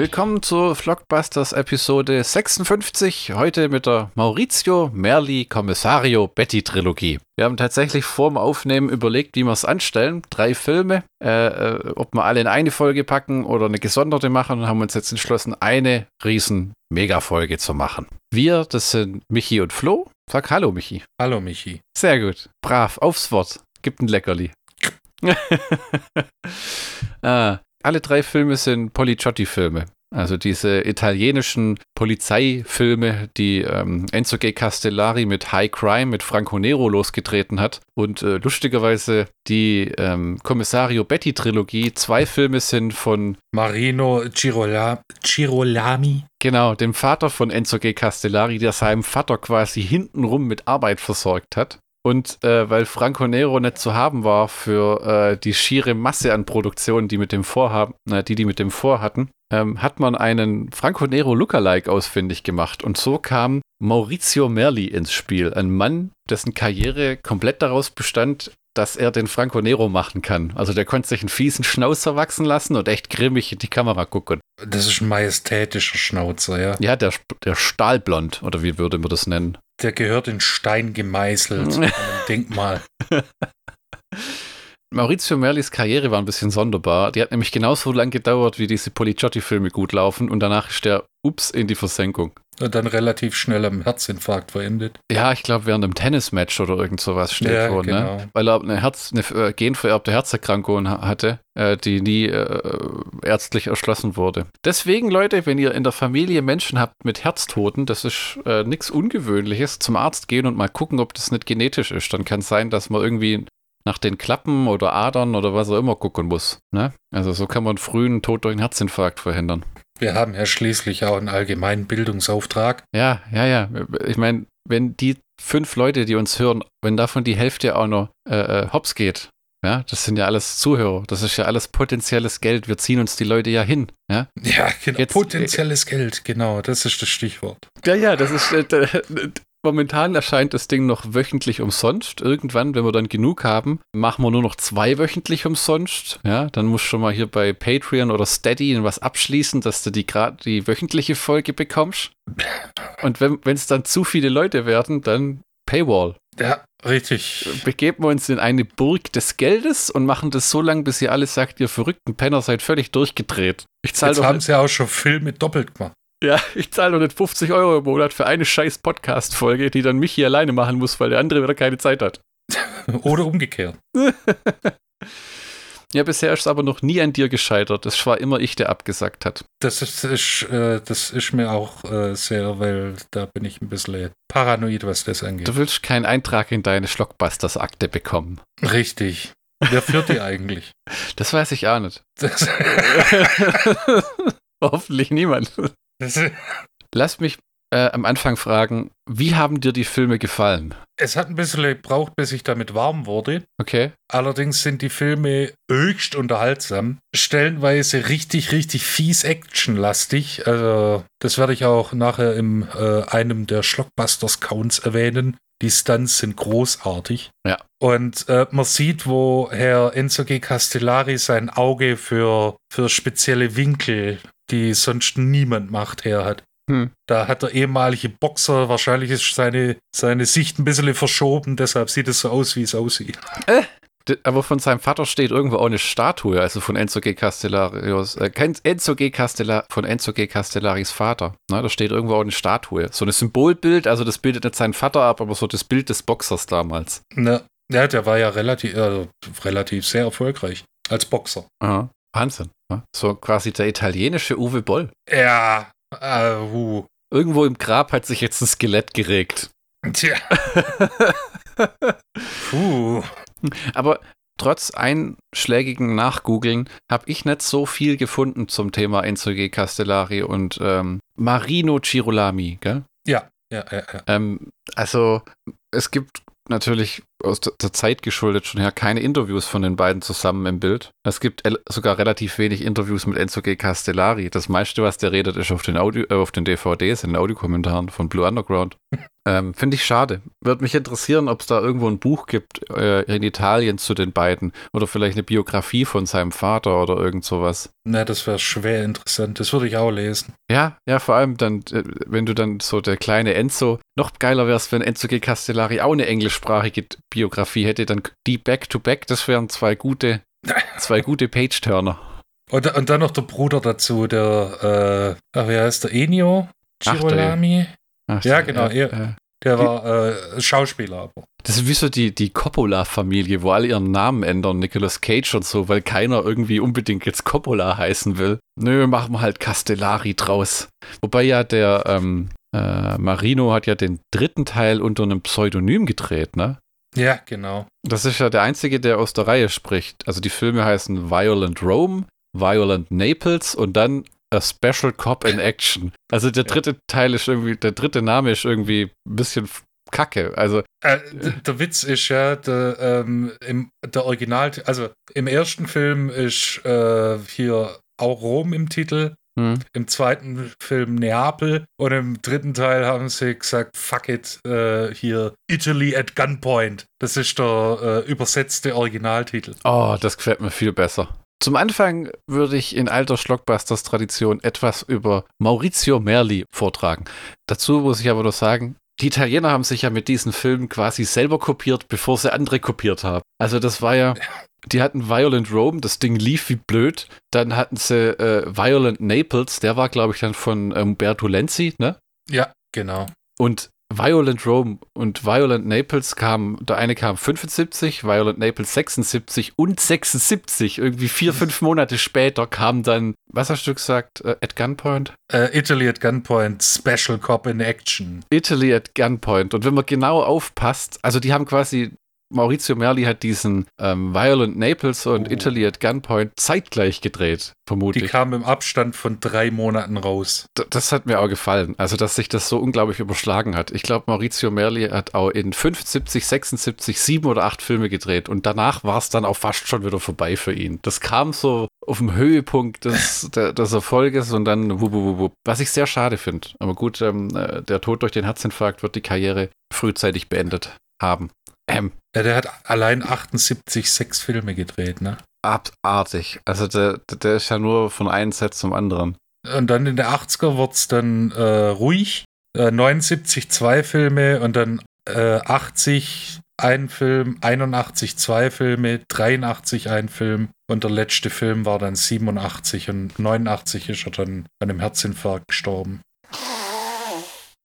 Willkommen zur Vlogbusters Episode 56. Heute mit der Maurizio Merli Kommissario Betty Trilogie. Wir haben tatsächlich vor dem Aufnehmen überlegt, wie wir es anstellen. Drei Filme, äh, äh, ob wir alle in eine Folge packen oder eine gesonderte machen und haben uns jetzt entschlossen, eine riesen Mega-Folge zu machen. Wir, das sind Michi und Flo. Sag Hallo, Michi. Hallo, Michi. Sehr gut. Brav, aufs Wort. Gibt ein Leckerli. ah, alle drei Filme sind Policiotti-Filme. Also diese italienischen Polizeifilme, die ähm, Enzo G. Castellari mit High Crime mit Franco Nero losgetreten hat. Und äh, lustigerweise die ähm, Kommissario Betty Trilogie, zwei Filme sind von Marino Girola Girolami. Genau, dem Vater von Enzo G. Castellari, der seinem Vater quasi hintenrum mit Arbeit versorgt hat. Und äh, weil Franco Nero nicht zu haben war für äh, die schiere Masse an Produktionen, die mit dem vorhaben, äh, die die mit dem vorhatten, ähm, hat man einen Franco Nero Lookalike ausfindig gemacht. Und so kam Maurizio Merli ins Spiel, ein Mann, dessen Karriere komplett daraus bestand, dass er den Franco Nero machen kann. Also der konnte sich einen fiesen Schnauzer wachsen lassen und echt grimmig in die Kamera gucken. Das ist ein majestätischer Schnauzer, ja. Ja, der, der Stahlblond, oder wie würde man das nennen? Der gehört in Stein gemeißelt, an einem Denkmal. Maurizio Merlis Karriere war ein bisschen sonderbar. Die hat nämlich genauso lang gedauert, wie diese Policiotti-Filme gut laufen und danach ist der Ups in die Versenkung. Und dann relativ schnell am Herzinfarkt verendet. Ja, ich glaube, während einem Tennismatch oder irgend sowas steht Ja, vor, genau. ne? Weil er eine, Herz, eine äh, genvererbte Herzerkrankung ha- hatte, äh, die nie äh, ärztlich erschlossen wurde. Deswegen, Leute, wenn ihr in der Familie Menschen habt mit Herztoten, das ist äh, nichts Ungewöhnliches, zum Arzt gehen und mal gucken, ob das nicht genetisch ist. Dann kann es sein, dass man irgendwie nach den Klappen oder Adern oder was auch immer gucken muss. Ne? Also so kann man frühen Tod durch einen Herzinfarkt verhindern. Wir haben ja schließlich auch einen allgemeinen Bildungsauftrag. Ja, ja, ja. Ich meine, wenn die fünf Leute, die uns hören, wenn davon die Hälfte auch noch äh, äh, hops geht, ja, das sind ja alles Zuhörer, das ist ja alles potenzielles Geld. Wir ziehen uns die Leute ja hin, ja. Ja, genau. Jetzt- Potenzielles Geld, genau, das ist das Stichwort. Ja, ja, das ist. Äh, momentan erscheint das Ding noch wöchentlich umsonst. Irgendwann, wenn wir dann genug haben, machen wir nur noch zwei wöchentlich umsonst. Ja, dann musst du schon mal hier bei Patreon oder Steady was abschließen, dass du die gerade die wöchentliche Folge bekommst. Und wenn es dann zu viele Leute werden, dann Paywall. Ja, richtig. begeben wir uns in eine Burg des Geldes und machen das so lange, bis ihr alle sagt, ihr verrückten Penner seid völlig durchgedreht. Ich zahle Jetzt haben sie auch schon Filme doppelt gemacht. Ja, ich zahl doch nicht 50 Euro im Monat für eine scheiß Podcast-Folge, die dann Michi alleine machen muss, weil der andere wieder keine Zeit hat. Oder umgekehrt. Ja, bisher ist es aber noch nie an dir gescheitert. Es war immer ich, der abgesagt hat. Das ist, ist, äh, das ist mir auch äh, sehr, weil da bin ich ein bisschen paranoid, was das angeht. Du willst keinen Eintrag in deine Schlockbusters-Akte bekommen. Richtig. Wer führt die eigentlich? Das weiß ich auch nicht. Das, Hoffentlich niemand. Lass mich äh, am Anfang fragen, wie haben dir die Filme gefallen? es hat ein bisschen gebraucht, bis ich damit warm wurde. Okay? Allerdings sind die Filme höchst unterhaltsam. Stellenweise richtig, richtig fies actionlastig. Also, das werde ich auch nachher in äh, einem der Schlockbusters-Counts erwähnen. Die Stunts sind großartig. Ja. Und äh, man sieht, wo Herr Enzo G. Castellari sein Auge für, für spezielle Winkel, die sonst niemand macht, her hat. Hm. Da hat der ehemalige Boxer, wahrscheinlich seine, seine Sicht ein bisschen verschoben, deshalb sieht es so aus, wie es aussieht. Aber von seinem Vater steht irgendwo auch eine Statue, also von Enzo G. Castellarios, äh, Enzo G. Castellar, von Enzo G. Castellaris Vater. Ne, da steht irgendwo auch eine Statue. So ein Symbolbild, also das bildet nicht seinen Vater ab, aber so das Bild des Boxers damals. Ne, ja, der war ja relativ, äh, relativ sehr erfolgreich als Boxer. Aha. Wahnsinn. Ne? So quasi der italienische Uwe Boll. Ja, äh, uh. Irgendwo im Grab hat sich jetzt ein Skelett geregt. Tja. Puh. Aber trotz einschlägigen Nachgoogeln habe ich nicht so viel gefunden zum Thema Enzo G. Castellari und ähm, Marino Girolami, gell? Ja, ja, ja, ja. Ähm, also es gibt natürlich aus der Zeit geschuldet schon her keine Interviews von den beiden zusammen im Bild. Es gibt sogar relativ wenig Interviews mit Enzo G. Castellari. Das meiste, was der redet, ist auf den, Audio, äh, auf den DVDs, in den Audiokommentaren von Blue Underground. Ähm, Finde ich schade. Würde mich interessieren, ob es da irgendwo ein Buch gibt äh, in Italien zu den beiden oder vielleicht eine Biografie von seinem Vater oder irgend sowas. Na, das wäre schwer interessant. Das würde ich auch lesen. Ja, ja, vor allem dann, äh, wenn du dann so der kleine Enzo, noch geiler wäre es, wenn Enzo G. Castellari auch eine englischsprachige Biografie hätte, dann die Back-to-Back, -back, das wären zwei gute, zwei gute Page-Turner. Und, und, dann noch der Bruder dazu, der, äh, wie heißt der, Enio Girolami? Ach, ja, genau. Äh, er, äh, der war äh, Schauspieler. Aber. Das ist wie so die, die Coppola-Familie, wo alle ihren Namen ändern, Nicolas Cage und so, weil keiner irgendwie unbedingt jetzt Coppola heißen will. Nö, machen wir halt Castellari draus. Wobei ja der ähm, äh, Marino hat ja den dritten Teil unter einem Pseudonym gedreht, ne? Ja, genau. Das ist ja der einzige, der aus der Reihe spricht. Also die Filme heißen Violent Rome, Violent Naples und dann A Special Cop in Action. Also der dritte Teil ist irgendwie, der dritte Name ist irgendwie ein bisschen kacke. Also äh, der Witz ist ja, der, ähm, im, der Original, also im ersten Film ist äh, hier auch Rom im Titel. Hm. Im zweiten Film Neapel und im dritten Teil haben sie gesagt, fuck it, äh, hier Italy at Gunpoint. Das ist der äh, übersetzte Originaltitel. Oh, das gefällt mir viel besser. Zum Anfang würde ich in alter Schlockbusters-Tradition etwas über Maurizio Merli vortragen. Dazu muss ich aber nur sagen, die Italiener haben sich ja mit diesen Filmen quasi selber kopiert, bevor sie andere kopiert haben. Also das war ja, die hatten Violent Rome, das Ding lief wie blöd. Dann hatten sie äh, Violent Naples, der war glaube ich dann von Umberto Lenzi, ne? Ja, genau. Und Violent Rome und Violent Naples kamen, der eine kam 75, Violent Naples 76 und 76, irgendwie vier, fünf Monate später kam dann, was hast du gesagt, uh, at Gunpoint? Uh, Italy at Gunpoint, Special Cop in Action. Italy at Gunpoint. Und wenn man genau aufpasst, also die haben quasi Maurizio Merli hat diesen ähm, Violent Naples und oh. Italy at Gunpoint zeitgleich gedreht, vermutlich. Die kamen im Abstand von drei Monaten raus. D das hat mir auch gefallen. Also, dass sich das so unglaublich überschlagen hat. Ich glaube, Maurizio Merli hat auch in 75, 76, sieben oder acht Filme gedreht und danach war es dann auch fast schon wieder vorbei für ihn. Das kam so auf dem Höhepunkt des, der, des Erfolges und dann wup, wup, wup, was ich sehr schade finde. Aber gut, ähm, äh, der Tod durch den Herzinfarkt wird die Karriere frühzeitig beendet haben. Ähm, ja, der hat allein 78 sechs Filme gedreht, ne? Abartig. Also der, der ist ja nur von einem Set zum anderen. Und dann in der 80er wird es dann äh, ruhig. Äh, 79 zwei Filme und dann äh, 80 ein Film, 81 zwei Filme, 83 ein Film und der letzte Film war dann 87 und 89 ist er dann an einem Herzinfarkt gestorben.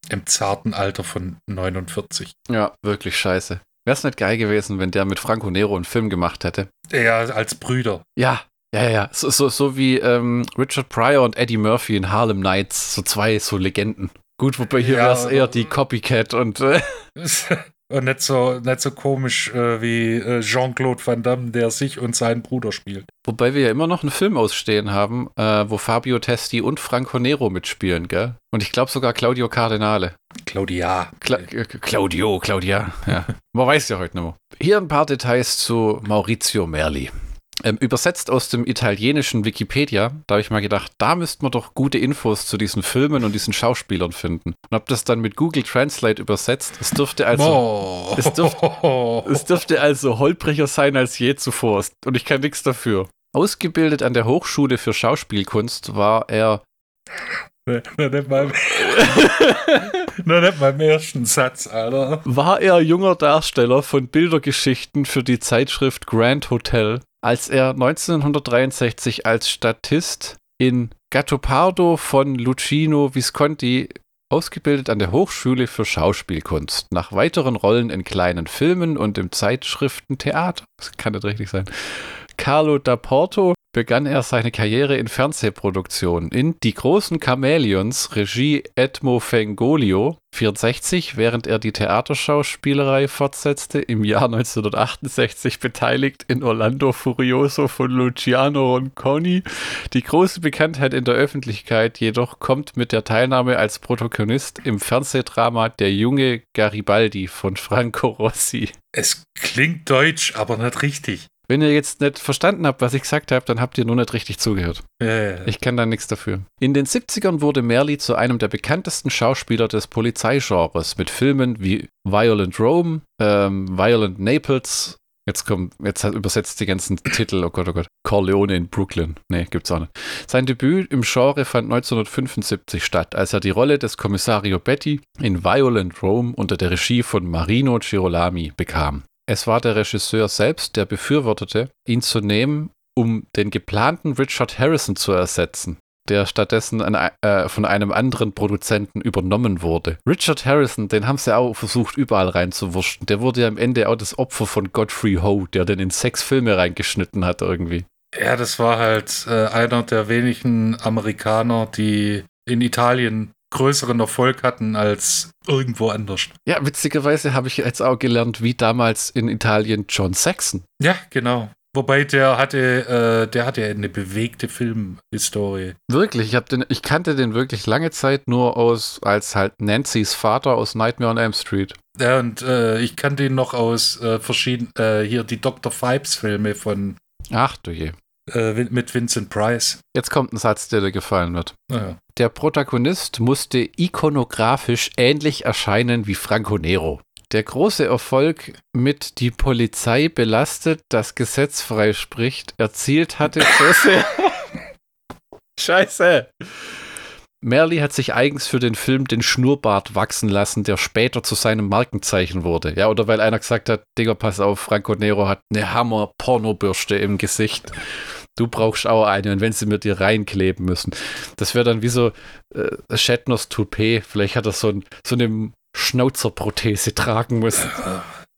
Im zarten Alter von 49. Ja, wirklich scheiße. Wäre es nicht geil gewesen, wenn der mit Franco Nero einen Film gemacht hätte? Ja, als Brüder. Ja, ja, ja. So, so, so wie ähm, Richard Pryor und Eddie Murphy in Harlem Nights. So zwei so Legenden. Gut, wobei hier ja, wäre es eher die Copycat und. Äh Und nicht so, nicht so komisch äh, wie äh, Jean-Claude Van Damme, der sich und seinen Bruder spielt. Wobei wir ja immer noch einen Film ausstehen haben, äh, wo Fabio Testi und Franco Nero mitspielen, gell? Und ich glaube sogar Claudio Cardinale. Claudia. Cla äh, Claudio, Claudia, ja. Man weiß ja heute nicht mehr. Hier ein paar Details zu Maurizio Merli. Ähm, übersetzt aus dem italienischen Wikipedia, da habe ich mal gedacht, da müsste man doch gute Infos zu diesen Filmen und diesen Schauspielern finden. Und habe das dann mit Google Translate übersetzt. Es dürfte also, oh. es, dürfte, es dürfte also holpriger sein als je zuvor. Und ich kann nichts dafür. Ausgebildet an der Hochschule für Schauspielkunst war er. Nur nicht, mal, nur nicht mal im ersten Satz, Alter. War er junger Darsteller von Bildergeschichten für die Zeitschrift Grand Hotel als er 1963 als Statist in Gattopardo von Lucino Visconti ausgebildet an der Hochschule für Schauspielkunst. Nach weiteren Rollen in kleinen Filmen und im Zeitschriftentheater, das kann nicht richtig sein, Carlo da Porto begann er seine Karriere in Fernsehproduktionen. In Die großen Chamäleons, Regie Edmo Fengolio, 64, während er die Theaterschauspielerei fortsetzte, im Jahr 1968 beteiligt in Orlando Furioso von Luciano Ronconi. Die große Bekanntheit in der Öffentlichkeit jedoch kommt mit der Teilnahme als Protagonist im Fernsehdrama Der junge Garibaldi von Franco Rossi. Es klingt deutsch, aber nicht richtig. Wenn ihr jetzt nicht verstanden habt, was ich gesagt habe, dann habt ihr nur nicht richtig zugehört. Ja, ja, ja. Ich kann da nichts dafür. In den 70ern wurde Merli zu einem der bekanntesten Schauspieler des Polizeigenres mit Filmen wie Violent Rome, ähm, Violent Naples. Jetzt kommt, jetzt übersetzt die ganzen Titel, oh Gott, oh Gott. Corleone in Brooklyn. Nee, gibt's auch nicht. Sein Debüt im Genre fand 1975 statt, als er die Rolle des Kommissario Betty in Violent Rome unter der Regie von Marino Girolami bekam. Es war der Regisseur selbst, der befürwortete, ihn zu nehmen, um den geplanten Richard Harrison zu ersetzen, der stattdessen an, äh, von einem anderen Produzenten übernommen wurde. Richard Harrison, den haben sie auch versucht, überall reinzuwurschen. Der wurde ja am Ende auch das Opfer von Godfrey Ho, der den in sechs Filme reingeschnitten hat irgendwie. Ja, das war halt äh, einer der wenigen Amerikaner, die in Italien größeren Erfolg hatten als irgendwo anders. Ja, witzigerweise habe ich jetzt auch gelernt, wie damals in Italien John Saxon. Ja, genau. Wobei der hatte, äh, der hatte eine bewegte Filmhistorie. Wirklich, ich, den, ich kannte den wirklich lange Zeit nur aus als halt Nancy's Vater aus Nightmare on Elm Street. Ja, und äh, ich kannte ihn noch aus äh, verschiedenen, äh, hier die Dr. Fipes Filme von Ach du je. Äh, mit Vincent Price. Jetzt kommt ein Satz, der dir gefallen wird. Naja. Der Protagonist musste ikonografisch ähnlich erscheinen wie Franco Nero. Der große Erfolg mit Die Polizei belastet, das Gesetz freispricht, erzielt hatte. Scheiße! Merli hat sich eigens für den Film den Schnurrbart wachsen lassen, der später zu seinem Markenzeichen wurde. Ja, oder weil einer gesagt hat, Digga, pass auf, Franco Nero hat eine Hammer-Pornobürste im Gesicht. Du brauchst auch eine und wenn sie mit dir reinkleben müssen. Das wäre dann wie so äh, Shatners Toupet. Vielleicht hat er so, ein, so eine Schnauzerprothese tragen müssen.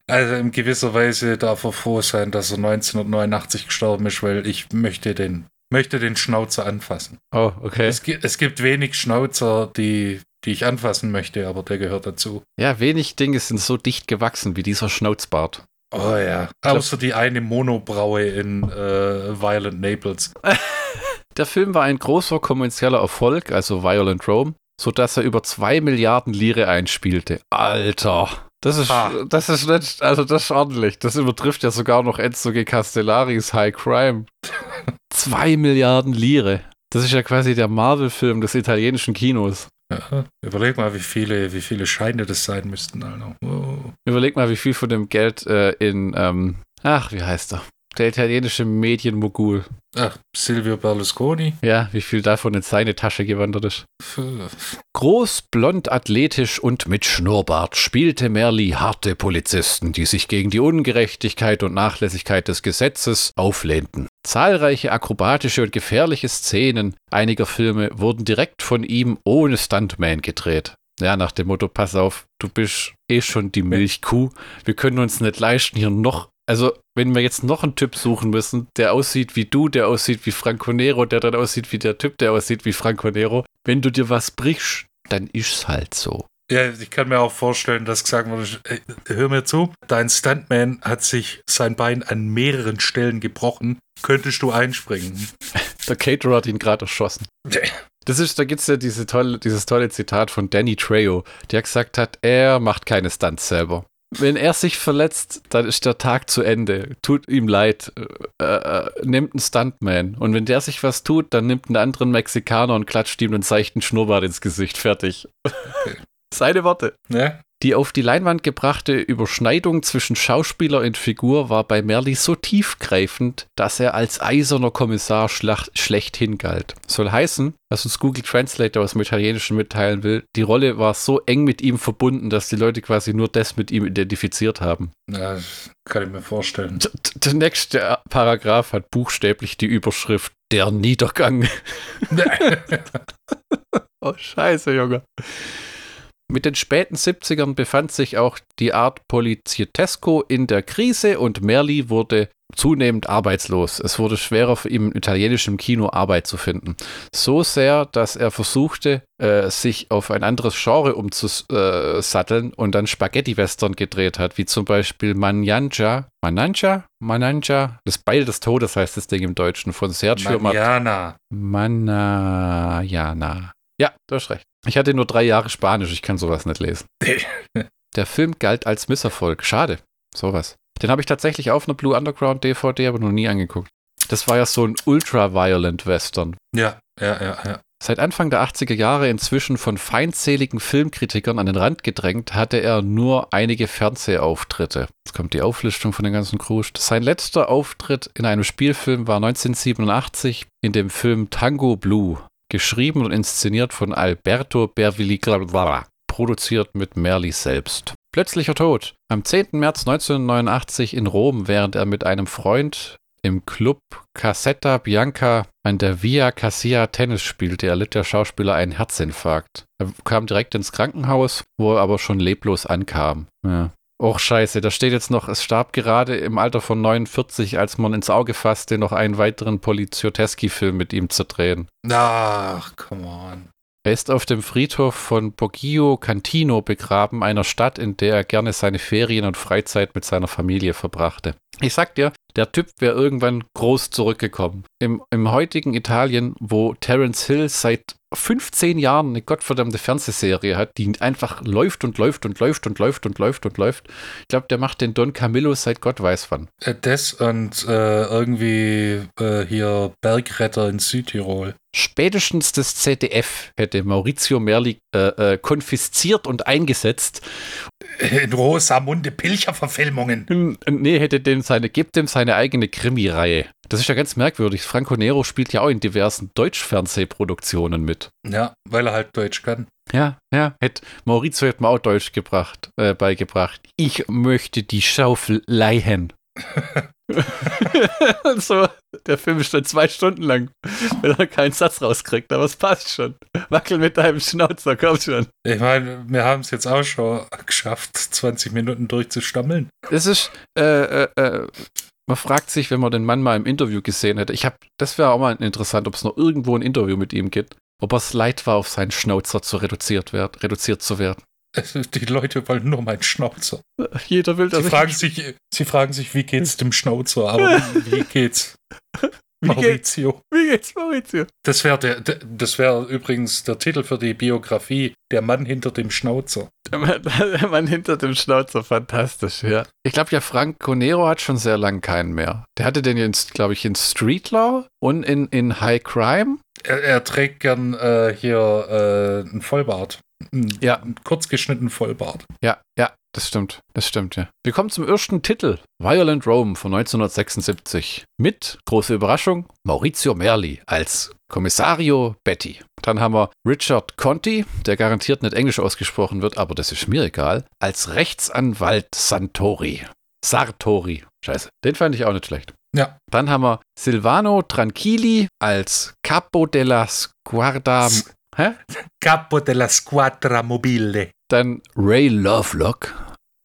Also in gewisser Weise darf er froh sein, dass er 1989 gestorben ist, weil ich möchte den, möchte den Schnauzer anfassen. Oh, okay. Es, gi es gibt wenig Schnauzer, die, die ich anfassen möchte, aber der gehört dazu. Ja, wenig Dinge sind so dicht gewachsen wie dieser Schnauzbart. Oh ja. Außer die eine Monobraue in äh, Violent Naples. Der Film war ein großer kommerzieller Erfolg, also Violent Rome, sodass er über 2 Milliarden Lire einspielte. Alter. Das ist, Ah. das ist nicht, also das ist ordentlich. Das übertrifft ja sogar noch Enzo G. Castellaris High Crime. 2 Milliarden Lire. Das ist ja quasi der Marvel-Film des italienischen Kinos. Ja, überleg mal, wie viele, wie viele Scheine das sein müssten, Alter. Oh. Überleg mal, wie viel von dem Geld äh, in, ähm, ach, wie heißt er? Der italienische Medienmogul. Ach, Silvio Berlusconi. Ja, wie viel davon in seine Tasche gewandert ist. Groß, blond, athletisch und mit Schnurrbart spielte Merli harte Polizisten, die sich gegen die Ungerechtigkeit und Nachlässigkeit des Gesetzes auflehnten. Zahlreiche akrobatische und gefährliche Szenen einiger Filme wurden direkt von ihm ohne Stuntman gedreht. Ja, nach dem Motto, pass auf, du bist eh schon die Milchkuh. Wir können uns nicht leisten, hier noch. Also, wenn wir jetzt noch einen Typ suchen müssen, der aussieht wie du, der aussieht wie Franco Nero, der dann aussieht wie der Typ, der aussieht wie Franco Nero, wenn du dir was brichst, dann ist's halt so. Ja, ich kann mir auch vorstellen, dass gesagt wurde, äh, hör mir zu, dein Stuntman hat sich sein Bein an mehreren Stellen gebrochen. Könntest du einspringen? Der Caterer hat ihn gerade erschossen. Das ist, da gibt's ja diese tolle, dieses tolle Zitat von Danny Trejo, der gesagt hat, er macht keine Stunts selber. Wenn er sich verletzt, dann ist der Tag zu Ende. Tut ihm leid. Äh, äh, nimmt einen Stuntman. Und wenn der sich was tut, dann nimmt einen anderen Mexikaner und klatscht ihm einen seichten Schnurrbart ins Gesicht. Fertig. Seine Worte. Ja? Die auf die Leinwand gebrachte Überschneidung zwischen Schauspieler und Figur war bei Merli so tiefgreifend, dass er als eiserner Kommissar schlacht, schlechthin galt. Soll heißen, was uns Google Translator aus dem Italienischen mitteilen will, die Rolle war so eng mit ihm verbunden, dass die Leute quasi nur das mit ihm identifiziert haben. ja, das kann ich mir vorstellen. D- Der nächste Paragraph hat buchstäblich die Überschrift Der Niedergang. Oh, scheiße, Junge. Mit den späten 70ern befand sich auch die Art Poliziotesco in der Krise und Merli wurde zunehmend arbeitslos. Es wurde schwerer für ihn im italienischen Kino Arbeit zu finden. So sehr, dass er versuchte, äh, sich auf ein anderes Genre umzusatteln und dann Spaghetti-Western gedreht hat, wie zum Beispiel Manjanja. Mananja? Mananja? Das Beil des Todes heißt das Ding im Deutschen von Sergio Manjana. Manajana. Ja, du hast recht. Ich hatte nur drei Jahre Spanisch, ich kann sowas nicht lesen. Der Film galt als Misserfolg. Schade. Sowas. Den habe ich tatsächlich auf einer Blue Underground DVD, aber noch nie angeguckt. Das war ja so ein ultra-violent Western. Ja, ja, ja, ja. Seit Anfang der 80er Jahre inzwischen von feindseligen Filmkritikern an den Rand gedrängt, hatte er nur einige Fernsehauftritte. Jetzt kommt die Auflistung von den ganzen Krusch. Sein letzter Auftritt in einem Spielfilm war 1987 in dem Film Tango Blue, geschrieben und inszeniert von Alberto Berviligra, produziert mit Merli selbst. Plötzlicher Tod. Am 10. März 1989 in Rom, während er mit einem Freund im Club Casetta Bianca an der Via Cassia Tennis spielte, erlitt der Schauspieler einen Herzinfarkt. Er kam direkt ins Krankenhaus, wo er aber schon leblos ankam. Ja. Och, scheiße, da steht jetzt noch, es starb gerade im Alter von 49, als man ins Auge fasste, noch einen weiteren Poliziotteschi-Film mit ihm zu drehen. Ach, come on. Er ist auf dem Friedhof von Poggio Cantino begraben, einer Stadt, in der er gerne seine Ferien und Freizeit mit seiner Familie verbrachte. Ich sag dir, der Typ wäre irgendwann groß zurückgekommen. Im, Im heutigen Italien, wo Terence Hill seit 15 Jahren eine gottverdammte Fernsehserie hat, die einfach läuft und läuft und läuft und läuft und läuft und läuft. Ich glaube, der macht den Don Camillo seit Gott weiß wann. Äh, Das und äh, irgendwie äh, hier Bergretter in Südtirol. Spätestens das ZDF hätte Maurizio Merli äh, äh, konfisziert und eingesetzt. In Rosamunde Pilcher-Verfilmungen. Nee, hätte dem seine, gibt dem seine eigene Krimi-Reihe. Das ist ja ganz merkwürdig. Franco Nero spielt ja auch in diversen Deutsch-Fernsehproduktionen mit. Ja, weil er halt Deutsch kann. Ja, ja. Hätte, Maurizio hätte mir auch Deutsch gebracht, äh, beigebracht. Ich möchte die Schaufel leihen. Und so, der Film ist dann zwei Stunden lang, wenn er keinen Satz rauskriegt, aber es passt schon. Wackel mit deinem Schnauzer, komm schon. Ich meine, wir haben es jetzt auch schon geschafft, 20 Minuten durchzustammeln. Das ist, äh, äh, äh, man fragt sich, wenn man den Mann mal im Interview gesehen hätte, ich habe, das wäre auch mal interessant, ob es noch irgendwo ein Interview mit ihm gibt, ob er es leid war, auf seinen Schnauzer zu reduziert, werd, reduziert zu werden. Die Leute wollen nur meinen Schnauzer. Jeder will, dass Sie fragen, sich, sie fragen sich, wie geht's dem Schnauzer? Aber wie, geht's? Wie, geht, Maurizio. wie geht's, Maurizio? Das wäre der, der, das wäre übrigens der Titel für die Biografie, der Mann hinter dem Schnauzer. Der Mann, der Mann hinter dem Schnauzer, fantastisch, ja. Ich glaube ja, Franco Nero hat schon sehr lang keinen mehr. Der hatte den jetzt, glaube ich, in Street Law und in, in High Crime. Er, er trägt gern äh, hier äh, einen Vollbart. Ja. kurz geschnittenen Vollbart. Ja, ja, das stimmt, das stimmt, ja. Wir kommen zum ersten Titel, Violent Rome von 1976. Mit, große Überraschung, Maurizio Merli als Kommissario Betty. Dann haben wir Richard Conti, der garantiert nicht Englisch ausgesprochen wird, aber das ist mir egal, als Rechtsanwalt Santori. Sartori. Scheiße, den fand ich auch nicht schlecht. Ja. Dann haben wir Silvano Tranquilli als Capo della Squadra. S- Hä? Capo della Squadra Mobile. Dann Ray Lovelock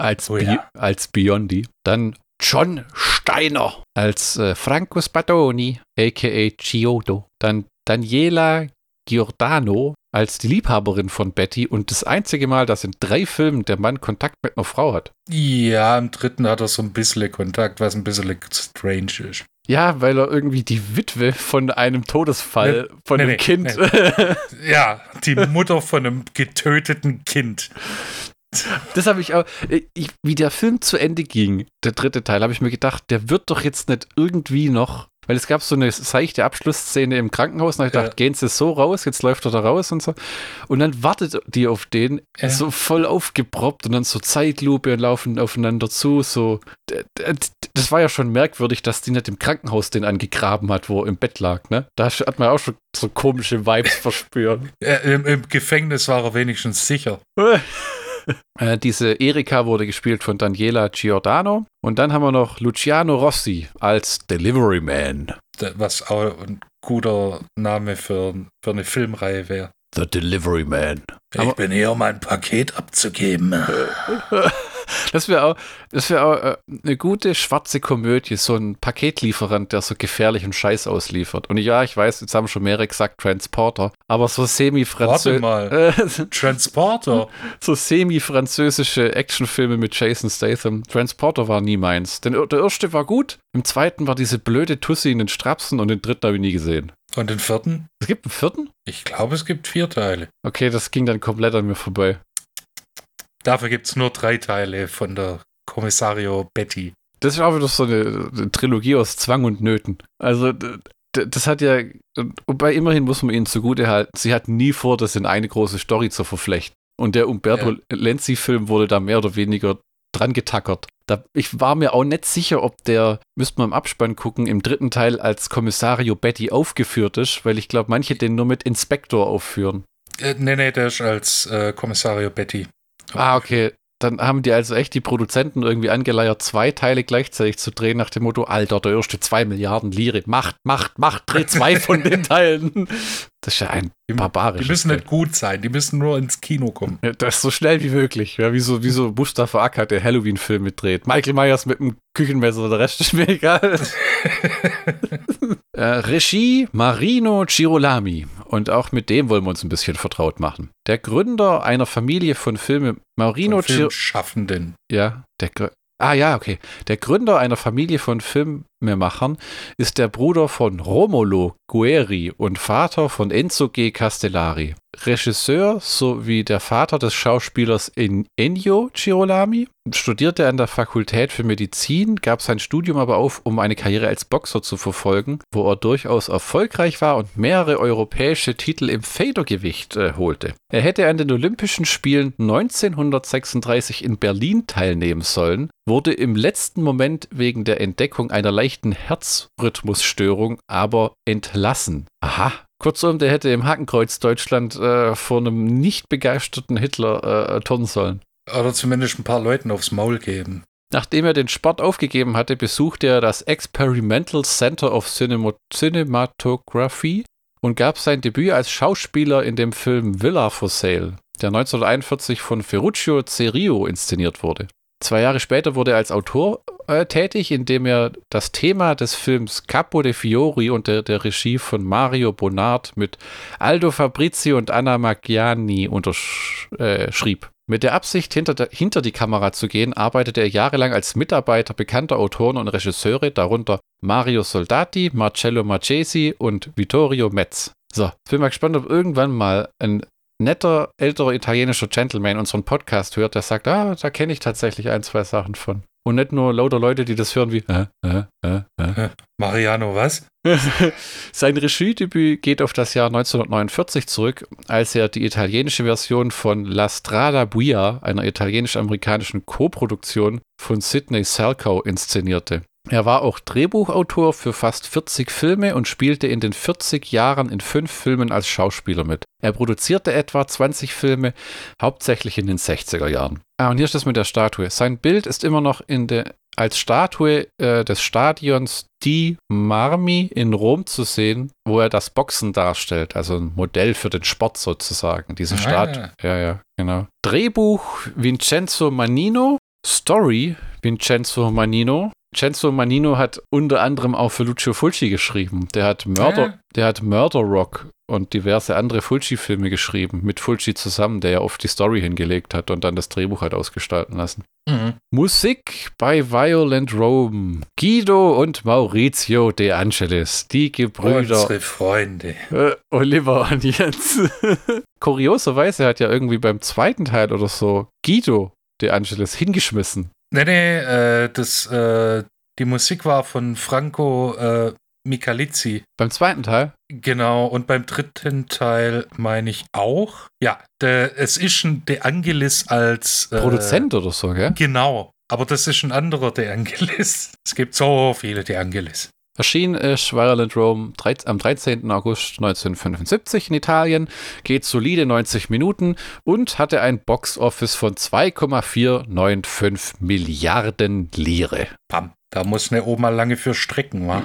als, Oh Bi ja. als Biondi. Dann John Steiner als äh, Franco Spadoni, a.k.a. Chiodo. Dann Daniela Giordano als die Liebhaberin von Betty und das einzige Mal, dass in drei Filmen der Mann Kontakt mit einer Frau hat. Ja, im dritten hat er so ein bisschen Kontakt, was ein bisschen strange ist. Ja, weil er irgendwie die Witwe von einem Todesfall Nee, von nee, einem nee, Kind. Ja, die Mutter von einem getöteten Kind. Das habe ich auch. Ich, wie der Film zu Ende ging, der dritte Teil, habe ich mir gedacht, der wird doch jetzt nicht irgendwie noch. Weil es gab so eine seichte Abschlussszene im Krankenhaus und ich Ja. dachte, gehen sie so raus, jetzt läuft er da raus und so. Und dann wartet die auf den, Ja. so voll aufgeproppt und dann so Zeitlupe und laufen aufeinander zu. So. Das war ja schon merkwürdig, dass die nicht im Krankenhaus den angegraben hat, wo er im Bett lag, ne? Da hat man auch schon so komische Vibes verspürt. Im, Im Gefängnis war er wenigstens sicher. Äh, diese Erika wurde gespielt von Daniela Giordano. Und dann haben wir noch Luciano Rossi als Delivery Man. Was auch ein guter Name für, für eine Filmreihe wäre. The Delivery Man. Ich Aber- bin hier, um ein Paket abzugeben. Das wäre auch, das wär auch äh, eine gute schwarze Komödie, so ein Paketlieferant, der so gefährlichen Scheiß ausliefert. Und ja, ich weiß, jetzt haben schon mehrere gesagt Transporter, aber so semi-französisch. Warte mal. Transporter? so semi-französische Actionfilme mit Jason Statham. Transporter war nie meins. Denn der erste war gut, im zweiten war diese blöde Tussi in den Strapsen und den dritten habe ich nie gesehen. Und den vierten? Es gibt einen vierten? Ich glaube, es gibt vier Teile. Okay, das ging dann komplett an mir vorbei. Dafür gibt es nur drei Teile von der Kommissario Betty. Das ist auch wieder so eine, eine Trilogie aus Zwang und Nöten. Also, das hat ja, wobei immerhin muss man ihnen zugute halten, sie hat nie vor, das in eine große Story zu verflechten. Und der Umberto ja. Lenzi-Film wurde da mehr oder weniger dran getackert. Da, ich war mir auch nicht sicher, ob der, müsste man im Abspann gucken, im dritten Teil als Kommissario Betty aufgeführt ist, weil ich glaube, manche den nur mit Inspektor aufführen. Äh, nee, nee, der ist als äh, Kommissario Betty. Ah, okay. Dann haben die also echt die Produzenten irgendwie angeleiert, zwei Teile gleichzeitig zu drehen, nach dem Motto: Alter, der erste zwei Milliarden Lire. Macht, macht, macht, dreh zwei von den Teilen. Das ist ja ein barbarisches. Die müssen nicht gut sein, die müssen nur ins Kino kommen. Ja, das ist so schnell wie möglich. Ja, wie so, wie so Mustafa Acker, der Halloween-Film mitdreht. Michael Myers mit einem Küchenmesser, der Rest ist mir egal. äh, Regie Marino Girolami. Und auch mit dem wollen wir uns ein bisschen vertraut machen. Der Gründer einer Familie von Filme Marino Girolami. Ja, der, Ah ja, okay. Der Gründer einer Familie von Filmemachern ist der Bruder von Romolo Guerri und Vater von Enzo G. Castellari. Regisseur sowie der Vater des Schauspielers Ennio Girolami, studierte an der Fakultät für Medizin, gab sein Studium aber auf, um eine Karriere als Boxer zu verfolgen, wo er durchaus erfolgreich war und mehrere europäische Titel im Federgewicht äh, holte. Er hätte an den Olympischen Spielen 1936 in Berlin teilnehmen sollen, wurde im letzten Moment wegen der Entdeckung einer leichten Herzrhythmusstörung aber entlassen. Aha, Kurzum, der hätte im Hakenkreuz Deutschland äh, vor einem nicht begeisterten Hitler äh, turnen sollen. Oder zumindest ein paar Leuten aufs Maul geben. Nachdem er den Sport aufgegeben hatte, besuchte er das Experimental Center of Cinema Cinematography und gab sein Debüt als Schauspieler in dem Film Villa for Sale, der 1941 von Ferruccio Cerio inszeniert wurde. Zwei Jahre später wurde er als Autor äh, tätig, indem er das Thema des Films Capo de Fiori unter der Regie von Mario Bonard mit Aldo Fabrizi und Anna Maggiani unterschrieb. Äh, mit der Absicht, hinter, der, hinter die Kamera zu gehen, arbeitete er jahrelang als Mitarbeiter bekannter Autoren und Regisseure, darunter Mario Soldati, Marcello Marchesi und Vittorio Metz. So, bin mal gespannt, ob irgendwann mal ein netter, älterer italienischer Gentleman unseren Podcast hört, der sagt, ah, da kenne ich tatsächlich ein, zwei Sachen von. Und nicht nur lauter Leute, die das hören wie, äh, äh, äh, äh. Mariano, was? Sein Regiedebüt geht auf das Jahr 1949 zurück, als er die italienische Version von La Strada Buia, einer italienisch-amerikanischen Koproduktion von Sidney Salkow, inszenierte. Er war auch Drehbuchautor für fast 40 Filme und spielte in den 40 Jahren in fünf Filmen als Schauspieler mit. Er produzierte etwa 20 Filme, hauptsächlich in den 60er Jahren. Ah, und hier ist das mit der Statue. Sein Bild ist immer noch in der, als Statue äh, des Stadions Di Marmi in Rom zu sehen, wo er das Boxen darstellt, also ein Modell für den Sport sozusagen. Diese ah. Statue. Ja, ja, genau. Drehbuch Vincenzo Manino, Story Vincenzo Manino, Cenzo Manino hat unter anderem auch für Lucio Fulci geschrieben. Der hat Murder, äh? der hat Murder Rock und diverse andere Fulci-Filme geschrieben, mit Fulci zusammen, der ja oft die Story hingelegt hat und dann das Drehbuch hat ausgestalten lassen. Mhm. Musik bei Violent Rome. Guido und Maurizio De Angelis, die Gebrüder. Unsere Freunde. Äh, Oliver und Jens. Kurioserweise hat ja irgendwie beim zweiten Teil oder so Guido De Angelis hingeschmissen. Nee, nee, äh, das, äh, die Musik war von Franco äh, Michalizzi. Beim zweiten Teil? Genau, und beim dritten Teil meine ich auch. Ja, der, es ist ein De Angelis als äh, Produzent oder so, gell? Genau, aber das ist ein anderer De Angelis. Es gibt so viele De Angelis. Erschienen ist Violent Rome am 13. August 1975 in Italien, geht solide 90 Minuten und hatte ein Box-Office von 2,495 Milliarden Lire. Pam, da muss eine Oma lange für strecken, wa?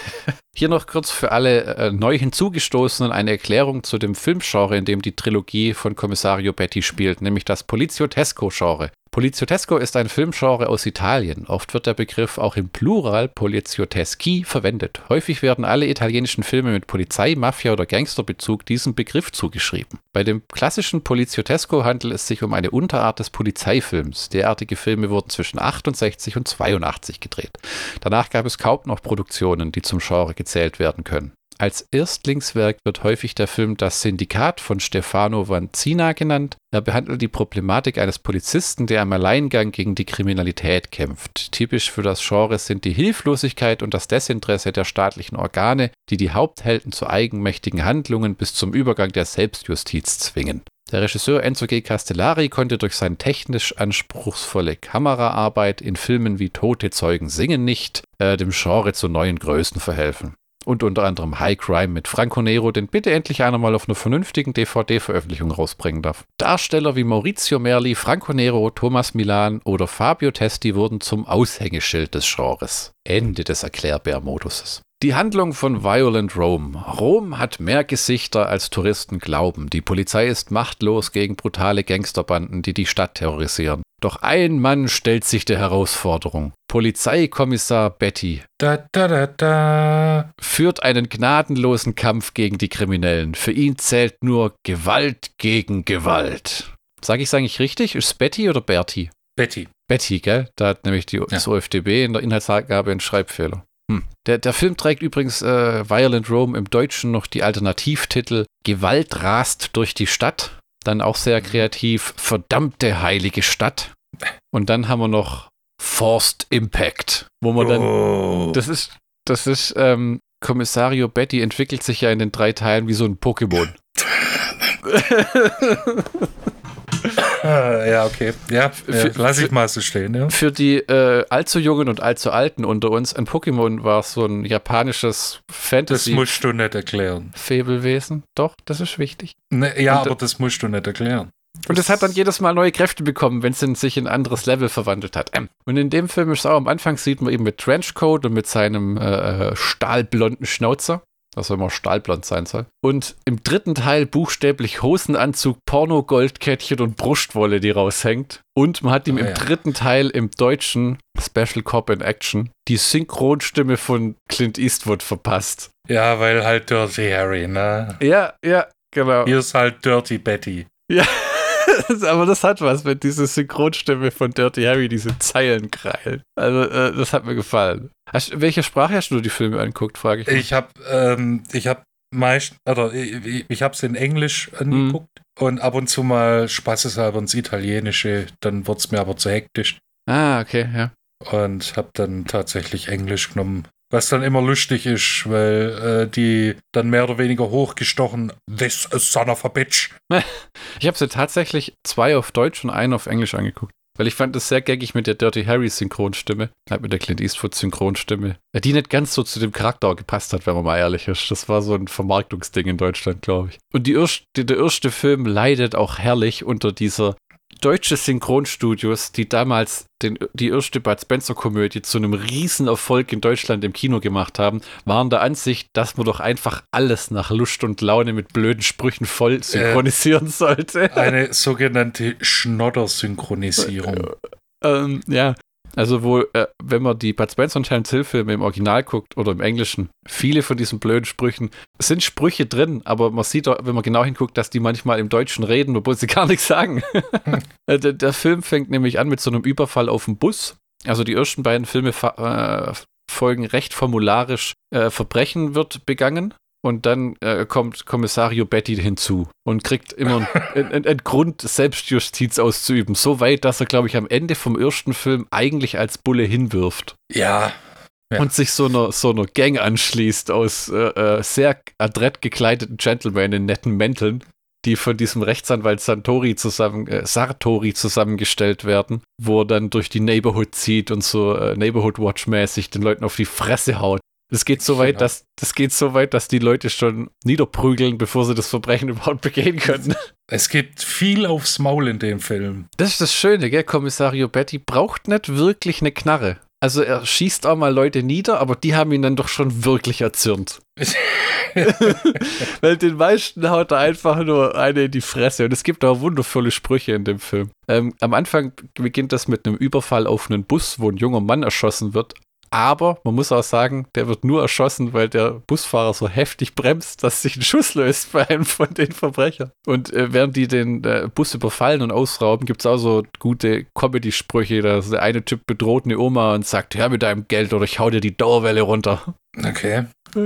Hier noch kurz für alle äh, neu hinzugestoßenen eine Erklärung zu dem Filmgenre, in dem die Trilogie von Kommissario Betty spielt, nämlich das Poliziotesco-Genre. Poliziotesco ist ein Filmgenre aus Italien. Oft wird der Begriff auch im Plural Polizioteschi verwendet. Häufig werden alle italienischen Filme mit Polizei, Mafia oder Gangsterbezug diesem Begriff zugeschrieben. Bei dem klassischen Poliziotesco handelt es sich um eine Unterart des Polizeifilms. Derartige Filme wurden zwischen 68 und 82 gedreht. Danach gab es kaum noch Produktionen, die zum Genre gezählt werden können. Als Erstlingswerk wird häufig der Film Das Syndikat von Stefano Vanzina genannt. Er behandelt die Problematik eines Polizisten, der am Alleingang gegen die Kriminalität kämpft. Typisch für das Genre sind die Hilflosigkeit und das Desinteresse der staatlichen Organe, die die Haupthelden zu eigenmächtigen Handlungen bis zum Übergang der Selbstjustiz zwingen. Der Regisseur Enzo G. Castellari konnte durch seine technisch anspruchsvolle Kameraarbeit in Filmen wie Tote Zeugen singen nicht äh, dem Genre zu neuen Größen verhelfen und unter anderem High Crime mit Franco Nero, den bitte endlich einer mal auf einer vernünftigen DVD-Veröffentlichung rausbringen darf. Darsteller wie Maurizio Merli, Franco Nero, Thomas Milan oder Fabio Testi wurden zum Aushängeschild des Genres. Ende des Erklärbär-Moduses. Die Handlung von Violent Rome. Rom hat mehr Gesichter als Touristen glauben. Die Polizei ist machtlos gegen brutale Gangsterbanden, die die Stadt terrorisieren. Doch ein Mann stellt sich der Herausforderung. Polizeikommissar Betty Da, da, da, da. führt einen gnadenlosen Kampf gegen die Kriminellen. Für ihn zählt nur Gewalt gegen Gewalt. Sag ich es eigentlich richtig? Ist es Betty oder Bertie? Betty. Betty, gell? Da hat nämlich die, das OFDB in der Inhaltsangabe einen Schreibfehler. Hm. Der, der Film trägt übrigens äh, Violent Rome im Deutschen noch die Alternativtitel Gewalt rast durch die Stadt. Dann auch sehr kreativ Verdammte heilige Stadt. Und dann haben wir noch Forced Impact, wo man dann oh. das ist, das ist, ähm, Kommissario Betty entwickelt sich ja in den drei Teilen wie so ein Pokémon. Ah, ja, okay. Ja, Für- lass ich mal so stehen. Ja. Für die äh, allzu Jungen und allzu Alten unter uns, ein Pokémon war so ein japanisches Das Fantasy. musst du nicht erklären. Fabelwesen. Doch, das ist wichtig. Ne, ja, Und- aber das musst du nicht erklären. Und es hat dann jedes Mal neue Kräfte bekommen, wenn es sich in ein anderes Level verwandelt hat. Ähm. Und in dem Film ist auch am Anfang sieht man ihn mit Trenchcoat und mit seinem äh, stahlblonden Schnauzer. Was auch immer stahlblond sein soll. Und im dritten Teil buchstäblich Hosenanzug, Porno, Goldkettchen und Brustwolle, die raushängt. Und man hat ihm Ah, im ja. dritten Teil im deutschen Special Cop in Action die Synchronstimme von Clint Eastwood verpasst. Ja, weil halt Dirty Harry, ne? Ja, ja, genau. Hier ist halt Dirty Betty. Ja, aber das hat was, wenn diese Synchronstimme von Dirty Harry diese Zeilen kreilt. Also, äh, das hat mir gefallen. Hast, welche Sprache hast du die Filme anguckt, frage ich. mal. Ich hab, ähm, ich hab meist, oder ich, ich- ich hab's in Englisch angeguckt und ab und zu mal spaßeshalber ins Italienische, dann wird's mir aber zu hektisch Ah, okay, ja. und hab dann tatsächlich Englisch genommen. Was dann immer lustig ist, weil äh, die dann mehr oder weniger hochgestochen, this is son of a bitch. Ich habe sie tatsächlich zwei auf Deutsch und einen auf Englisch angeguckt. Weil ich fand es sehr gaggig mit der Dirty Harry Synchronstimme, halt mit der Clint Eastwood Synchronstimme, die nicht ganz so zu dem Charakter gepasst hat, wenn man mal ehrlich ist. Das war so ein Vermarktungsding in Deutschland, glaube ich. Und die erste, der erste Film leidet auch herrlich unter dieser deutsche Synchronstudios, die damals den, die erste Bud Spencer Komödie zu einem Riesenerfolg in Deutschland im Kino gemacht haben, waren der Ansicht, dass man doch einfach alles nach Lust und Laune mit blöden Sprüchen voll synchronisieren sollte. Eine sogenannte Schnodder-Synchronisierung. Ähm, ja. Also wo, äh, wenn man die Bud Spencer und Terence Hill Filme im Original guckt oder im Englischen, viele von diesen blöden Sprüchen sind Sprüche drin, aber man sieht, auch, wenn man genau hinguckt, dass die manchmal im Deutschen reden, obwohl sie gar nichts sagen. Äh, der, der Film fängt nämlich an mit so einem Überfall auf dem Bus. Also die ersten beiden Filme äh, folgen recht formularisch. Äh, Verbrechen wird begangen. Und dann äh, kommt Kommissario Betty hinzu und kriegt immer einen, Grund, Selbstjustiz auszuüben. So weit, dass er, glaube ich, am Ende vom ersten Film eigentlich als Bulle hinwirft Ja, Ja. und sich so einer, so einer Gang anschließt aus äh, äh, sehr adrett gekleideten Gentlemen in netten Mänteln, die von diesem Rechtsanwalt Santori zusammen, äh, Sartori zusammengestellt werden, wo er dann durch die Neighborhood zieht und so äh, Neighborhood Watch mäßig den Leuten auf die Fresse haut. Das geht so weit, Genau. dass das geht so weit, dass die Leute schon niederprügeln, bevor sie das Verbrechen überhaupt begehen können. es gibt viel aufs Maul in dem Film. Das ist das Schöne, gell? Kommissario Betty braucht nicht wirklich eine Knarre. Also er schießt auch mal Leute nieder, aber die haben ihn dann doch schon wirklich erzürnt. Weil den meisten haut er einfach nur eine in die Fresse. Und es gibt auch wundervolle Sprüche in dem Film. Ähm, am Anfang beginnt das mit einem Überfall auf einen Bus, wo ein junger Mann erschossen wird. Aber man muss auch sagen, der wird nur erschossen, weil der Busfahrer so heftig bremst, dass sich ein Schuss löst bei einem von den Verbrechern. Und äh, während die den äh, Bus überfallen und ausrauben, gibt es auch so gute Comedy-Sprüche. Da der eine Typ bedroht eine Oma und sagt, hör mit deinem Geld oder ich hau dir die Dauerwelle runter. Okay.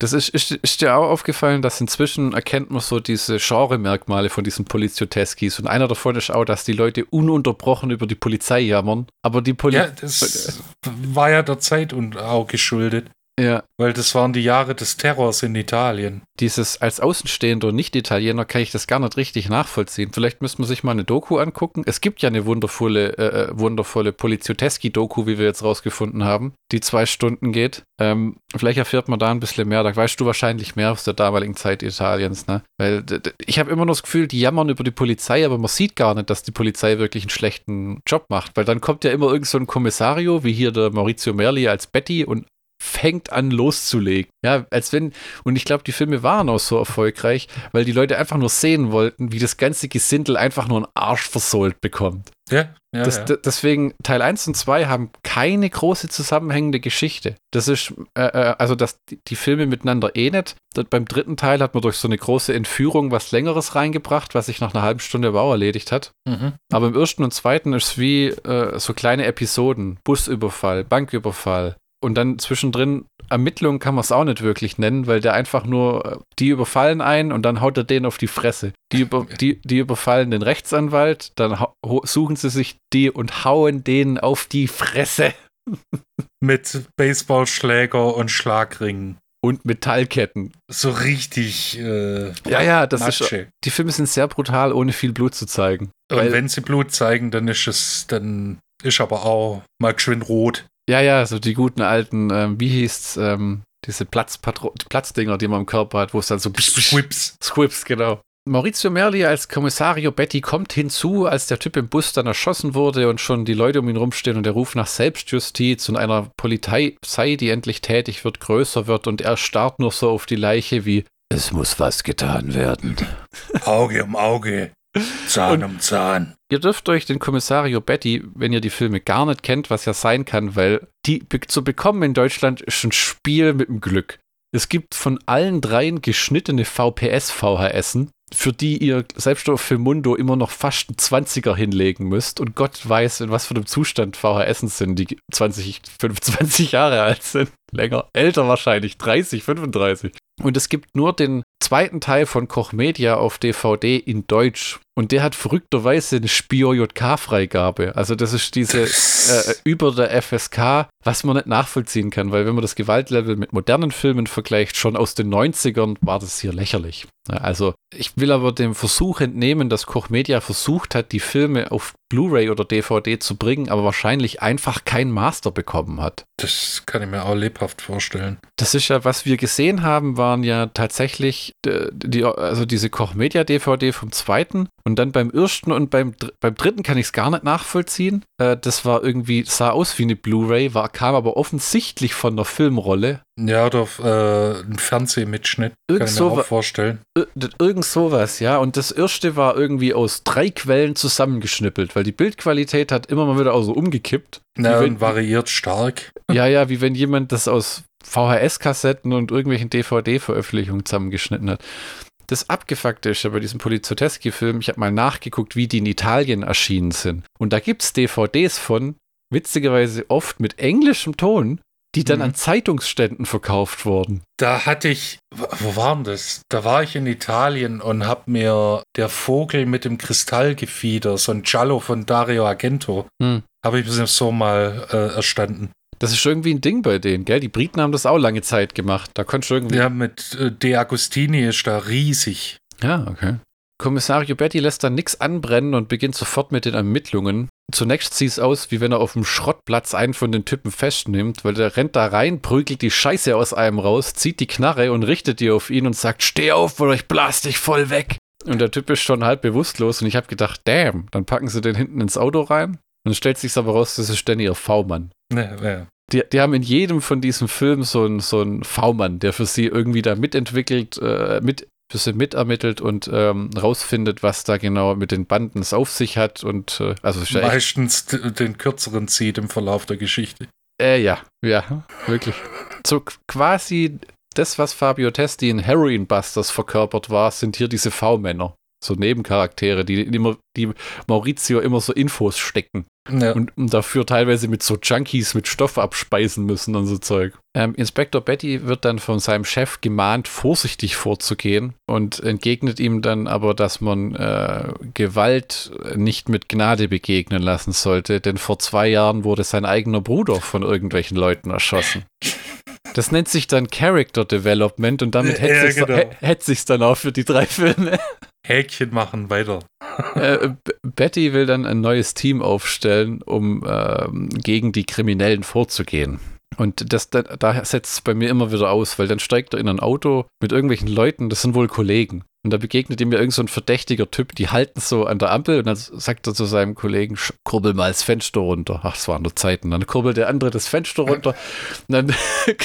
Das ist, ist, ist dir auch aufgefallen, dass inzwischen erkennt man so diese Genre-Merkmale von diesen Polizioteskis. Und einer davon ist auch, dass die Leute ununterbrochen über die Polizei jammern. Aber die Polizei. Ja, das war ja der Zeit und auch geschuldet. Ja. Weil das waren die Jahre des Terrors in Italien. Dieses als Außenstehender Nicht-Italiener kann ich das gar nicht richtig nachvollziehen. Vielleicht müsste man sich mal eine Doku angucken. Es gibt ja eine wundervolle, äh, äh wundervolle Polizioteschi-Doku, wie wir jetzt rausgefunden haben, die zwei Stunden geht. Ähm, vielleicht erfährt man da ein bisschen mehr. Da weißt du wahrscheinlich mehr aus der damaligen Zeit Italiens, ne? Weil ich habe immer noch das Gefühl, die jammern über die Polizei, aber man sieht gar nicht, dass die Polizei wirklich einen schlechten Job macht. Weil dann kommt ja immer irgend so ein Kommissario, wie hier der Maurizio Merli als Betty und fängt an loszulegen. Ja, als wenn, und ich glaube, die Filme waren auch so erfolgreich, weil die Leute einfach nur sehen wollten, wie das ganze Gesindel einfach nur einen Arsch versohlt bekommt. Ja, ja, das, ja. Deswegen, Teil 1 und 2 haben keine große zusammenhängende Geschichte. Das ist, äh, äh, also dass die, die, Filme miteinander eh nicht. Beim dritten Teil hat man durch so eine große Entführung was Längeres reingebracht, was sich nach einer halben Stunde Bau erledigt hat. Mhm. Aber im ersten und zweiten ist es wie äh, so kleine Episoden. Busüberfall, Banküberfall, und dann zwischendrin Ermittlungen kann man es auch nicht wirklich nennen, weil der einfach nur, die überfallen einen und dann haut er den auf die Fresse. Die, über, die, die überfallen den Rechtsanwalt, dann suchen sie sich die und hauen den auf die Fresse. Mit Baseballschläger und Schlagringen. Und Metallketten. So richtig. Äh, ja, ja, das Matsche. ist. Die Filme sind sehr brutal, ohne viel Blut zu zeigen. Und wenn sie Blut zeigen, dann ist es, dann ist aber auch mal schön rot. Ja, ja, so die guten alten, ähm, wie hieß's, ähm, diese Platzpatro Platzdinger, die man im Körper hat, wo es dann so Squips. Squips, genau. Maurizio Merli als Kommissario Betty kommt hinzu, als der Typ im Bus dann erschossen wurde und schon die Leute um ihn rumstehen und der Ruf nach Selbstjustiz und einer Polizei, die endlich tätig wird, größer wird und er starrt nur so auf die Leiche wie es muss was getan werden. Auge um Auge, Zahn um Zahn. Ihr dürft euch den Kommissario Betty, wenn ihr die Filme gar nicht kennt, was ja sein kann, weil die zu bekommen in Deutschland ist ein Spiel mit dem Glück. Es gibt von allen dreien geschnittene VPS-VHSen, für die ihr selbst auf Filmundo immer noch fast einen 20er hinlegen müsst. Und Gott weiß, in was für einem Zustand VHSen sind, die 20, 25 Jahre alt sind. Länger, älter wahrscheinlich, 30, 35. Und es gibt nur den zweiten Teil von Koch Media auf DVD in Deutsch. Und der hat verrückterweise eine Spio-JK-Freigabe. Also das ist diese äh, über der FSK, was man nicht nachvollziehen kann, weil wenn man das Gewaltlevel mit modernen Filmen vergleicht, schon aus den 90ern war das hier lächerlich. Also ich will aber dem Versuch entnehmen, dass Koch Media versucht hat, die Filme auf Blu-ray oder DVD zu bringen, aber wahrscheinlich einfach kein Master bekommen hat. Das kann ich mir auch lebhaft vorstellen. Das ist ja, was wir gesehen haben, waren ja tatsächlich äh, die, also diese Koch Media DVD vom zweiten und dann beim ersten und beim, beim dritten kann ich es gar nicht nachvollziehen. Äh, das war irgendwie, sah aus wie eine Blu-ray, kam aber offensichtlich von der Filmrolle. Ja, oder äh, ein Fernsehmitschnitt. Irgend kann ich mir auch vorstellen. Irgend sowas, ja. Und das erste war irgendwie aus drei Quellen zusammengeschnippelt, weil die Bildqualität hat immer mal wieder auch so umgekippt. Ja, wenn, und variiert stark. Ja, ja, wie wenn jemand das aus VHS-Kassetten und irgendwelchen DVD-Veröffentlichungen zusammengeschnitten hat. Das Abgefuckte ist ja bei diesem Polizoteschi-Film, ich habe mal nachgeguckt, wie die in Italien erschienen sind. Und da gibt es DVDs von, witzigerweise oft mit englischem Ton, die dann mhm. an Zeitungsständen verkauft wurden. Da hatte ich, wo war denn das? Da war ich in Italien und hab mir der Vogel mit dem Kristallgefieder, so ein Giallo von Dario Argento, mhm. habe ich mir so mal äh, erstanden. Das ist irgendwie ein Ding bei denen, gell? Die Briten haben das auch lange Zeit gemacht. Da konntest du irgendwie. Ja, mit äh, De Agostini ist da riesig. Ja, okay. Kommissario Betty lässt dann nichts anbrennen und beginnt sofort mit den Ermittlungen. Zunächst sieht es aus, wie wenn er auf dem Schrottplatz einen von den Typen festnimmt, weil der rennt da rein, prügelt die Scheiße aus einem raus, zieht die Knarre und richtet die auf ihn und sagt, steh auf oder ich blas dich voll weg. Und der Typ ist schon halb bewusstlos und ich habe gedacht, damn, dann packen sie den hinten ins Auto rein Dann stellt sich aber raus, das ist Danny ihr V-Mann. Ja, ja. Die, die haben in jedem von diesen Filmen so einen so einen V-Mann, der für sie irgendwie da mitentwickelt, äh, mit, sie mitermittelt und ähm, rausfindet, was da genau mit den Banden es auf sich hat. Und äh, also Meistens den kürzeren zieht im Verlauf der Geschichte. äh, ja, ja, wirklich. So quasi das, was Fabio Testi in Heroin Busters verkörpert war, sind hier diese V-Männer. So Nebencharaktere, die immer, die Maurizio immer so Infos stecken. Ja. und, und dafür teilweise mit so Junkies mit Stoff abspeisen müssen und so Zeug. Ähm, Inspektor Betty wird dann von seinem Chef gemahnt, vorsichtig vorzugehen und entgegnet ihm dann aber, dass man äh, Gewalt nicht mit Gnade begegnen lassen sollte, denn vor zwei Jahren wurde sein eigener Bruder von irgendwelchen Leuten erschossen. Das nennt sich dann Character Development und damit Ja, hätte sich's genau. dann auch für die drei Filme. Häkchen machen, weiter. Äh, Betty will dann ein neues Team aufstellen, um ähm, gegen die Kriminellen vorzugehen. Und das, da, da setzt es bei mir immer wieder aus, weil dann steigt er in ein Auto mit irgendwelchen Leuten, das sind wohl Kollegen. Und da begegnet ihm ja irgend so ein verdächtiger Typ, die halten so an der Ampel und dann sagt er zu seinem Kollegen, "Sch- kurbel mal das Fenster runter. Ach, es waren nur Zeiten. Dann kurbelt der andere das Fenster runter. Und dann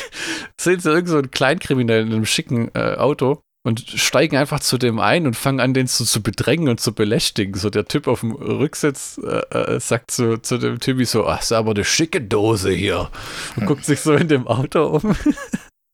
sehen sie irgend so einen Kleinkriminellen in einem schicken äh, Auto und steigen einfach zu dem ein und fangen an, den so zu bedrängen und zu belästigen. So der Typ auf dem Rücksitz äh, äh, sagt zu, zu dem Typi so, ach, ist aber eine schicke Dose hier. Und guckt sich so in dem Auto um.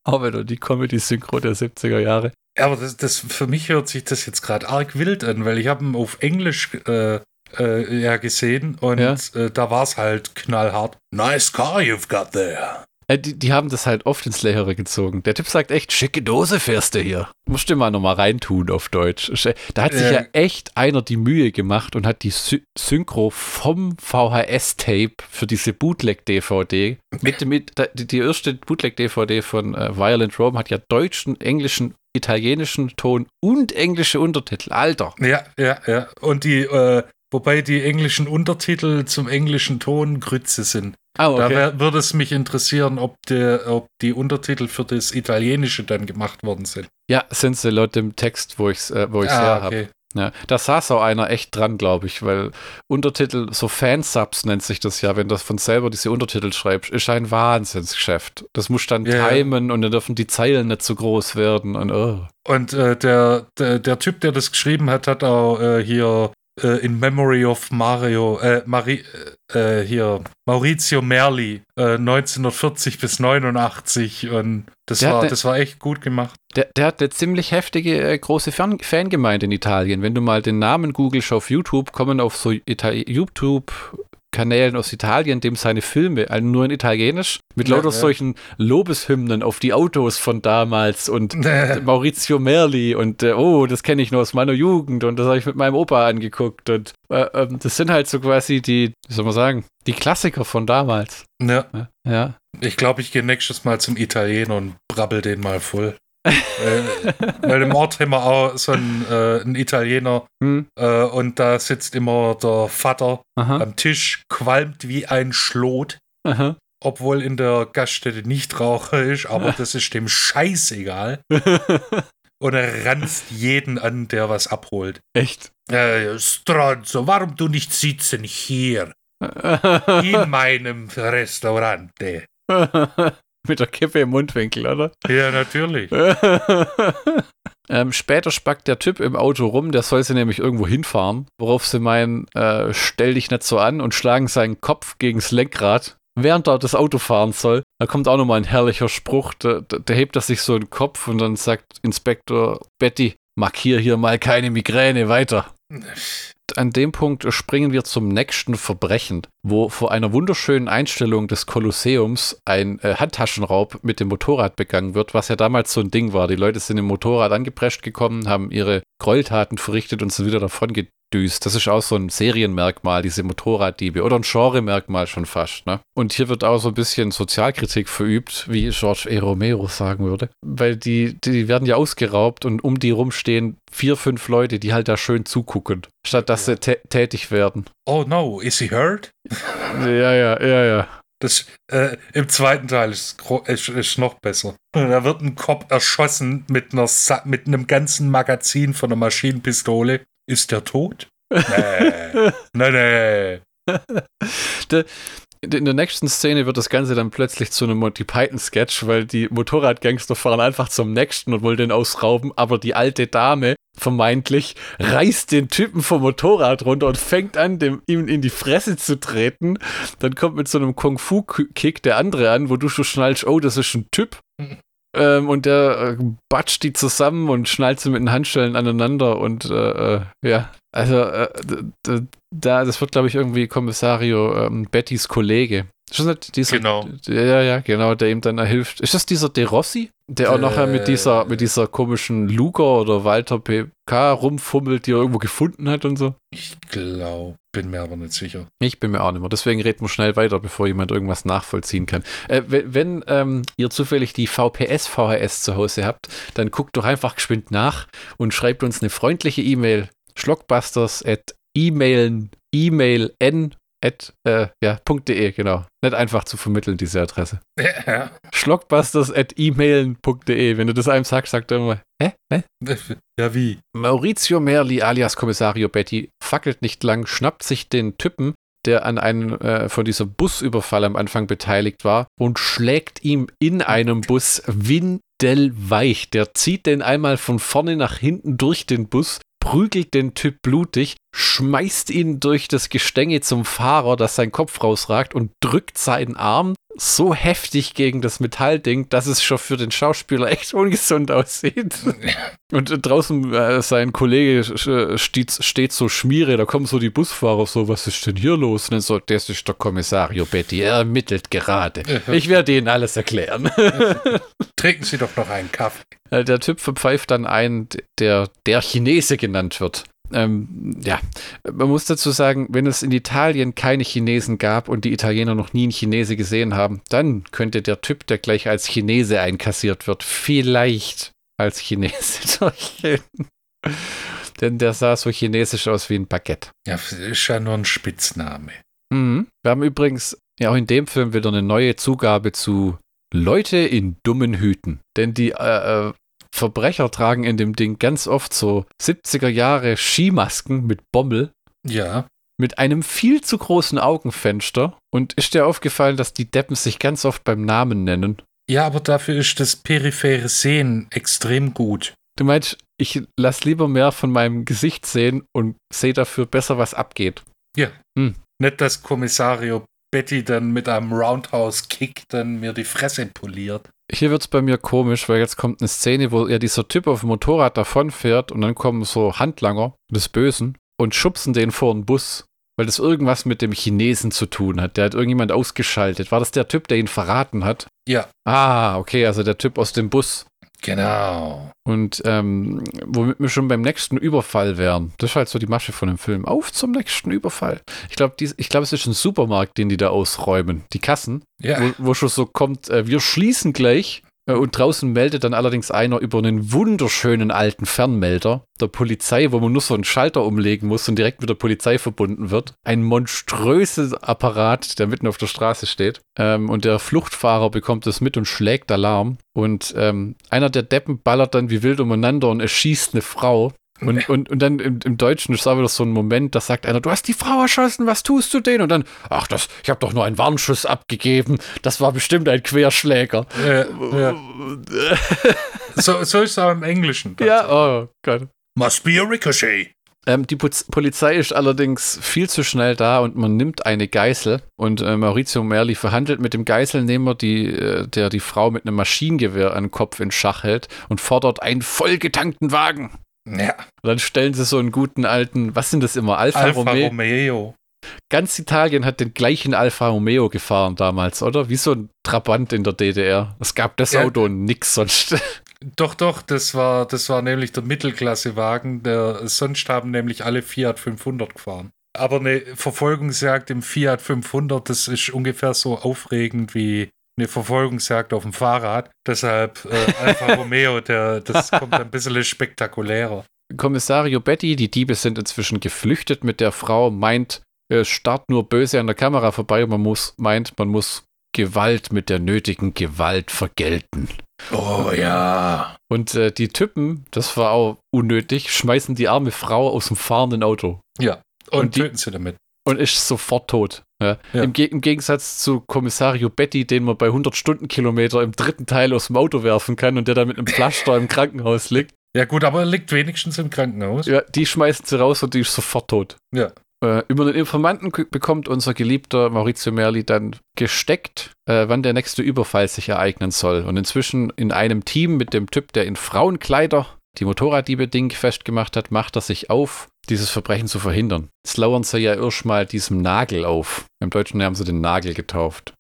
Wieder die Comedy-Synchro der 70er Jahre. Aber das, das, für mich hört sich das jetzt gerade arg wild an, weil ich habe ihn auf Englisch äh, äh, ja gesehen und Ja. äh, da war es halt knallhart. Nice car you've got there. Äh, die, die haben das halt oft ins Lächere gezogen. Der Typ sagt echt, schicke Dose fährst du hier. Musst du mal nochmal reintun auf Deutsch. Sch- Da hat sich Ja. ja echt einer die Mühe gemacht und hat die Sy Synchro vom VHS-Tape für diese Bootleg-DVD mit, mit die, die erste Bootleg-DVD von äh, Violent Rome hat ja deutschen, englischen, italienischen Ton und englische Untertitel. Alter. Ja, ja, ja. Und die, äh, wobei die englischen Untertitel zum englischen Ton Grütze sind. Ah, Da okay. wär, würde es mich interessieren, ob, der, ob die Untertitel für das Italienische dann gemacht worden sind. Ja, sind sie laut dem Text, wo ich es äh, wo ich's her habe. Ah, okay. Ja, da saß auch einer echt dran, glaube ich, weil Untertitel, so Fansubs nennt sich das ja, wenn du von selber diese Untertitel schreibst, ist ein Wahnsinnsgeschäft. Das muss dann Ja. timen und dann dürfen die Zeilen nicht zu groß werden und oh. Und äh, der, der, der Typ, der das geschrieben hat, hat auch äh, hier äh, in Memory of Mario, äh, Mari, äh, hier Maurizio Merli, äh, 1940 bis 89 und das Der war, ne- das war echt gut gemacht. Der, der hat eine ziemlich heftige äh, große Fan Fangemeinde in Italien. Wenn du mal den Namen googelst auf YouTube, kommen auf so Itali YouTube Kanälen aus Italien, dem seine Filme, also nur in Italienisch, mit Ja, lauter ja. solchen Lobeshymnen auf die Autos von damals und Äh, Maurizio Merli und äh, oh, das kenne ich nur aus meiner Jugend und das habe ich mit meinem Opa angeguckt und äh, ähm, das sind halt so quasi die, wie soll man sagen, die Klassiker von damals. Ja, ja. ich glaube, ich gehe nächstes Mal zum Italiener und brabbel den mal voll. Äh, weil im Ort haben wir auch so einen, äh, einen Italiener Hm, äh, und da sitzt immer der Vater aha, am Tisch, qualmt wie ein Schlot. aha. obwohl in der Gaststätte nicht Raucher ist, aber das ist dem scheißegal. Und er ranzt jeden an, der was abholt. Echt. Äh, Stronzo, warum du nicht sitzen hier in meinem Restaurant? Mit der Kippe im Mundwinkel, oder? Ja, natürlich. ähm, später spackt der Typ im Auto rum, der soll sie nämlich irgendwo hinfahren, worauf sie meinen, äh, stell dich nicht so an und schlagen seinen Kopf gegens Lenkrad, während er das Auto fahren soll. Da kommt auch nochmal ein herrlicher Spruch, da, da, da hebt er sich so den Kopf und dann sagt Inspektor Betty, markier hier mal keine Migräne weiter. An dem Punkt springen wir zum nächsten Verbrechen, wo vor einer wunderschönen Einstellung des Kolosseums ein äh, Handtaschenraub mit dem Motorrad begangen wird, was ja damals so ein Ding war. Die Leute sind im Motorrad angeprescht gekommen, haben ihre Gräueltaten verrichtet und sind wieder davon gedüst. Das ist auch so ein Serienmerkmal, diese Motorraddiebe oder ein Genremerkmal schon fast. Ne? Und hier wird auch so ein bisschen Sozialkritik verübt, wie George E. Romero sagen würde, weil die, die werden ja ausgeraubt und um die rum stehen vier, fünf Leute, die halt da schön zugucken, statt dass sie tä tätig werden. Oh no, is he hurt? Ja, ja, ja, ja. Das, äh, Im zweiten Teil ist es noch besser. Da wird ein Cop erschossen mit, einer Sa mit einem ganzen Magazin von einer Maschinenpistole. Ist der tot? Nee. nee, nee. in der nächsten Szene wird das Ganze dann plötzlich zu einem Monty Python-Sketch, weil die Motorradgangster fahren einfach zum nächsten und wollen den ausrauben, aber die alte Dame, vermeintlich, reißt den Typen vom Motorrad runter und fängt an, dem, ihm in die Fresse zu treten. Dann kommt mit so einem Kung-Fu-Kick der andere an, wo du schon schnallst, oh, das ist ein Typ. Ähm, und der äh, batscht die zusammen und schnallt sie mit den Handschellen aneinander und äh, äh, ja, also äh, da, das wird glaube ich irgendwie Kommissario ähm, Bettys Kollege. Ist das nicht dieser, Genau. Ja, ja, genau, der ihm dann hilft. Ist das dieser De Rossi, der auch Äh, nachher mit dieser, mit dieser komischen Luger oder Walter PK rumfummelt, die er irgendwo gefunden hat und so? Ich glaube, bin mir aber nicht sicher. Ich bin mir auch nicht mehr. Deswegen reden wir schnell weiter, bevor jemand irgendwas nachvollziehen kann. Äh, wenn wenn ähm, ihr zufällig die VPS VHS zu Hause habt, dann guckt doch einfach geschwind nach und schreibt uns eine freundliche E-Mail. Schlockbusters at e-mailen, e-mail n at, äh, ja, .de, genau. Nicht einfach zu vermitteln, diese Adresse. Ja. Schlockbusters at e-mailen.de. Wenn du das einem sagst, sagt er immer, hä? hä? Ja, wie? Maurizio Merli alias Kommissario Betty fackelt nicht lang, schnappt sich den Typen, der an einem äh, von diesem Busüberfall am Anfang beteiligt war, und schlägt ihm in einem Bus windelweich. Der zieht den einmal von vorne nach hinten durch den Bus, prügelt den Typ blutig, schmeißt ihn durch das Gestänge zum Fahrer, dass sein Kopf rausragt und drückt seinen Arm so heftig gegen das Metallding, dass es schon für den Schauspieler echt ungesund aussieht. Und draußen äh, sein Kollege äh, steht, steht so Schmiere, da kommen so die Busfahrer so, was ist denn hier los? Und dann so, das ist der Kommissario Betty, er ermittelt gerade. Ich werde Ihnen alles erklären. Trinken Sie doch noch einen Kaffee. Äh, Der Typ verpfeift dann einen, der der Chinese genannt wird. Ähm, ja, man muss dazu sagen, wenn es in Italien keine Chinesen gab und die Italiener noch nie einen Chinese gesehen haben, dann könnte der Typ, der gleich als Chinese einkassiert wird, vielleicht als Chinese durchgehen. Denn der sah so chinesisch aus wie ein Baguette. Ja, ist ja nur ein Spitzname. Mhm. Wir haben übrigens ja auch in dem Film wieder eine neue Zugabe zu Leute in dummen Hüten. Denn die äh, äh, Verbrecher tragen in dem Ding ganz oft so 70er Jahre Skimasken mit Bommel Ja. mit einem viel zu großen Augenfenster. Und ist dir aufgefallen, dass die Deppen sich ganz oft beim Namen nennen? Ja, aber dafür ist das periphere Sehen extrem gut. Du meinst, ich lass lieber mehr von meinem Gesicht sehen und sehe dafür besser, was abgeht. Nicht, dass Kommissario Betty dann mit einem Roundhouse-Kick dann mir die Fresse poliert. Hier wird es bei mir komisch, weil jetzt kommt eine Szene, wo ja dieser Typ auf dem Motorrad davonfährt und dann kommen so Handlanger des Bösen und schubsen den vor den Bus, weil das irgendwas mit dem Chinesen zu tun hat. Der hat irgendjemand ausgeschaltet. War das der Typ, der ihn verraten hat? Ja, Ah, okay, also der Typ aus dem Bus. Genau. Und ähm, womit wir schon beim nächsten Überfall wären. Das ist halt so die Masche von dem Film. Auf zum nächsten Überfall. Ich glaube, glaub, es ist ein Supermarkt, den die da ausräumen. Die Kassen Ja, wo, wo schon so kommt, äh, wir schließen gleich. Äh, und draußen meldet dann allerdings einer über einen wunderschönen alten Fernmelder der Polizei, wo man nur so einen Schalter umlegen muss und direkt mit der Polizei verbunden wird. Ein monströses Apparat, der mitten auf der Straße steht. Ähm, und der Fluchtfahrer bekommt es mit und schlägt Alarm. Und ähm, einer der Deppen ballert dann wie wild umeinander und erschießt eine Frau. Und, und, und dann im, im Deutschen ist aber so ein Moment, da sagt einer, du hast die Frau erschossen, was tust du denn? Und dann, ach, das, ich habe doch nur einen Warnschuss abgegeben, das war bestimmt ein Querschläger. äh, ja. So, so ist es auch im Englischen. Ja, oh Gott. Must be a ricochet. Ähm, die Puz- Polizei ist allerdings viel zu schnell da und man nimmt eine Geißel und äh, Maurizio Merli verhandelt mit dem Geiselnehmer, die, äh, der die Frau mit einem Maschinengewehr an den Kopf in Schach hält und fordert einen vollgetankten Wagen. Ja, Und dann stellen sie so einen guten alten, was sind das immer, Alfa, Alfa Romeo? Romeo. Ganz Italien hat den gleichen Alfa Romeo gefahren damals, oder? Wie so ein Trabant in der DDR. Es gab das Ja. Auto und nix sonst. Doch, doch, das war, das war nämlich der Mittelklassewagen. Der, sonst haben nämlich alle Fiat 500 gefahren. Aber eine Verfolgungsjagd im Fiat 500, das ist ungefähr so aufregend wie eine Verfolgungsjagd auf dem Fahrrad. Deshalb äh, Alfa Romeo, der, das kommt ein bisschen spektakulärer. Kommissario Betty, die Diebe sind inzwischen geflüchtet mit der Frau, meint, es starrt nur böse an der Kamera vorbei und man muss, meint, man muss Gewalt mit der nötigen Gewalt vergelten. Oh ja. Und äh, die Typen, das war auch unnötig, schmeißen die arme Frau aus dem fahrenden Auto. Ja. Und, Und die- töten sie damit. Und ist sofort tot. Ja. Ja. Im, Ge Im Gegensatz zu Kommissario Betty, den man bei 100 Stundenkilometer im dritten Teil aus dem Auto werfen kann und der dann mit einem Pflaster im Krankenhaus liegt. Ja, gut, aber er liegt wenigstens im Krankenhaus. Ja, die schmeißen sie raus und die ist sofort tot. Ja. Äh, über den Informanten bekommt unser geliebter Maurizio Merli dann gesteckt, äh, wann der nächste Überfall sich ereignen soll. Und inzwischen in einem Team mit dem Typ, der in Frauenkleider die Motorraddiebe-Ding festgemacht hat, macht er sich auf, dieses Verbrechen zu verhindern. Jetzt lauern sie ja erstmal diesem Nagel auf. Im Deutschen haben sie den Nagel getauft.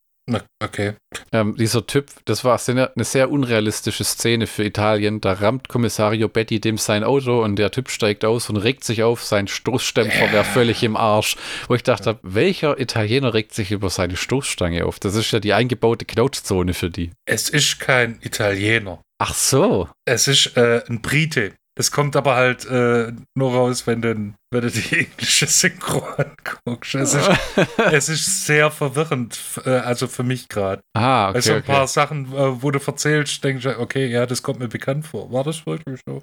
Okay. Ähm, dieser Typ, das war sehr, eine sehr unrealistische Szene für Italien. Da rammt Kommissario Betty dem sein Auto und der Typ steigt aus und regt sich auf. Sein Stoßstempfer wäre völlig im Arsch. Wo ich dachte, welcher Italiener regt sich über seine Stoßstange auf? Das ist ja die eingebaute Knautschzone für die. Es ist kein Italiener. Ach so. Es ist äh, ein Brite. Das kommt aber halt äh, nur raus, wenn du, wenn du die englische Synchro anguckst. Es ist, es ist sehr verwirrend, äh, also für mich gerade. Ah, okay. also ein okay. paar Sachen, äh, wo du erzählst, denkst du, okay, ja, das kommt mir bekannt vor. War das wirklich so?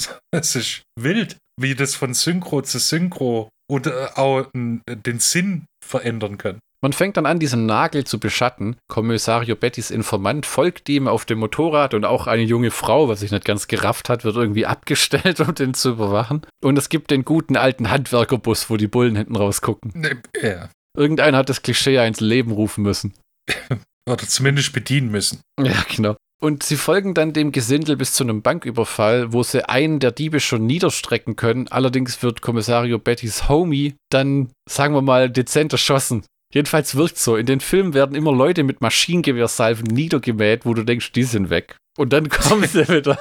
Es ist wild, wie das von Synchro zu Synchro und äh, auch den Sinn verändern kann. Man fängt dann an, diesen Nagel zu beschatten. Kommissario Bettys Informant folgt ihm auf dem Motorrad und auch eine junge Frau, was sich nicht ganz gerafft hat, wird irgendwie abgestellt, um den zu überwachen. Und es gibt den guten alten Handwerkerbus, wo die Bullen hinten rausgucken. Ne, Ja. Irgendeiner hat das Klischee ja ins Leben rufen müssen. Oder zumindest bedienen müssen. Ja, genau. Und sie folgen dann dem Gesindel bis zu einem Banküberfall, wo sie einen der Diebe schon niederstrecken können. Allerdings wird Kommissario Bettys Homie dann, sagen wir mal, dezent erschossen. Jedenfalls wirkt so. In den Filmen werden immer Leute mit Maschinengewehrsalven niedergemäht, wo du denkst, die sind weg. Und dann kommen sie wieder.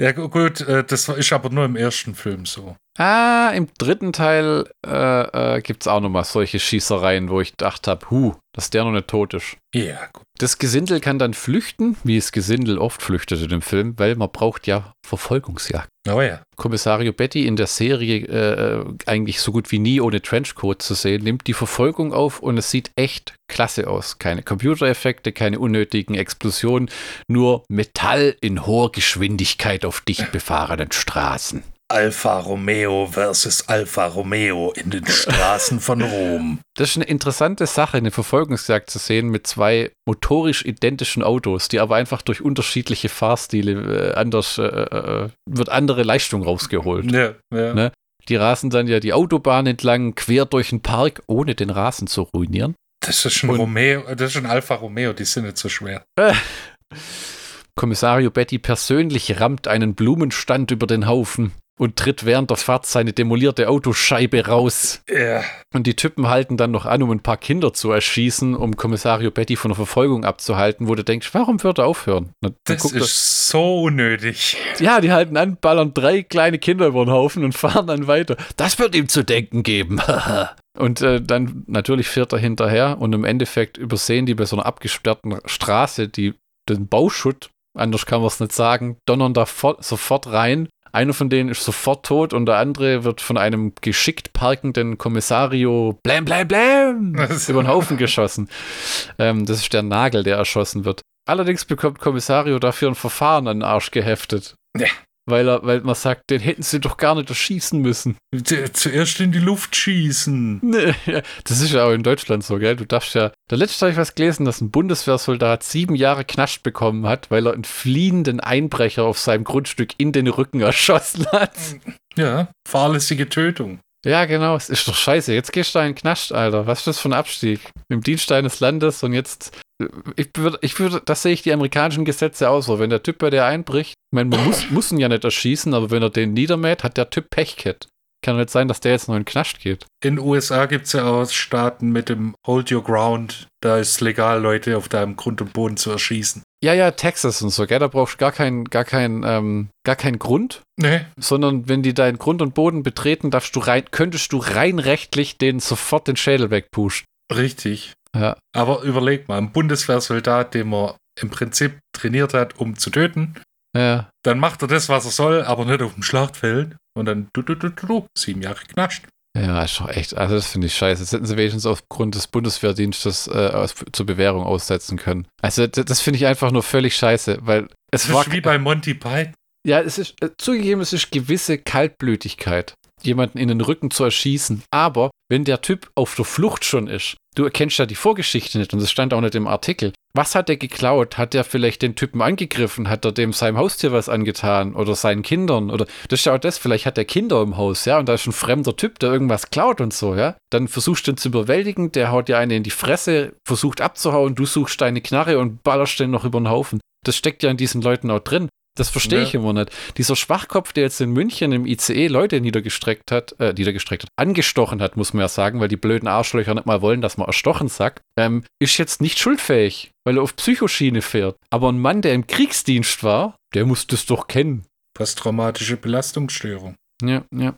Ja, gu- gut, äh, das war- ist aber nur im ersten Film so. Ah, im dritten Teil äh, äh, gibt es auch nochmal solche Schießereien, wo ich gedacht habe, hu, dass der noch nicht tot ist. Ja, gut. Das Gesindel kann dann flüchten, wie es Gesindel oft flüchtet in dem Film, weil man braucht ja Verfolgungsjagd. Oh ja. Kommissario Betty in der Serie äh, eigentlich so gut wie nie ohne Trenchcoat zu sehen, nimmt die Verfolgung auf und es sieht echt klasse aus. Keine Computereffekte, keine unnötigen Explosionen, nur Metall in hoher Geschwindigkeit auf dicht befahrenen Straßen. Alfa Romeo versus Alfa Romeo in den Straßen von Rom. Das ist eine interessante Sache, eine Verfolgungsjagd zu sehen mit zwei motorisch identischen Autos, die aber einfach durch unterschiedliche Fahrstile äh, anders, äh, äh, wird andere Leistung rausgeholt. Ja, ja. Ne? Die rasen dann ja die Autobahn entlang, quer durch den Park, ohne den Rasen zu ruinieren. Das ist schon Und- Romeo, das ist schon Alfa Romeo, die sind nicht so schwer. Kommissario Betty persönlich rammt einen Blumenstand über den Haufen und tritt während der Fahrt seine demolierte Autoscheibe raus. Ja. Und die Typen halten dann noch an, um ein paar Kinder zu erschießen, um Kommissario Betty von der Verfolgung abzuhalten, wo du denkst, warum wird er aufhören? Na, Das guckt ist so unnötig. ja, die halten an, ballern drei kleine Kinder über den Haufen und fahren dann weiter. Das wird ihm zu denken geben. und äh, dann natürlich fährt er hinterher und im Endeffekt übersehen die bei so einer abgesperrten Straße die, den Bauschutt, anders kann man es nicht sagen, donnern da fort, sofort rein. Einer von denen ist sofort tot und der andere wird von einem geschickt parkenden Kommissario blam blam blam über den Haufen geschossen. Ähm, das ist der Nagel, der erschossen wird. Allerdings bekommt Kommissario dafür ein Verfahren an den Arsch geheftet. Ja. Weil, er, weil man sagt, den hätten sie doch gar nicht erschießen müssen. Zu- Zuerst in die Luft schießen. Nee, das ist ja auch in Deutschland so, gell? Du darfst ja. Der letzte habe ich was gelesen, dass ein Bundeswehrsoldat sieben Jahre Knast bekommen hat, weil er einen fliehenden Einbrecher auf seinem Grundstück in den Rücken erschossen hat. Ja, fahrlässige Tötung. Ja, genau, es ist doch scheiße. Jetzt gehst du in den Knast, Alter. Was ist das für ein Abstieg? Im Dienst deines Landes und jetzt. Ich würde, ich würde, das sehe ich die amerikanischen Gesetze aus. So, wenn der Typ bei dir einbricht, ich meine, man muss, muss ihn ja nicht erschießen, aber wenn er den niedermäht, hat der Typ Pech gehabt. Kann nicht sein, dass der jetzt noch in den Knast geht. In den USA gibt es ja auch Staaten mit dem Hold Your Ground. Da ist es legal, Leute auf deinem Grund und Boden zu erschießen. Ja, ja, Texas und so, gell? Da brauchst du gar keinen, gar keinen, ähm, gar keinen Grund, Nee, sondern wenn die deinen Grund und Boden betreten, darfst du rein, könntest du rein rechtlich den sofort den Schädel wegpushen. richtig. Ja. Aber überleg mal, ein Bundeswehrsoldat, den man im Prinzip trainiert hat, um zu töten, Ja. dann macht er das, was er soll, aber nicht auf dem Schlachtfeld. Und dann du, du, du, du, du, sieben Jahre Knast. Ja, ist doch echt, also das finde ich scheiße. Das hätten sie wenigstens aufgrund des Bundeswehrdienstes äh, aus, zur Bewährung aussetzen können. Also das, das finde ich einfach nur völlig scheiße, weil es Das war, ist wie bei Monty Python. ja, es ist, äh, zugegeben, es ist gewisse Kaltblütigkeit. jemanden in den Rücken zu erschießen. Aber wenn der Typ auf der Flucht schon ist, du erkennst ja die Vorgeschichte nicht und es stand auch nicht im Artikel. Was hat er geklaut? Hat er vielleicht den Typen angegriffen? Hat er dem seinem Haustier was angetan oder seinen Kindern? Oder das auch das, vielleicht hat er Kinder im Haus, ja, und da ist ein fremder Typ, der irgendwas klaut und so, ja. Dann versuchst du ihn zu überwältigen, der haut dir eine in die Fresse, versucht abzuhauen, du suchst deine Knarre und ballerst den noch über den Haufen. Das steckt ja in diesen Leuten auch drin. Das verstehe ich immer nicht. Dieser Schwachkopf, der jetzt in München im ICE Leute niedergestreckt hat, äh, niedergestreckt hat, angestochen hat, muss man ja sagen, weil die blöden Arschlöcher nicht mal wollen, dass man erstochen sagt, ähm, ist jetzt nicht schuldfähig, weil er auf Psychoschiene fährt. Aber ein Mann, der im Kriegsdienst war, der muss das doch kennen. Posttraumatische Belastungsstörung. Ja, ja.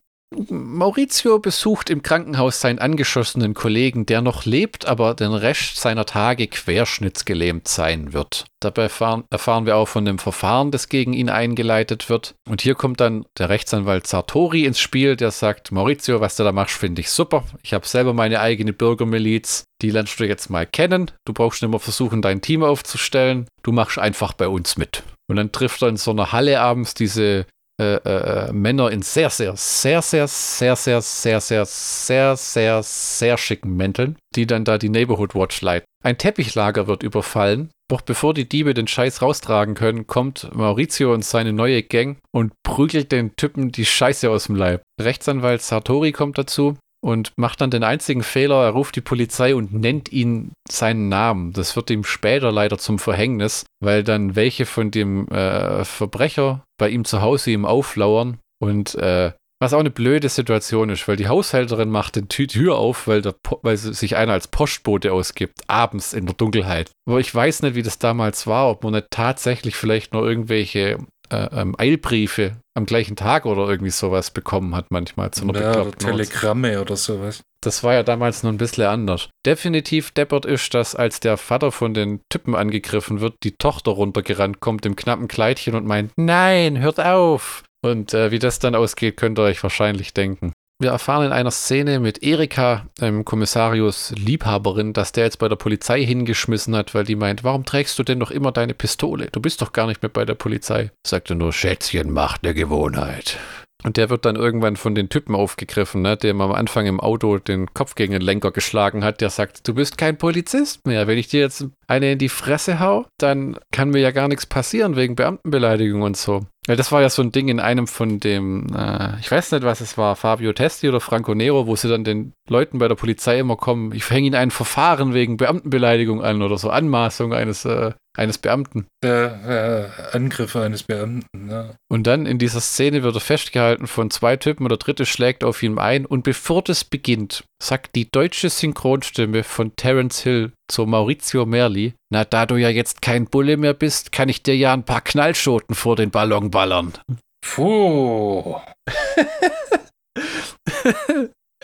Maurizio besucht im Krankenhaus seinen angeschossenen Kollegen, der noch lebt, aber den Rest seiner Tage querschnittsgelähmt sein wird. Dabei erfahren, erfahren, wir auch von dem Verfahren, das gegen ihn eingeleitet wird. Und hier kommt dann der Rechtsanwalt Sartori ins Spiel, der sagt, Maurizio, was du da machst, finde ich super. Ich habe selber meine eigene Bürgermiliz. Die lernst du jetzt mal kennen. Du brauchst nicht mehr versuchen, dein Team aufzustellen. Du machst einfach bei uns mit. Und dann trifft er in so einer Halle abends diese äh, äh, Männer in sehr, sehr, sehr, sehr, sehr, sehr, sehr, sehr, sehr, sehr, sehr schicken Mänteln, die dann da die Neighborhood Watch leiten. Ein Teppichlager wird überfallen. Doch bevor die Diebe den Scheiß raustragen können, kommt Maurizio und seine neue Gang und prügelt den Typen die Scheiße aus dem Leib. Rechtsanwalt Sartori kommt dazu und macht dann den einzigen Fehler, er ruft die Polizei und nennt ihn seinen Namen. Das wird ihm später leider zum Verhängnis, weil dann welche von dem äh, Verbrecher bei ihm zu Hause ihm auflauern und äh, was auch eine blöde Situation ist, weil die Haushälterin macht den Tür auf, weil, der, weil sich einer als Postbote ausgibt, abends in der Dunkelheit. Aber ich weiß nicht, wie das damals war, ob man nicht tatsächlich vielleicht nur irgendwelche äh, ähm, Eilbriefe am gleichen Tag oder irgendwie sowas bekommen hat, manchmal zu einer ja, oder Telegramme oder sowas. Das war ja damals noch ein bisschen anders. Definitiv deppert ist, dass als der Vater von den Typen angegriffen wird, die Tochter runtergerannt kommt im knappen Kleidchen und meint, nein, hört auf. Und äh, wie das dann ausgeht, könnt ihr euch wahrscheinlich denken. Wir erfahren in einer Szene mit Erika, einem Kommissarius Liebhaberin, dass der jetzt bei der Polizei hingeschmissen hat, weil die meint, warum trägst du denn noch immer deine Pistole? Du bist doch gar nicht mehr bei der Polizei. Sagte nur, Schätzchen macht eine Gewohnheit. Und der wird dann irgendwann von den Typen aufgegriffen, ne, dem am Anfang im Auto den Kopf gegen den Lenker geschlagen hat. Der sagt, du bist kein Polizist mehr. Wenn ich dir jetzt eine in die Fresse hau, dann kann mir ja gar nichts passieren wegen Beamtenbeleidigung und so. Ja, das war ja so ein Ding in einem von dem, äh, ich weiß nicht, was es war, Fabio Testi oder Franco Nero, wo sie dann den Leuten bei der Polizei immer kommen, ich hänge ihnen ein Verfahren wegen Beamtenbeleidigung an oder so Anmaßung eines, äh, eines Beamten. Äh, Angriffe eines Beamten, ja. Und dann in dieser Szene wird er festgehalten von zwei Typen und der dritte schlägt auf ihn ein und bevor das beginnt, sagt die deutsche Synchronstimme von Terence Hill zu Maurizio Merli, na da du ja jetzt kein Bulle mehr bist, kann ich dir ja ein paar Knallschoten vor den Ballon ballern. Puh.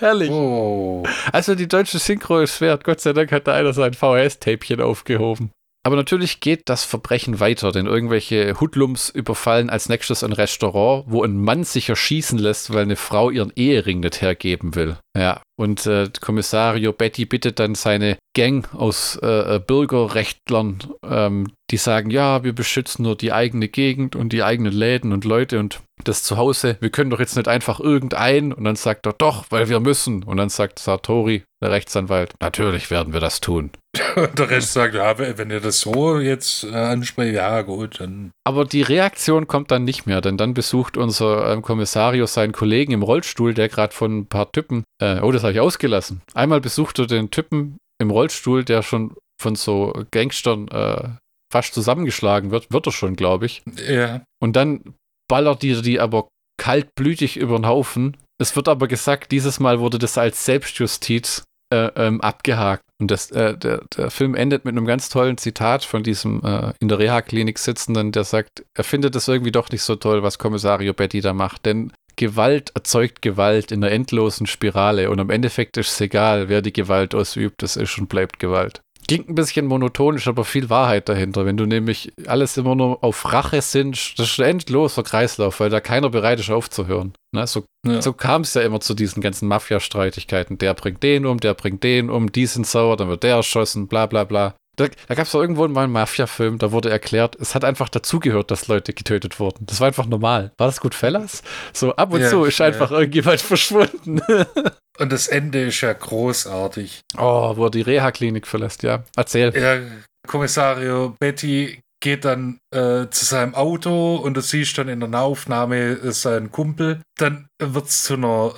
Herrlich. Oh. Also die deutsche Synchro ist wert. Gott sei Dank hat da einer sein VHS-Täpchen aufgehoben. Aber natürlich geht das Verbrechen weiter, denn irgendwelche Hoodlums überfallen als nächstes ein Restaurant, wo ein Mann sich erschießen lässt, weil eine Frau ihren Ehering nicht hergeben will. Ja, und äh, Kommissario Betty bittet dann seine Gang aus äh, äh, Bürgerrechtlern, ähm, die sagen, ja, wir beschützen nur die eigene Gegend und die eigenen Läden und Leute und das Zuhause. Wir können doch jetzt nicht einfach irgendein. Und dann sagt er, doch, weil wir müssen. Und dann sagt Sartori, der Rechtsanwalt, natürlich werden wir das tun. der Rest sagt, ja, wenn ihr das so jetzt äh, ansprecht, ja gut, dann. Aber die Reaktion kommt dann nicht mehr, denn dann besucht unser ähm, Kommissario seinen Kollegen im Rollstuhl, der gerade von ein paar Typen, äh, oh, das habe ich ausgelassen. Einmal besucht er den Typen im Rollstuhl, der schon von so Gangstern äh, fast zusammengeschlagen wird, wird er schon, glaube ich. Ja. Und dann ballert die die aber kaltblütig über den Haufen. Es wird aber gesagt, dieses Mal wurde das als Selbstjustiz äh, ähm, abgehakt. Und das, äh, der, der Film endet mit einem ganz tollen Zitat von diesem äh, in der Reha-Klinik sitzenden, der sagt, er findet es irgendwie doch nicht so toll, was Kommissario Betty da macht, denn Gewalt erzeugt Gewalt in einer endlosen Spirale und am Endeffekt ist es egal, wer die Gewalt ausübt, es ist und bleibt Gewalt. Klingt ein bisschen monotonisch, aber viel Wahrheit dahinter. Wenn du nämlich alles immer nur auf Rache sind, das ist ein endloser Kreislauf, weil da keiner bereit ist aufzuhören. Ne? So, ja. so kam es ja immer zu diesen ganzen Mafia-Streitigkeiten. Der bringt den um, der bringt den um, die sind sauer, dann wird der erschossen, bla bla bla. Da, da gab es irgendwo mal einen Mafia-Film, da wurde erklärt, es hat einfach dazugehört, dass Leute getötet wurden. Das war einfach normal. War das gut, Fellas? So ab und Ja, zu ist ja. einfach irgendjemand verschwunden. Und das Ende ist ja großartig. oh, wo er die Reha-Klinik verlässt, ja. Erzähl. Ja, Kommissario Betty geht dann äh, zu seinem Auto und du siehst dann in der Nahaufnahme äh, seinen Kumpel. Dann wird's zu einer,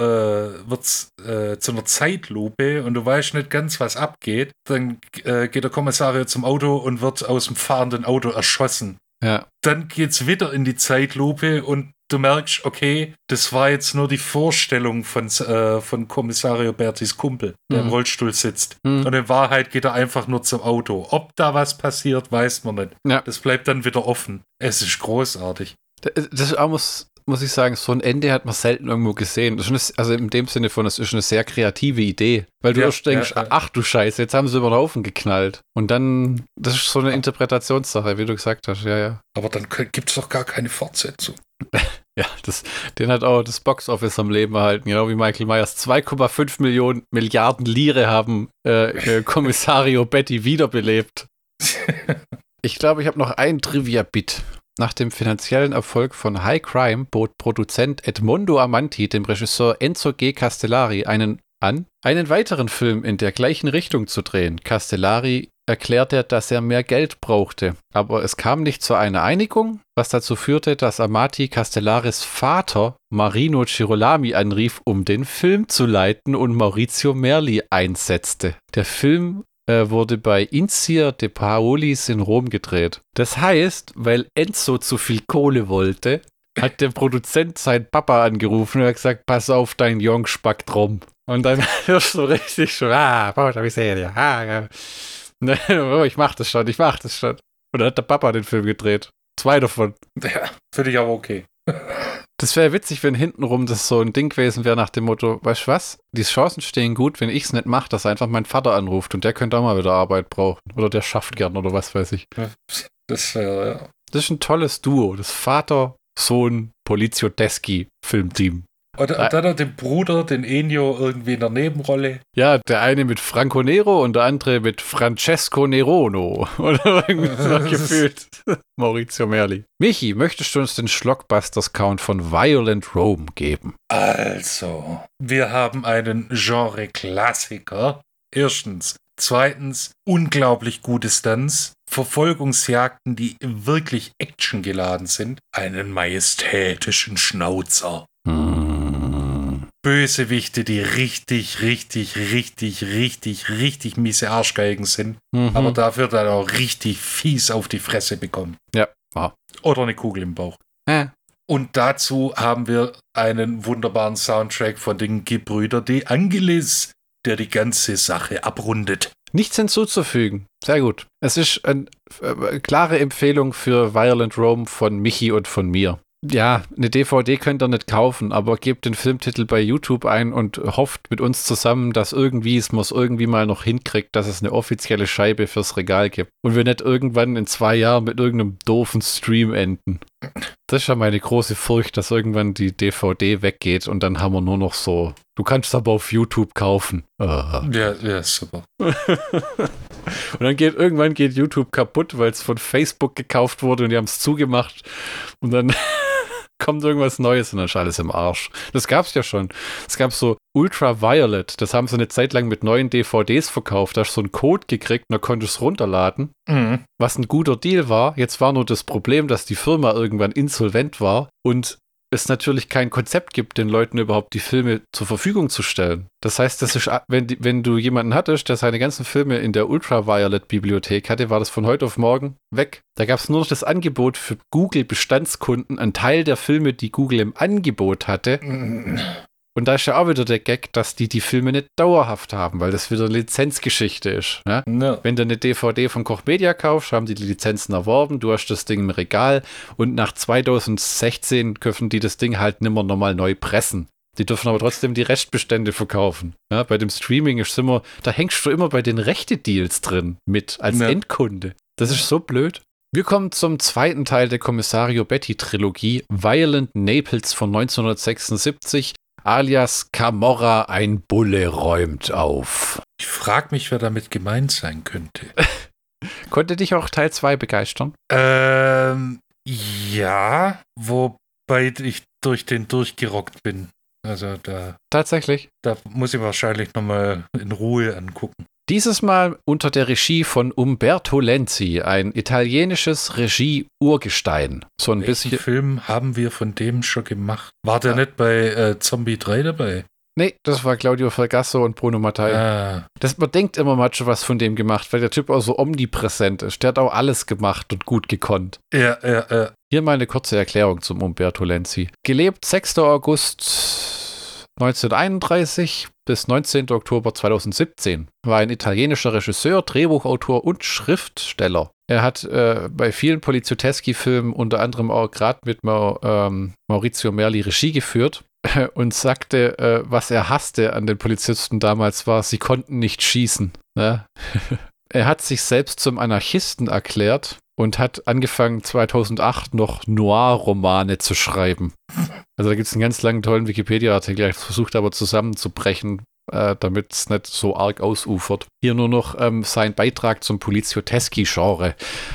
äh, äh, zu einer Zeitlupe und du weißt nicht ganz, was abgeht. Dann äh, geht der Kommissario zum Auto und wird aus dem fahrenden Auto erschossen. Ja. Dann geht's wieder in die Zeitlupe und du merkst, okay, das war jetzt nur die Vorstellung von, äh, von Kommissario Bertis Kumpel, der im Mhm. Rollstuhl sitzt. Hm. Und in Wahrheit geht er einfach nur zum Auto. Ob da was passiert, weiß man nicht. Ja. Das bleibt dann wieder offen. Es ist großartig. Das ist auch, muss, muss ich sagen, so ein Ende hat man selten irgendwo gesehen. Eine, also in dem Sinne von, das ist eine sehr kreative Idee. Weil du Ja, erst denkst, ja, ja. ach du Scheiße, jetzt haben sie über den Haufen geknallt. Und dann, das ist so eine Interpretationssache, wie du gesagt hast, ja, ja. Aber dann gibt es doch gar keine Fortsetzung. Ja, das, den hat auch das Boxoffice am Leben erhalten, genau wie Michael Myers. 2,5 Millionen Milliarden Lire haben äh, äh, Kommissario Betty wiederbelebt. Ich glaube, ich habe noch ein Trivia-Bit. Nach dem finanziellen Erfolg von High Crime bot Produzent Edmondo Amanti dem Regisseur Enzo G. Castellari einen an, einen weiteren Film in der gleichen Richtung zu drehen. Castellari erklärte, dass er mehr Geld brauchte, aber es kam nicht zu einer Einigung, was dazu führte, dass Amati Castellaris Vater Marino Girolami anrief, um den Film zu leiten und Maurizio Merli einsetzte. Der Film äh, wurde bei Inzir de Paolis in Rom gedreht. Das heißt, weil Enzo zu viel Kohle wollte, hat der Produzent seinen Papa angerufen und hat gesagt, pass auf, dein Jong spackt rum. Und dann hörst du richtig schon, ah, Porta Miseria, ah, ja. oh, ich mach das schon, ich mach das schon. Und dann hat der Papa den Film gedreht. Zwei davon. Ja, finde ich aber okay. Das wäre witzig, wenn hintenrum das so ein Ding gewesen wäre nach dem Motto, weißt du was, die Chancen stehen gut, wenn ich es nicht mache, dass einfach mein Vater anruft und der könnte auch mal wieder Arbeit brauchen. Oder der schafft gern oder was weiß ich. Das wäre, ja. Das ist ein tolles Duo, das Vater-Sohn-Polizio-Deski-Filmteam. Und, und dann hat den Bruder, den Enio, irgendwie in der Nebenrolle. Ja, der eine mit Franco Nero und der andere mit Francesco Nerono. Oder irgendwie so gefühlt. Maurizio Merli. Michi, möchtest du uns den Schlockbusters-Count von Violent Rome geben? Also, wir haben einen Genre-Klassiker. Erstens. Zweitens, unglaublich gute Stunts. Verfolgungsjagden, die wirklich actiongeladen sind. Einen majestätischen Schnauzer. Hm. Bösewichte, die richtig, richtig, richtig, richtig, richtig miese Arschgeigen sind. Mhm. Aber dafür dann auch richtig fies auf die Fresse bekommen. Ja, wahr. Oder eine Kugel im Bauch. Äh, Und dazu haben wir einen wunderbaren Soundtrack von den Gebrüder De Angelis, der die ganze Sache abrundet. Nichts hinzuzufügen. Sehr gut. Es ist eine äh, klare Empfehlung für Violent Rome von Michi und von mir. Ja, eine DVD könnt ihr nicht kaufen, aber gebt den Filmtitel bei YouTube ein und hofft mit uns zusammen, dass irgendwie es muss irgendwie mal noch hinkriegt, dass es eine offizielle Scheibe fürs Regal gibt. Und wir nicht irgendwann in zwei Jahren mit irgendeinem doofen Stream enden. Das ist ja meine große Furcht, dass irgendwann die DVD weggeht und dann haben wir nur noch so. Du kannst es aber auf YouTube kaufen. Ah. Ja, ja, super. Und dann geht irgendwann geht YouTube kaputt, weil es von Facebook gekauft wurde und die haben es zugemacht. Und dann kommt irgendwas Neues und dann ist alles im Arsch. Das gab es ja schon. Es gab so Ultraviolet, das haben sie eine Zeit lang mit neuen DVDs verkauft. Da hast du so einen Code gekriegt und da konntest du es runterladen. Mhm. Was ein guter Deal war. Jetzt war nur das Problem, dass die Firma irgendwann insolvent war und es natürlich kein Konzept gibt, den Leuten überhaupt die Filme zur Verfügung zu stellen. Das heißt, das ist, wenn, die, wenn du jemanden hattest, der seine ganzen Filme in der Ultraviolet-Bibliothek hatte, war das von heute auf morgen weg. Da gab es nur noch das Angebot für Google-Bestandskunden, einen Teil der Filme, die Google im Angebot hatte. Und da ist ja auch wieder der Gag, dass die die Filme nicht dauerhaft haben, weil das wieder Lizenzgeschichte ist. Ne? Ja. Wenn du eine DVD von Koch Media kaufst, haben die die Lizenzen erworben, du hast das Ding im Regal und nach 2016 dürfen die das Ding halt nimmer nochmal neu pressen. Die dürfen aber trotzdem die Restbestände verkaufen. Ja, bei dem Streaming ist immer, da hängst du immer bei den Rechte-Deals drin mit als Ja. Endkunde. Das ist so blöd. Wir kommen zum zweiten Teil der Kommissario Betty-Trilogie, Violent Naples von 1976, alias Camorra, ein Bulle räumt auf. Ich frage mich, wer damit gemeint sein könnte. Konnte dich auch Teil 2 begeistern? Ähm, ja, wobei ich durch den durchgerockt bin. Also da, Tatsächlich. da muss ich wahrscheinlich nochmal in Ruhe angucken. Dieses Mal unter der Regie von Umberto Lenzi, ein italienisches Regie-Urgestein. So ein Welchen bisschen. Film haben wir von dem schon gemacht? War der Ja. nicht bei äh, Zombie 3 dabei? Nee, das war Claudio Fragasso und Bruno Mattei. Ah, Das, man denkt immer, man hat schon was von dem gemacht, weil der Typ auch so omnipräsent ist. Der hat auch alles gemacht und gut gekonnt. ja, ja, ja. Hier mal eine kurze Erklärung zum Umberto Lenzi. Gelebt 6. August 1931 bis 19. Oktober 2017. War ein italienischer Regisseur, Drehbuchautor und Schriftsteller. Er hat äh, bei vielen Polizioteschi-Filmen unter anderem auch gerade mit Mau, ähm, Maurizio Merli Regie geführt und sagte, äh, was er hasste an den Polizisten damals war, sie konnten nicht schießen. Ne? er hat sich selbst zum Anarchisten erklärt und hat angefangen 2008 noch Noir-Romane zu schreiben. Also da gibt es einen ganz langen, tollen Wikipedia-Artikel, versucht aber zusammenzubrechen, äh, damit es nicht so arg ausufert. Hier nur noch ähm, sein Beitrag zum Polizioteschi-Genre.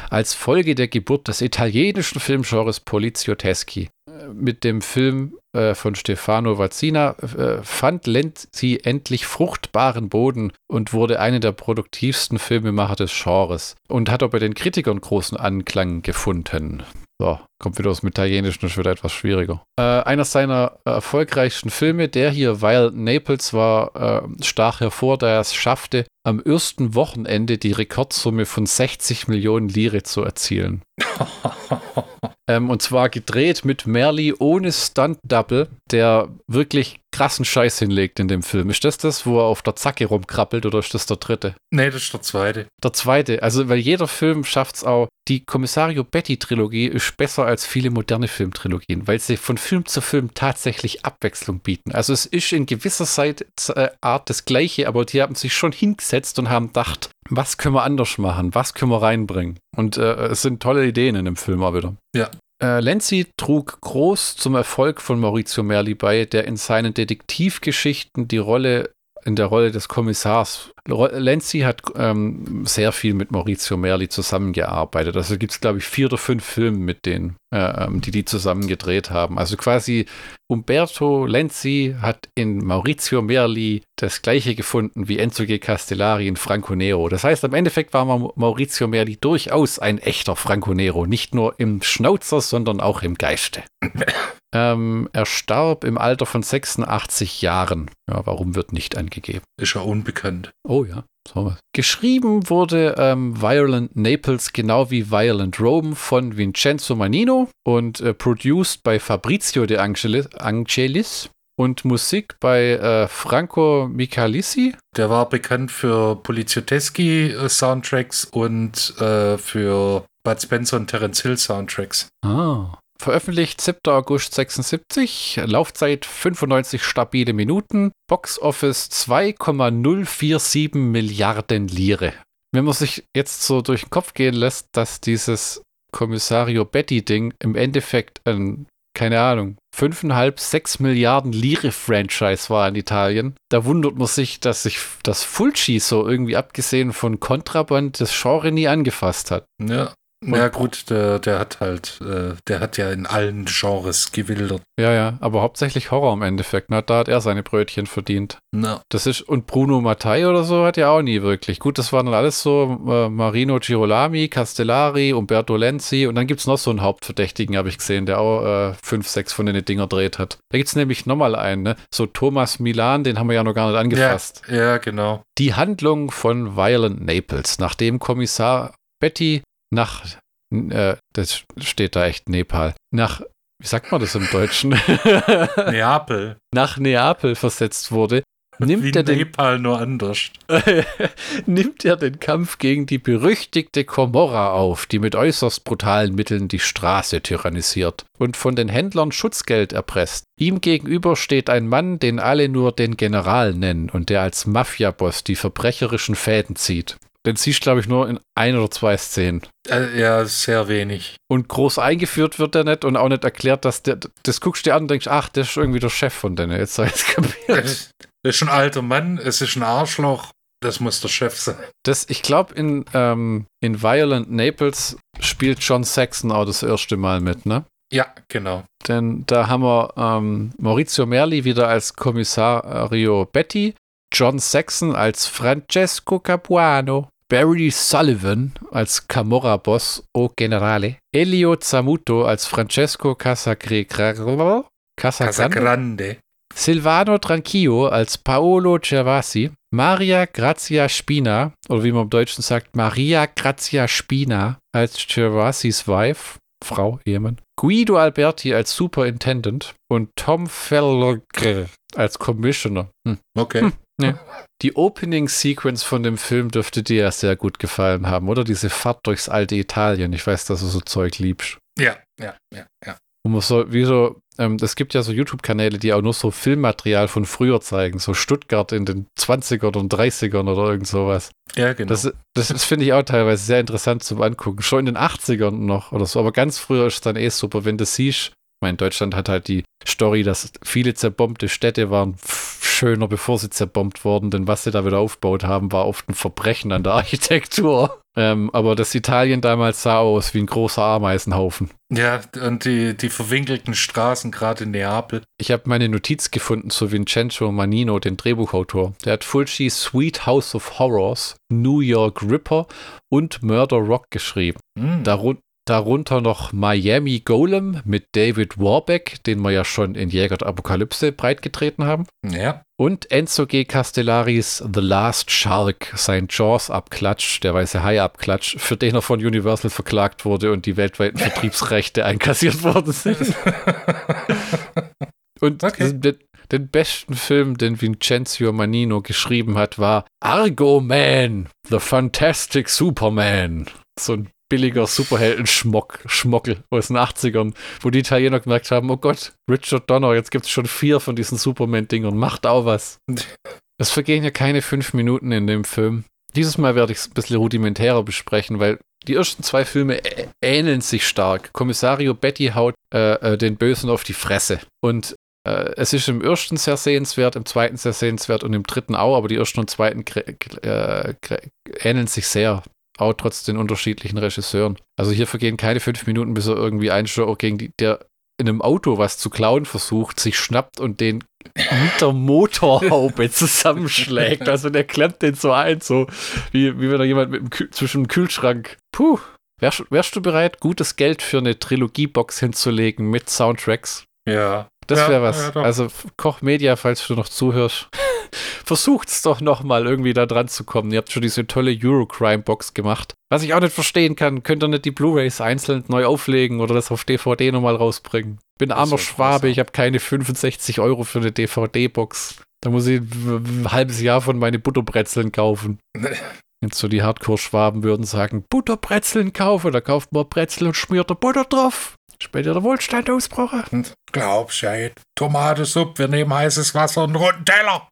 Als Folge der Geburt des italienischen Filmgenres Polizioteschi mit dem Film äh, von Stefano Vazzina äh, fand Lenzi endlich fruchtbaren Boden und wurde einer der produktivsten Filmemacher des Genres und hat auch bei den Kritikern großen Anklang gefunden. So, kommt wieder aus dem Italienischen, das wird etwas schwieriger. Äh, einer seiner erfolgreichsten Filme, der hier, weil Naples war, äh, stach hervor, da er es schaffte, am ersten Wochenende die Rekordsumme von 60 Millionen Lire zu erzielen. Ähm, und zwar gedreht mit Merli ohne Stunt-Double, der wirklich krassen Scheiß hinlegt in dem Film. Ist das das, wo er auf der Zacke rumkrabbelt oder ist das der dritte? nee, das ist der zweite. Der zweite, also weil jeder Film schafft es auch. Die Kommissario Betty-Trilogie ist besser als viele moderne Filmtrilogien, weil sie von Film zu Film tatsächlich Abwechslung bieten. Also es ist in gewisser Zeit, äh, Art das Gleiche, aber die haben sich schon hingesetzt und haben gedacht, was können wir anders machen, was können wir reinbringen. Und äh, es sind tolle Ideen in dem Film auch wieder. Ja. Äh, Lenzi trug groß zum Erfolg von Maurizio Merli bei, der in seinen Detektivgeschichten die Rolle in der Rolle des Kommissars. Lenzi hat ähm, sehr viel mit Maurizio Merli zusammengearbeitet. Also gibt es, glaube ich, vier oder fünf Filme mit denen, die die zusammen gedreht haben. Also quasi Umberto Lenzi hat in Maurizio Merli das gleiche gefunden wie Enzo G. Castellari in Franco Nero. Das heißt, im Endeffekt war Ma- Maurizio Merli durchaus ein echter Franco Nero. Nicht nur im Schnauzer, sondern auch im Geiste. ähm, er starb im Alter von 86 Jahren. Ja, warum wird nicht angegeben? Ist ja unbekannt. Oh ja. So. Geschrieben wurde ähm, Violent Naples genau wie Violent Rome von Vincenzo Manino und äh, produced bei Fabrizio de Angelis, Angelis und Musik bei äh, Franco Michalissi. Der war bekannt für Polizioteschi-Soundtracks und äh, für Bud Spencer und Terence Hill Soundtracks. Ah. Veröffentlicht 7. August 76, Laufzeit 95 stabile Minuten, Box Office 2,047 Milliarden Lire. Wenn man sich jetzt so durch den Kopf gehen lässt, dass dieses Kommissario Betty-Ding im Endeffekt ein, keine Ahnung, 5,5, 6 Milliarden Lire-Franchise war in Italien, da wundert man sich, dass sich das Fulci so irgendwie abgesehen von Kontraband das Genre nie angefasst hat. Ja. Ja gut, der, der hat halt, äh, der hat ja in allen Genres gewildert. Ja, ja, aber hauptsächlich Horror im Endeffekt. Ne? Da hat er seine Brötchen verdient. Na, Das ist, und Bruno Mattei oder so hat ja auch nie wirklich. Gut, das waren dann alles so äh, Marino Girolami, Castellari, Umberto Lenzi und dann gibt es noch so einen Hauptverdächtigen, habe ich gesehen, der auch äh, fünf, sechs von den Dinger dreht hat. Da gibt es nämlich nochmal einen, ne? so Thomas Milan, den haben wir ja noch gar nicht angefasst. ja, ja, genau. Die Handlung von Violent Naples, nachdem Kommissar Betty nach, äh, das steht da echt Nepal, nach, wie sagt man das im Deutschen? Neapel. nach Neapel versetzt wurde, nimmt Wie er, den, Nepal nur anders. nimmt er den Kampf gegen die berüchtigte Komorra auf, die mit äußerst brutalen Mitteln die Straße tyrannisiert und von den Händlern Schutzgeld erpresst. Ihm gegenüber steht ein Mann, den alle nur den General nennen und der als Mafiaboss die verbrecherischen Fäden zieht. Den siehst du, glaube ich, nur in ein oder zwei Szenen. Äh, ja, sehr wenig. Und groß eingeführt wird er nicht und auch nicht erklärt, dass der, das guckst du dir an und denkst, ach, das ist irgendwie der Chef von denen. Jetzt sei es kapiert. Es ist ein alter Mann, es ist ein Arschloch Das muss der Chef sein. Das, ich glaube, in, ähm, in Violent Naples spielt John Saxon auch das erste Mal mit, ne? Ja, genau. Denn da haben wir ähm, Maurizio Merli wieder als Kommissario Betty, John Saxon als Francesco Capuano, Barry Sullivan als Camorra-Boss O Generale, Elio Zamuto als Francesco Casagrande, Casagrande, Silvano Tranquillo als Paolo Gervasi, Maria Grazia Spina, oder wie man im Deutschen sagt, Maria Grazia Spina als Gervasis Wife, Frau, Ehemann, Guido Alberti als Superintendent und Tom Felger als Commissioner. Hm. Okay. Hm. Ja. Die Opening-Sequence von dem Film dürfte dir ja sehr gut gefallen haben, oder? Diese Fahrt durchs alte Italien. Ich weiß, dass du so Zeug liebst. Ja, ja, ja, ja. Und man so, wie so, ähm, es gibt ja so YouTube-Kanäle, die auch nur so Filmmaterial von früher zeigen, so Stuttgart in den 20ern und 30ern oder irgend sowas. Ja, genau. Das, das, das finde ich auch teilweise sehr interessant zum Angucken. Schon in den 80ern noch oder so, aber ganz früher ist es dann eh super, wenn du siehst. Ich meine, Deutschland hat halt die Story, dass viele zerbombte Städte waren schöner, bevor sie zerbombt wurden, denn was sie da wieder aufgebaut haben, war oft ein Verbrechen an der Architektur. Ähm, aber das Italien damals sah aus wie ein großer Ameisenhaufen. Ja, und die, die verwinkelten Straßen, gerade in Neapel. Ich habe meine Notiz gefunden zu Vincenzo Manino, den Drehbuchautor. Der hat Fulci Sweet House of Horrors, New York Ripper und Murder Rock geschrieben. Hm. Darun darunter noch Miami Golem mit David Warbeck, den wir ja schon in Jäger der Apokalypse breitgetreten haben. Ja. Und Enzo G. Castellaris The Last Shark, sein Jaws-Abklatsch, der weiße Hai-Abklatsch, für den er von Universal verklagt wurde und die weltweiten Vertriebsrechte einkassiert worden sind. und Okay. den, den besten Film, den Vincenzo Manino geschrieben hat, war Argo Man, The Fantastic Superman. So ein billiger Superhelden-Schmock, Schmockel aus den 80ern, wo die Italiener gemerkt haben, oh Gott, Richard Donner, jetzt gibt es schon vier von diesen Superman-Dingern, macht auch was. Es vergehen ja keine fünf Minuten in dem Film. Dieses Mal werde ich es ein bisschen rudimentärer besprechen, weil die ersten zwei Filme ähneln sich stark. Kommissario Betty haut äh, äh, den Bösen auf die Fresse. Und äh, es ist im ersten sehr sehenswert, im zweiten sehr sehenswert und im dritten auch, aber die ersten und zweiten äh, ähneln sich sehr. Auch trotz den unterschiedlichen Regisseuren. Also hier vergehen keine fünf Minuten, bis er irgendwie einen Show gegen die, der in einem Auto was zu klauen versucht, sich schnappt und den mit der Motorhaube zusammenschlägt. Also der klemmt den so ein, so wie, wie wenn da jemand mit dem Kühl zwischen dem Kühlschrank. Puh. Wärst, wärst du bereit, gutes Geld für eine Trilogiebox hinzulegen mit Soundtracks? Ja. Das Ja, wäre was. ja, also Koch Media, falls du noch zuhörst, versucht's doch nochmal irgendwie da dran zu kommen. Ihr habt schon diese tolle Eurocrime-Box gemacht. Was ich auch nicht verstehen kann, könnt ihr nicht die Blu-Rays einzeln neu auflegen oder das auf DVD nochmal rausbringen? Bin armer Schwabe, ich habe keine 65 Euro für eine DVD-Box. Da muss ich ein halbes Jahr von meine Butterbrezeln kaufen. Jetzt so die Hardcore-Schwaben würden sagen, Butterbrezeln kaufen, da kauft man Brezel und schmiert der Butter drauf. Später der Wohlstand ausbrochen. Glaubst ja. Tomatensuppe, wir nehmen heißes Wasser und einen runden Teller.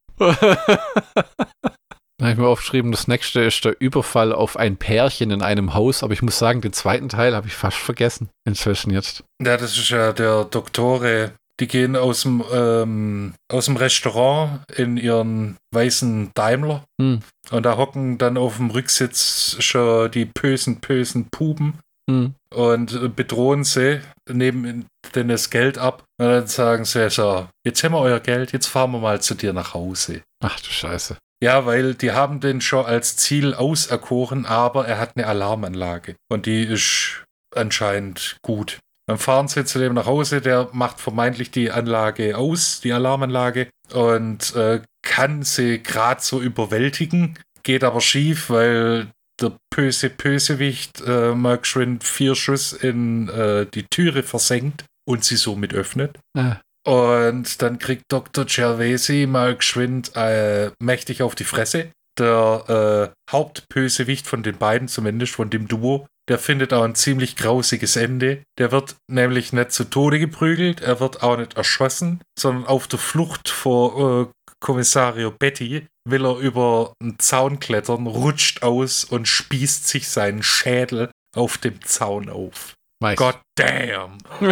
Da habe ich mir aufgeschrieben, das nächste ist der Überfall auf ein Pärchen in einem Haus, aber ich muss sagen, den zweiten Teil habe ich fast vergessen. Inzwischen jetzt. Ja, das ist ja der Doktore. Die gehen aus dem, ähm, aus dem Restaurant in ihren weißen Daimler. Hm. Und da hocken dann auf dem Rücksitz schon die bösen, bösen Puben Hm. und äh, bedrohen sie, nehmen denen das Geld ab. Und dann sagen sie so, jetzt haben wir euer Geld, jetzt fahren wir mal zu dir nach Hause. Ach du Scheiße. Ja, weil die haben den schon als Ziel auserkoren, aber er hat eine Alarmanlage. Und die ist anscheinend gut. Dann fahren sie zu dem nach Hause, der macht vermeintlich die Anlage aus, die Alarmanlage, und äh, kann sie gerade so überwältigen, geht aber schief, weil der böse Bösewicht äh, mal geschwind vier Schuss in äh, die Türe versenkt und sie somit öffnet. Ah, Und dann kriegt Dr. Gervasi mal geschwind äh, mächtig auf die Fresse. Der äh, Hauptbösewicht von den beiden, zumindest von dem Duo, der findet auch ein ziemlich grausiges Ende. Der wird nämlich nicht zu Tode geprügelt, er wird auch nicht erschossen, sondern auf der Flucht vor äh, Kommissario Betty will er über einen Zaun klettern, rutscht aus und spießt sich seinen Schädel auf dem Zaun auf. weiß. God damn.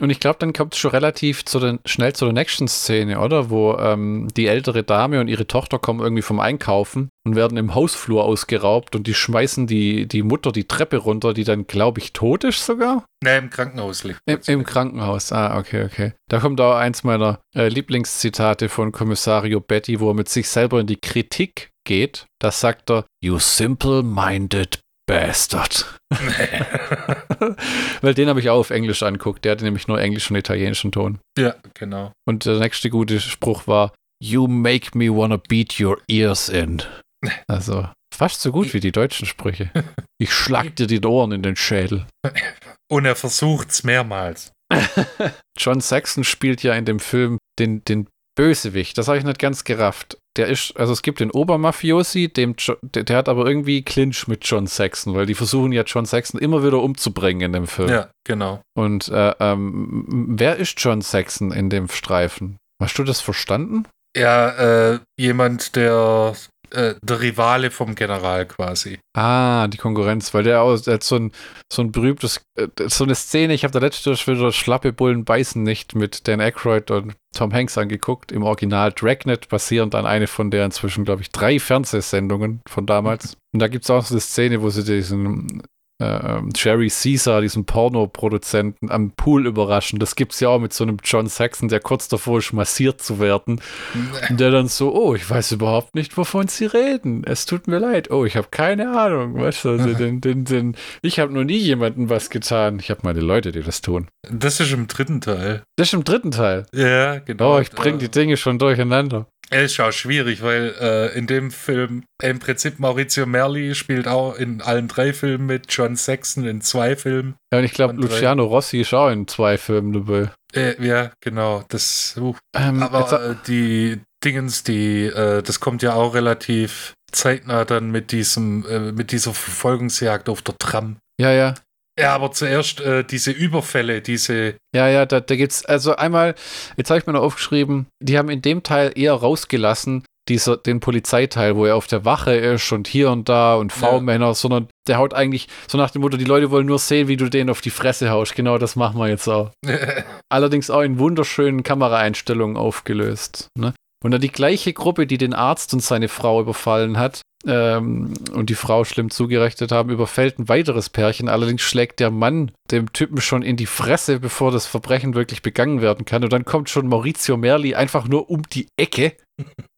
Und ich glaube, dann kommt es schon relativ zu den, schnell zu der nächsten Szene, oder? Wo ähm, die ältere Dame und ihre Tochter kommen irgendwie vom Einkaufen und werden im Hausflur ausgeraubt und die schmeißen die, die Mutter die Treppe runter, die dann, glaube ich, tot ist sogar. Ne, im Krankenhaus liegt. Im, Im, Krankenhaus, ah, okay, okay. Da kommt auch eins meiner äh, Lieblingszitate von Kommissario Betty, wo er mit sich selber in die Kritik geht. Da sagt er, You simple-minded Bastard. Weil den habe ich auch auf Englisch anguckt. Der hatte nämlich nur Englisch und italienischen Ton. Ja, genau. Und der nächste gute Spruch war: You make me wanna beat your ears in. Also fast so gut wie die deutschen Sprüche. Ich schlag dir die Ohren in den Schädel. Und er versucht's mehrmals. John Saxon spielt ja in dem Film den, den Bösewicht. Das habe ich nicht ganz gerafft. Der ist, also es gibt den Obermafiosi, dem der, der, hat aber irgendwie Clinch mit John Saxon, weil die versuchen ja John Saxon immer wieder umzubringen in dem Film. Ja, genau. Und äh, ähm, wer ist John Saxon in dem Streifen? Hast du das verstanden? Ja, äh, jemand, der äh, der Rivale vom General quasi. Ah, die Konkurrenz, weil der, auch, der hat so ein, so ein berühmtes, äh, so eine Szene, ich habe da letztes wieder Schlappe Bullen beißen nicht mit Dan Aykroyd und Tom Hanks angeguckt, im Original Dragnet, basierend an eine von der inzwischen, glaube ich, drei Fernsehsendungen von damals. Und da gibt es auch so eine Szene, wo sie diesen äh, Jerry Caesar, diesen Pornoproduzenten, am Pool überraschen. Das gibt es ja auch mit so einem John Saxon, der kurz davor ist, massiert zu werden. Und der dann so, oh, ich weiß überhaupt nicht, wovon sie reden. Es tut mir leid. Oh, ich habe keine Ahnung. Weißt du, also den, den, den, ich habe noch nie jemandem was getan. Ich habe meine Leute, die das tun. Das ist im dritten Teil. Das ist im dritten Teil. Ja, genau. Oh, ich bringe die Dinge schon durcheinander. Es ist auch schwierig, weil äh, in dem Film im Prinzip Mauricio Merli spielt auch in allen drei Filmen mit, John Saxon in zwei Filmen. Ja, und ich glaube, Luciano Rossi ist auch in zwei Filmen dabei. Äh, ja, genau. Das, uh. ähm, Aber äh, die Dingens, die, äh, das kommt ja auch relativ zeitnah dann mit diesem, äh, mit dieser Verfolgungsjagd auf der Tram. Ja, ja. Ja, aber zuerst äh, diese Überfälle, diese. Ja, ja, da, da gibt's, also einmal, jetzt habe ich mir noch aufgeschrieben, die haben in dem Teil eher rausgelassen, dieser, den Polizeiteil, wo er auf der Wache ist und hier und da und V-Männer, ja. sondern der haut eigentlich so nach dem Motto, die Leute wollen nur sehen, wie du denen auf die Fresse haust. Genau das machen wir jetzt auch. Allerdings auch in wunderschönen Kameraeinstellungen aufgelöst. Ne? Und dann die gleiche Gruppe, die den Arzt und seine Frau überfallen hat, ähm, und die Frau schlimm zugerechnet haben, überfällt ein weiteres Pärchen. Allerdings schlägt der Mann dem Typen schon in die Fresse, bevor das Verbrechen wirklich begangen werden kann. Und dann kommt schon Maurizio Merli einfach nur um die Ecke,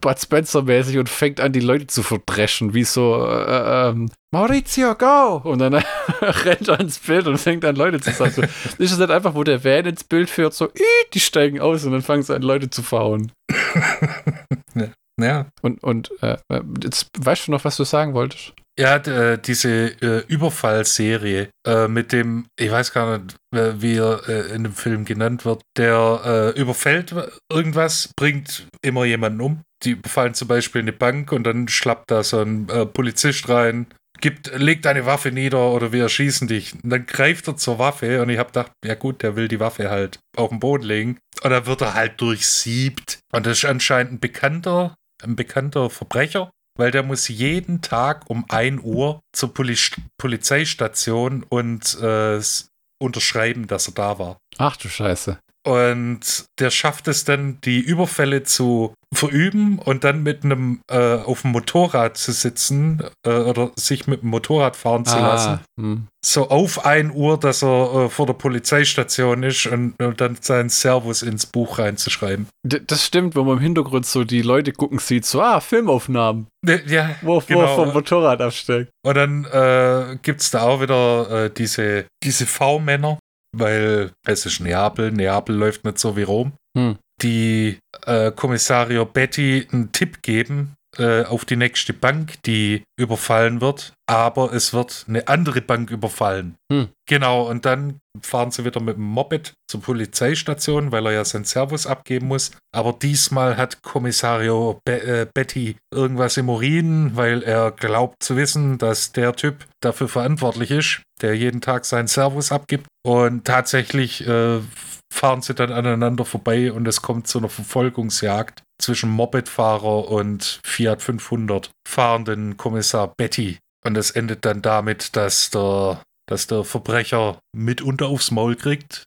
Bud Spencer-mäßig, und fängt an, die Leute zu verdreschen, wie so, äh, ähm, Maurizio, go! Und dann rennt er ins Bild und fängt an, Leute zu sagen. Ist es nicht einfach, wo der Van ins Bild führt, so, die steigen aus und dann fangen sie an, Leute zu verhauen. ja. Ja. Und, und äh, jetzt weißt du noch, was du sagen wolltest? Ja, äh, diese äh, Überfallserie äh, mit dem, ich weiß gar nicht, wie er in dem Film genannt wird, der überfällt irgendwas, bringt immer jemanden um. Die überfallen zum Beispiel eine Bank und dann schlappt da so ein Polizist rein, gibt, legt deine Waffe nieder oder wir erschießen dich. Und dann greift er zur Waffe und ich habe gedacht, ja gut, der will die Waffe halt auf den Boden legen. Und dann wird er halt durchsiebt. Und das ist anscheinend ein bekannter ein bekannter Verbrecher, weil der muss jeden Tag um 1 Uhr zur Poli Polizeistation und äh, unterschreiben, dass er da war. Ach du Scheiße. Und der schafft es dann, die Überfälle zu verüben und dann mit einem äh, auf dem Motorrad zu sitzen äh, oder sich mit dem Motorrad fahren zu ah, lassen. Hm. So auf 1 Uhr, dass er äh, vor der Polizeistation ist und, und, dann seinen Servus ins Buch reinzuschreiben. D das stimmt, wenn man im Hintergrund so die Leute gucken sieht, so, ah, Filmaufnahmen. Ja, wo, genau. wo vom Motorrad absteigt. Und dann äh, gibt es da auch wieder äh, diese, diese V-Männer, weil es ist Neapel. Neapel läuft nicht so wie Rom. Hm. Die äh, Kommissario Betty einen Tipp geben äh, auf die nächste Bank, die überfallen wird, aber es wird eine andere Bank überfallen. Hm. Genau, und dann fahren sie wieder mit dem Moped zur Polizeistation, weil er ja seinen Servus abgeben muss. Aber diesmal hat Kommissario Be äh, Betty irgendwas im Urin, weil er glaubt zu wissen, dass der Typ dafür verantwortlich ist, der jeden Tag seinen Servus abgibt. Und tatsächlich äh, fahren sie dann aneinander vorbei und es kommt zu einer Verfolgungsjagd zwischen Mopedfahrer und Fiat 500 fahrenden Kommissar Betty. Und es endet dann damit, dass der dass der Verbrecher mitunter aufs Maul kriegt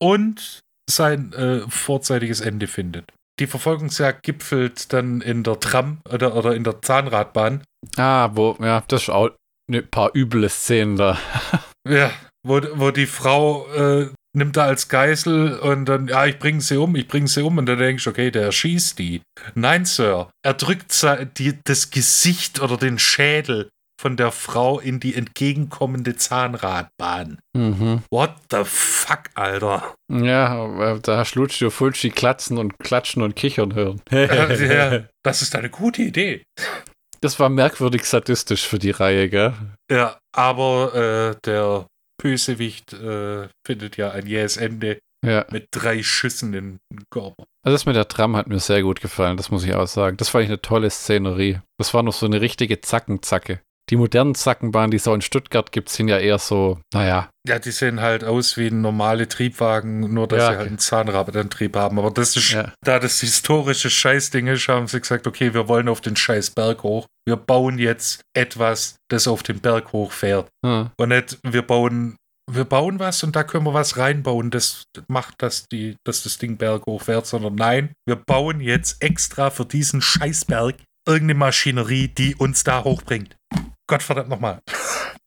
und sein äh, vorzeitiges Ende findet. Die Verfolgungsjagd gipfelt dann in der Tram oder, oder in der Zahnradbahn. Ah, wo, ja, das ist auch ein paar üble Szenen da. Ja, wo, wo die Frau äh, nimmt er als Geißel und dann, ja, ich bringe sie um, ich bringe sie um und dann denkst du, okay, der erschießt die. Nein, Sir, er drückt die, das Gesicht oder den Schädel von der Frau in die entgegenkommende Zahnradbahn. Mhm. What the fuck, Alter? Ja, da hast du Fulci klatzen und klatschen und kichern hören. ja, das ist eine gute Idee. Das war merkwürdig sadistisch für die Reihe, gell? Ja, aber äh, der Bösewicht äh, findet ja ein jähes Ende ja. mit drei Schüssen in den Körper. Also das mit der Tram hat mir sehr gut gefallen, das muss ich auch sagen. Das fand ich eine tolle Szenerie. Das war noch so eine richtige Zackenzacke. Die modernen Zackenbahnen, die es auch in Stuttgart gibt, sind ja eher so, naja. Ja, die sehen halt aus wie normale Triebwagen, nur dass ja, sie halt einen Zahnradantrieb haben. Aber das ist, ja. da das historische Scheißding ist, haben sie gesagt, okay, wir wollen auf den scheiß Berg hoch. Wir bauen jetzt etwas, das auf den Berg hochfährt. Hm. Und nicht, wir bauen wir bauen was und da können wir was reinbauen, das macht, dass, die, dass das Ding Berg hochfährt, sondern nein, wir bauen jetzt extra für diesen Scheißberg irgendeine Maschinerie, die uns da hochbringt. Gottverdammt nochmal.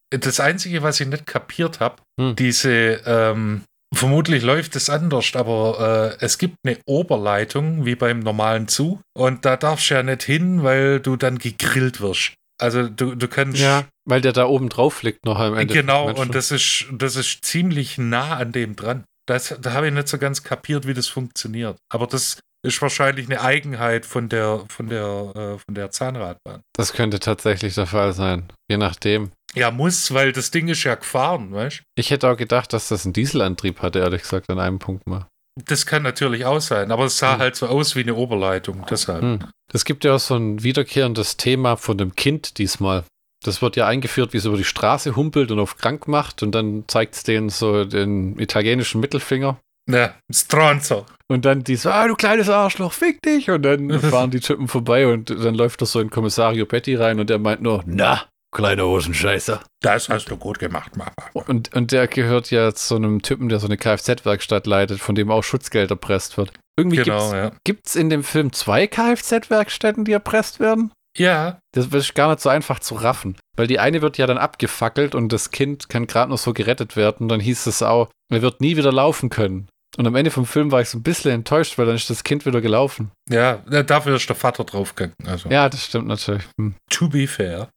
Das Einzige, was ich nicht kapiert habe, Hm. diese, ähm, vermutlich läuft es anders, aber äh, es gibt eine Oberleitung, wie beim normalen Zug. Und da darfst du ja nicht hin, weil du dann gegrillt wirst. Also du, du kannst. Ja, weil der da oben drauf liegt noch am Ende. Genau, und das ist, das ist ziemlich nah an dem dran. Das, da habe ich nicht so ganz kapiert, wie das funktioniert. Aber das ist wahrscheinlich eine Eigenheit von der, von der, äh, von der Zahnradbahn. Das könnte tatsächlich der Fall sein. Je nachdem. Ja, muss, weil das Ding ist ja gefahren, weißt Ich hätte auch gedacht, dass das einen Dieselantrieb hatte, ehrlich gesagt, an einem Punkt mal. Das kann natürlich auch sein, aber es sah Hm. halt so aus wie eine Oberleitung, deshalb. Hm. Es gibt ja auch so ein wiederkehrendes Thema von dem Kind diesmal. Das wird ja eingeführt, wie es über die Straße humpelt und auf krank macht und dann zeigt es denen so den italienischen Mittelfinger. Ja, Stronzo. Und dann die so, ah, du kleines Arschloch, fick dich. Und dann fahren die Typen vorbei und dann läuft da so ein Kommissario Petty rein und der meint nur, na, kleiner Hosenscheißer. Das hast du gut gemacht, Mama. Und, und der gehört ja zu einem Typen, der so eine Kfz-Werkstatt leitet, von dem auch Schutzgeld erpresst wird. Irgendwie Genau, ja. gibt es in dem Film zwei Kfz-Werkstätten, die erpresst werden? Ja, Das ist gar nicht so einfach zu raffen. Weil die eine wird ja dann abgefackelt und das Kind kann gerade noch so gerettet werden. Und dann hieß es auch, er wird nie wieder laufen können. Und am Ende vom Film war ich so ein bisschen enttäuscht, weil dann ist das Kind wieder gelaufen. ja, dafür ist der Vater draufgegangen. Also, Ja, das stimmt natürlich. Hm. to be fair.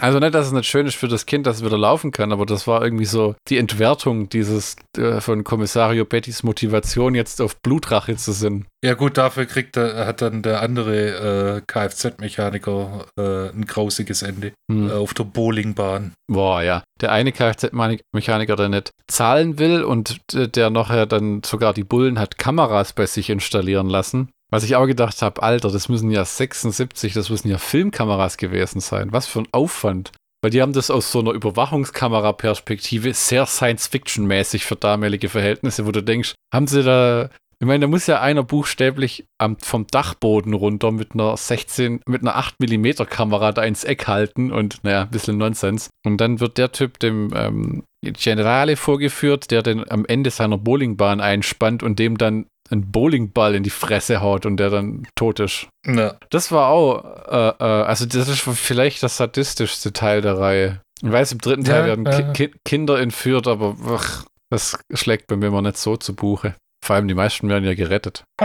Also nicht, dass es nicht schön ist für das Kind, dass es wieder laufen kann, aber das war irgendwie so die Entwertung dieses äh, von Kommissario Bettys Motivation, jetzt auf Blutrache zu sinnen. Ja, gut, dafür kriegt er, hat dann der andere äh, Kfz-Mechaniker äh, ein grausiges Ende Hm. äh, auf der Bowlingbahn. Boah, ja. Der eine Kfz-Mechaniker, der nicht zahlen will und äh, der nachher dann sogar die Bullen hat Kameras bei sich installieren lassen. Was ich auch gedacht habe, Alter, das müssen ja 76, das müssen ja Filmkameras gewesen sein. Was für ein Aufwand. Weil die haben das aus so einer Überwachungskamera-Perspektive sehr Science-Fiction-mäßig für damalige Verhältnisse, wo du denkst, haben sie da. Ich meine, da muss ja einer buchstäblich am, vom Dachboden runter mit einer 16, mit einer 8 mm Kamera da ins Eck halten und naja, ein bisschen Nonsens. Und dann wird der Typ dem ähm, Generale vorgeführt, der den am Ende seiner Bowlingbahn einspannt und dem dann einen Bowlingball in die Fresse haut und der dann tot ist. Ja. Das war auch, äh, äh, also das ist vielleicht das sadistischste Teil der Reihe. Ich weiß, im dritten Teil Ja, werden ja. Ki Ki Kinder entführt, aber ach, das schlägt bei mir immer nicht so zu Buche. Vor allem die meisten werden ja gerettet.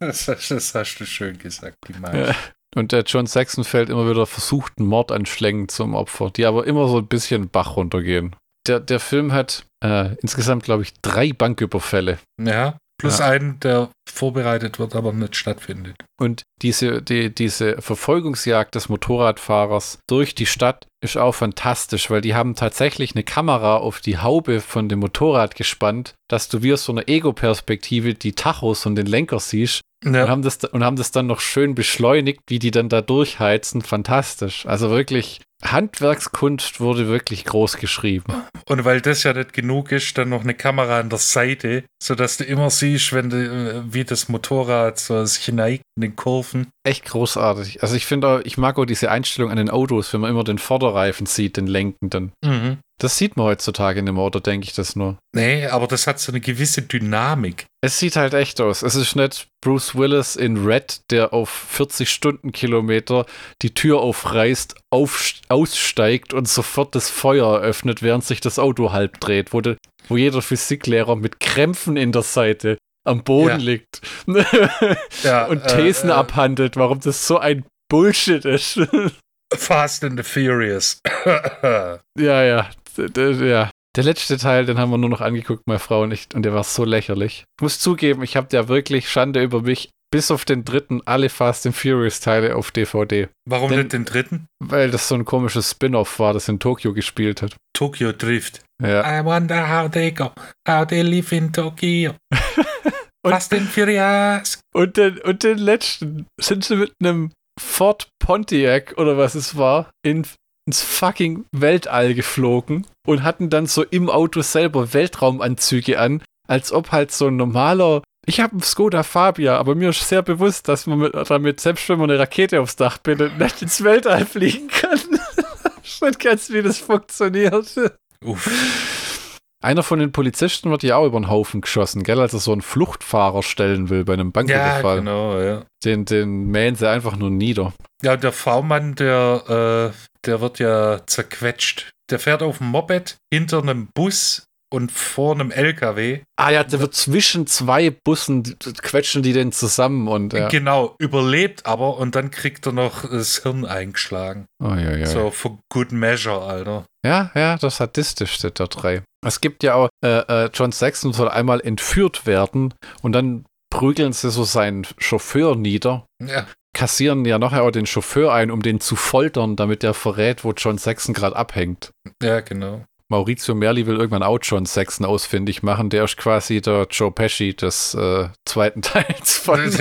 das, hast- das hast du schön gesagt, die meisten. Und der John Saxon fällt immer wieder versuchten Mordanschlägen zum Opfer, die aber immer so ein bisschen Bach runtergehen. Der, der Film hat äh, insgesamt, glaube ich, drei Banküberfälle. Ja, plus Ja. einen, der vorbereitet wird, aber nicht stattfindet. Und diese, die, diese Verfolgungsjagd des Motorradfahrers durch die Stadt ist auch fantastisch, weil die haben tatsächlich eine Kamera auf die Haube von dem Motorrad gespannt, dass du wie aus so einer Ego-Perspektive die Tachos und den Lenker siehst und, Ja, haben das, und haben das dann noch schön beschleunigt, wie die dann da durchheizen. Fantastisch. Also wirklich, Handwerkskunst wurde wirklich groß geschrieben. und weil das ja nicht genug ist, dann noch eine Kamera an der Seite, sodass du immer siehst, wenn du, äh, wie das Motorrad so sich neigt in den Kurven. Echt großartig. Also ich finde, auch- ich mag auch diese Einstellung an den Autos, wenn man immer den Vorderreifen sieht, den lenkenden. Mhm. Das sieht man heutzutage nicht mehr, oder denke ich das nur? Nee, aber das hat so eine gewisse Dynamik. Es sieht halt echt aus. Es ist nicht Bruce Willis in Red, der auf 40 Stundenkilometer die Tür aufreißt, auf, aussteigt und sofort das Feuer eröffnet, während sich das Auto halb dreht, wo, de, wo jeder Physiklehrer mit Krämpfen in der Seite am Boden Ja. liegt Ja, und äh, Thesen äh, abhandelt, warum das so ein Bullshit ist. Fast and the Furious. ja, ja, d- d- ja. Der letzte Teil, den haben wir nur noch angeguckt, meine Frau und ich, und der war so lächerlich. Ich muss zugeben, ich habe ja wirklich Schande über mich, bis auf den dritten, alle Fast and Furious Teile auf DVD. Warum Denn- nicht den dritten? Weil das so ein komisches Spin-off war, das in Tokio gespielt hat. Tokyo Drift. Ja. I wonder how they go, how they live in Tokio. Und- Fast and Furious. Und den, und den letzten sind sie mit einem Ford Pontiac oder was es war, in, ins fucking Weltall geflogen und hatten dann so im Auto selber Weltraumanzüge an, als ob halt so ein normaler. Ich habe einen Skoda Fabia, aber mir ist sehr bewusst, dass man mit, damit, selbst wenn man eine Rakete aufs Dach bindet, nicht ins Weltall fliegen kann. weiß ganz, wie das funktioniert. Uff. Einer von den Polizisten wird ja auch über den Haufen geschossen, gell, als er so einen Fluchtfahrer stellen will bei einem Ja, Banküberfall. genau, ja. Den, den mähen sie einfach nur nieder. Ja, der V-Mann, der, äh, der wird ja zerquetscht. Der fährt auf dem Moped hinter einem Bus und vor einem LKW. Ah ja, der wird zwischen zwei Bussen, quetschen die den zusammen und ja. Genau, überlebt aber und dann kriegt er noch das Hirn eingeschlagen. Oh, ja, ja. So for good measure, Alter. ja, ja, das sadistischste der drei. Es gibt ja auch, äh, äh, John Saxon soll einmal entführt werden und dann prügeln sie so seinen Chauffeur nieder, Ja, kassieren ja nachher auch den Chauffeur ein, um den zu foltern, damit der verrät, wo John Saxon gerade abhängt. ja genau. Maurizio Merli will irgendwann auch John Saxon ausfindig machen. Der ist quasi der Joe Pesci des äh, zweiten Teils von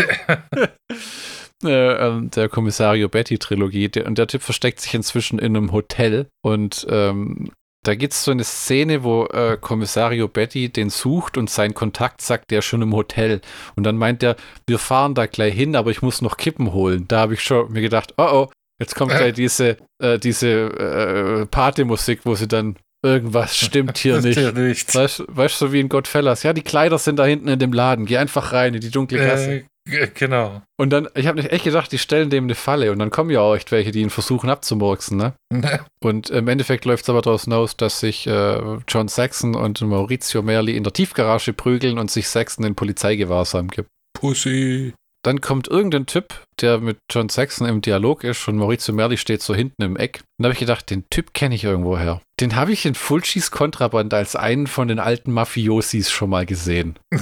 äh, ähm, der Kommissario Betty-Trilogie. Der, und der Typ versteckt sich inzwischen in einem Hotel. Und ähm, da gibt es so eine Szene, wo äh, Kommissario Betty den sucht und sein Kontakt sagt, der ist schon im Hotel. Und dann meint er, wir fahren da gleich hin, aber ich muss noch Kippen holen. Da habe ich schon mir gedacht, oh oh, jetzt kommt gleich diese, äh, diese äh, Partymusik, wo sie dann irgendwas stimmt hier nicht. Hier nicht. Weißt du, so wie in Godfellas. Ja, die Kleider sind da hinten in dem Laden. Geh einfach rein in die dunkle. Äh, g- genau. Und dann, ich habe nicht echt gedacht, die stellen dem eine Falle. Und dann kommen ja auch echt welche, die ihn versuchen abzumurksen, ne? Und im Endeffekt läuft es aber daraus hinaus, dass sich äh, John Saxon und Maurizio Merli in der Tiefgarage prügeln und sich Saxon in Polizeigewahrsam gibt. Pussy. Dann kommt irgendein Typ, der mit John Saxon im Dialog ist und Maurizio Merli steht so hinten im Eck. Und da habe ich gedacht, den Typ kenne ich irgendwo her. Den habe ich in Fulcis Kontraband als einen von den alten Mafiosis schon mal gesehen.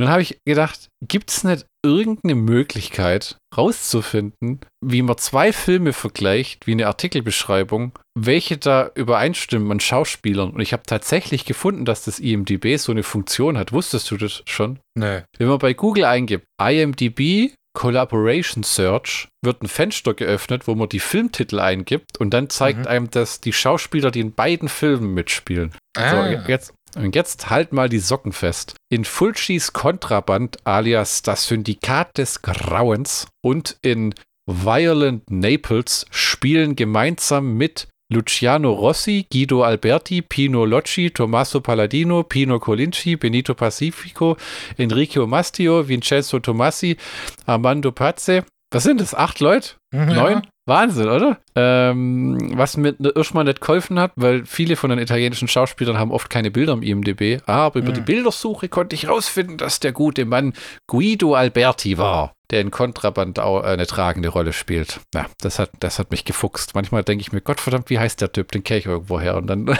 Und dann habe ich gedacht, gibt es nicht irgendeine Möglichkeit rauszufinden, wie man zwei Filme vergleicht, wie eine Artikelbeschreibung, welche da übereinstimmen an Schauspielern? Und ich habe tatsächlich gefunden, dass das IMDB so eine Funktion hat. Wusstest du das schon? nee. Wenn man bei Google eingibt, IMDb Collaboration Search, wird ein Fenster geöffnet, wo man die Filmtitel eingibt und dann zeigt Mhm. einem das die Schauspieler, die in beiden Filmen mitspielen. So, Ah, jetzt, und jetzt halt mal die Socken fest. In Fulcis Kontraband alias das Syndikat des Grauens und in Violent Naples spielen gemeinsam mit Luciano Rossi, Guido Alberti, Pino Locci, Tommaso Palladino, Pino Colinci, Benito Pacifico, Enrico Mastio, Vincenzo Tomassi, Armando Pazze. Was sind das? Acht Leute? ja. Neun? Wahnsinn, oder? Ähm, was mir erstmal nicht geholfen hat, weil viele von den italienischen Schauspielern haben oft keine Bilder im IMDb. Aber über Mhm. die Bildersuche konnte ich rausfinden, dass der gute Mann Guido Alberti war, der in Kontraband auch eine tragende Rolle spielt. Ja, das hat, das hat mich gefuchst. Manchmal denke ich mir, Gottverdammt, wie heißt der Typ? Den kenne ich irgendwo her. Und dann,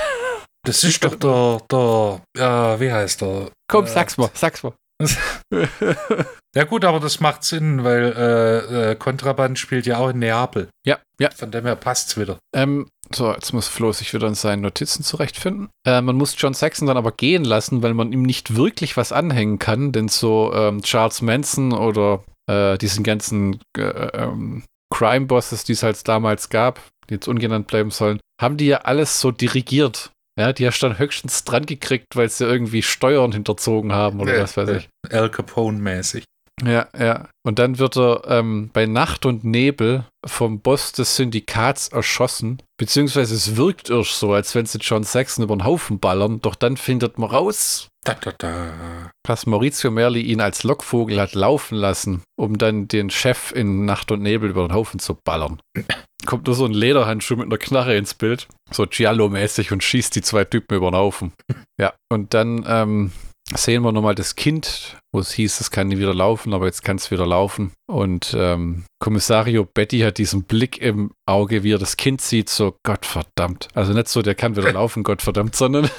Das ist doch der, der, ja, wie heißt der? komm, Äh, sag's mal, sag's mal. Ja gut, aber das macht Sinn, weil äh, äh, Kontraband spielt ja auch in Neapel. ja, ja. Von dem her passt's wieder. Ähm, so, jetzt muss Flo sich wieder in seinen Notizen zurechtfinden. Äh, man muss John Saxon dann aber gehen lassen, weil man ihm nicht wirklich was anhängen kann, denn so ähm, Charles Manson oder äh, diesen ganzen äh, ähm, Crime-Bosses, die es halt damals gab, die jetzt ungenannt bleiben sollen, haben die ja alles so dirigiert. Ja, die hast du dann höchstens dran gekriegt, weil sie irgendwie Steuern hinterzogen haben oder Äh, was weiß ich. Al Capone-mäßig. Ja, ja. Und dann wird er ähm, bei Nacht und Nebel vom Boss des Syndikats erschossen. Beziehungsweise es wirkt erst so, als wenn sie John Saxon über den Haufen ballern. Doch dann findet man raus, Da, da, da. dass Maurizio Merli ihn als Lockvogel hat laufen lassen, um dann den Chef in Nacht und Nebel über den Haufen zu ballern. Kommt nur so ein Lederhandschuh mit einer Knarre ins Bild, so Giallo-mäßig und schießt die zwei Typen über den Haufen. Ja, und dann ähm, sehen wir nochmal das Kind, wo es hieß, es kann nie wieder laufen, aber jetzt kann es wieder laufen. Und ähm, Kommissario Betty hat diesen Blick im Auge, wie er das Kind sieht, so Gottverdammt. Also nicht so, der kann wieder laufen, Gottverdammt, sondern,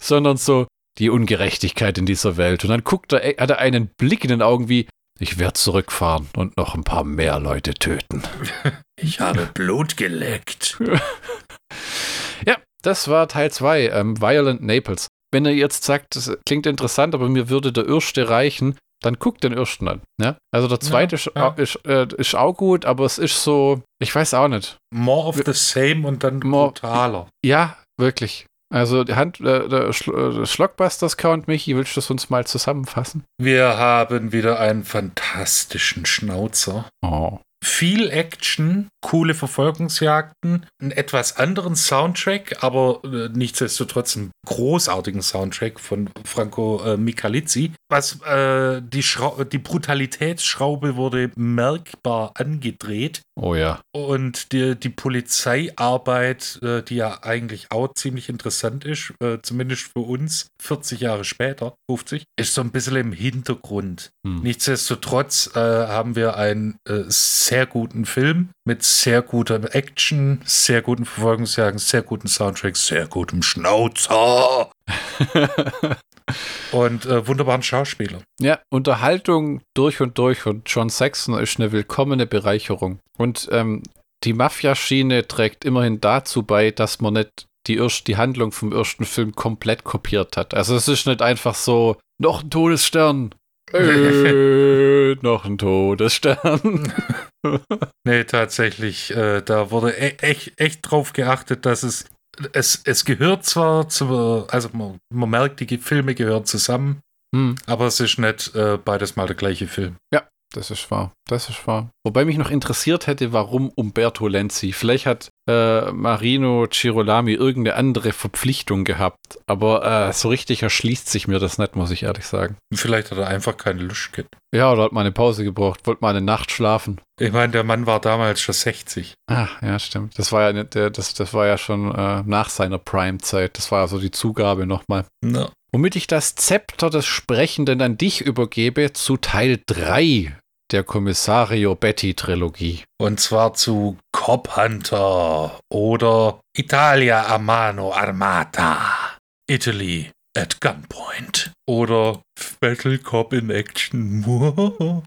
sondern so die Ungerechtigkeit in dieser Welt. Und dann guckt er, hat er einen Blick in den Augen wie, ich werde zurückfahren und noch ein paar mehr Leute töten. Ich habe Blut geleckt. Ja, das war Teil 2, ähm, Violent Naples. Wenn ihr jetzt sagt, das klingt interessant, aber mir würde der erste reichen, dann guckt den ersten an. Ja? Also der zweite ist, ja. Ist, äh, ist auch gut, aber es ist so, ich weiß auch nicht. More of the same und dann More- brutaler. Ja, wirklich. Also die Hand, äh, der, äh, der Schlockbusters-Count, Michi, willst du das uns mal zusammenfassen? Wir haben wieder einen fantastischen Schnauzer. Oh. Viel Action, coole Verfolgungsjagden, einen etwas anderen Soundtrack, aber äh, nichtsdestotrotz einen großartigen Soundtrack von Franco äh, Michalizzi. Was äh, die, die Brutalitätsschraube wurde merkbar angedreht Oh ja. und die, die Polizeiarbeit, äh, die ja eigentlich auch ziemlich interessant ist, äh, zumindest für uns 40 Jahre später, 50, ist so ein bisschen im Hintergrund. Hm. Nichtsdestotrotz äh, haben wir einen äh, sehr guten Film mit sehr guter Action, sehr guten Verfolgungsjagden, sehr guten Soundtrack, sehr gutem Schnauzer und äh, wunderbaren Schauspieler. Ja, Unterhaltung durch und durch und John Saxon ist eine willkommene Bereicherung. Und ähm, die Mafia-Schiene trägt immerhin dazu bei, dass man nicht die, erst, die Handlung vom ersten Film komplett kopiert hat. Also es ist nicht einfach so, noch ein Todesstern. Äh, noch ein Todesstern. Nee, tatsächlich, äh, da wurde e echt, echt drauf geachtet, dass es, es, es gehört zwar zu, also man, man merkt, die Filme gehören zusammen, hm, aber es ist nicht äh, beides mal der gleiche Film. Das ist wahr. Das ist wahr. Wobei mich noch interessiert hätte, warum Umberto Lenzi. Vielleicht hat äh, Marino Girolami irgendeine andere Verpflichtung gehabt. Aber äh, so richtig erschließt sich mir das nicht, muss ich ehrlich sagen. Vielleicht hat er einfach keine Lust gehabt. Ja, oder hat mal eine Pause gebraucht, wollte mal eine Nacht schlafen. Ich meine, der Mann war damals schon 60. Ah, ja, stimmt. Das war ja nicht der, das, das war ja schon äh, nach seiner Prime-Zeit. Das war also die Zugabe nochmal. Na, Womit ich das Zepter des Sprechenden an dich übergebe zu Teil 3 der Kommissario Betty-Trilogie. Und zwar zu Cop Hunter oder Italia a mano armata. Italy at gunpoint. Oder Battle Cop in Action.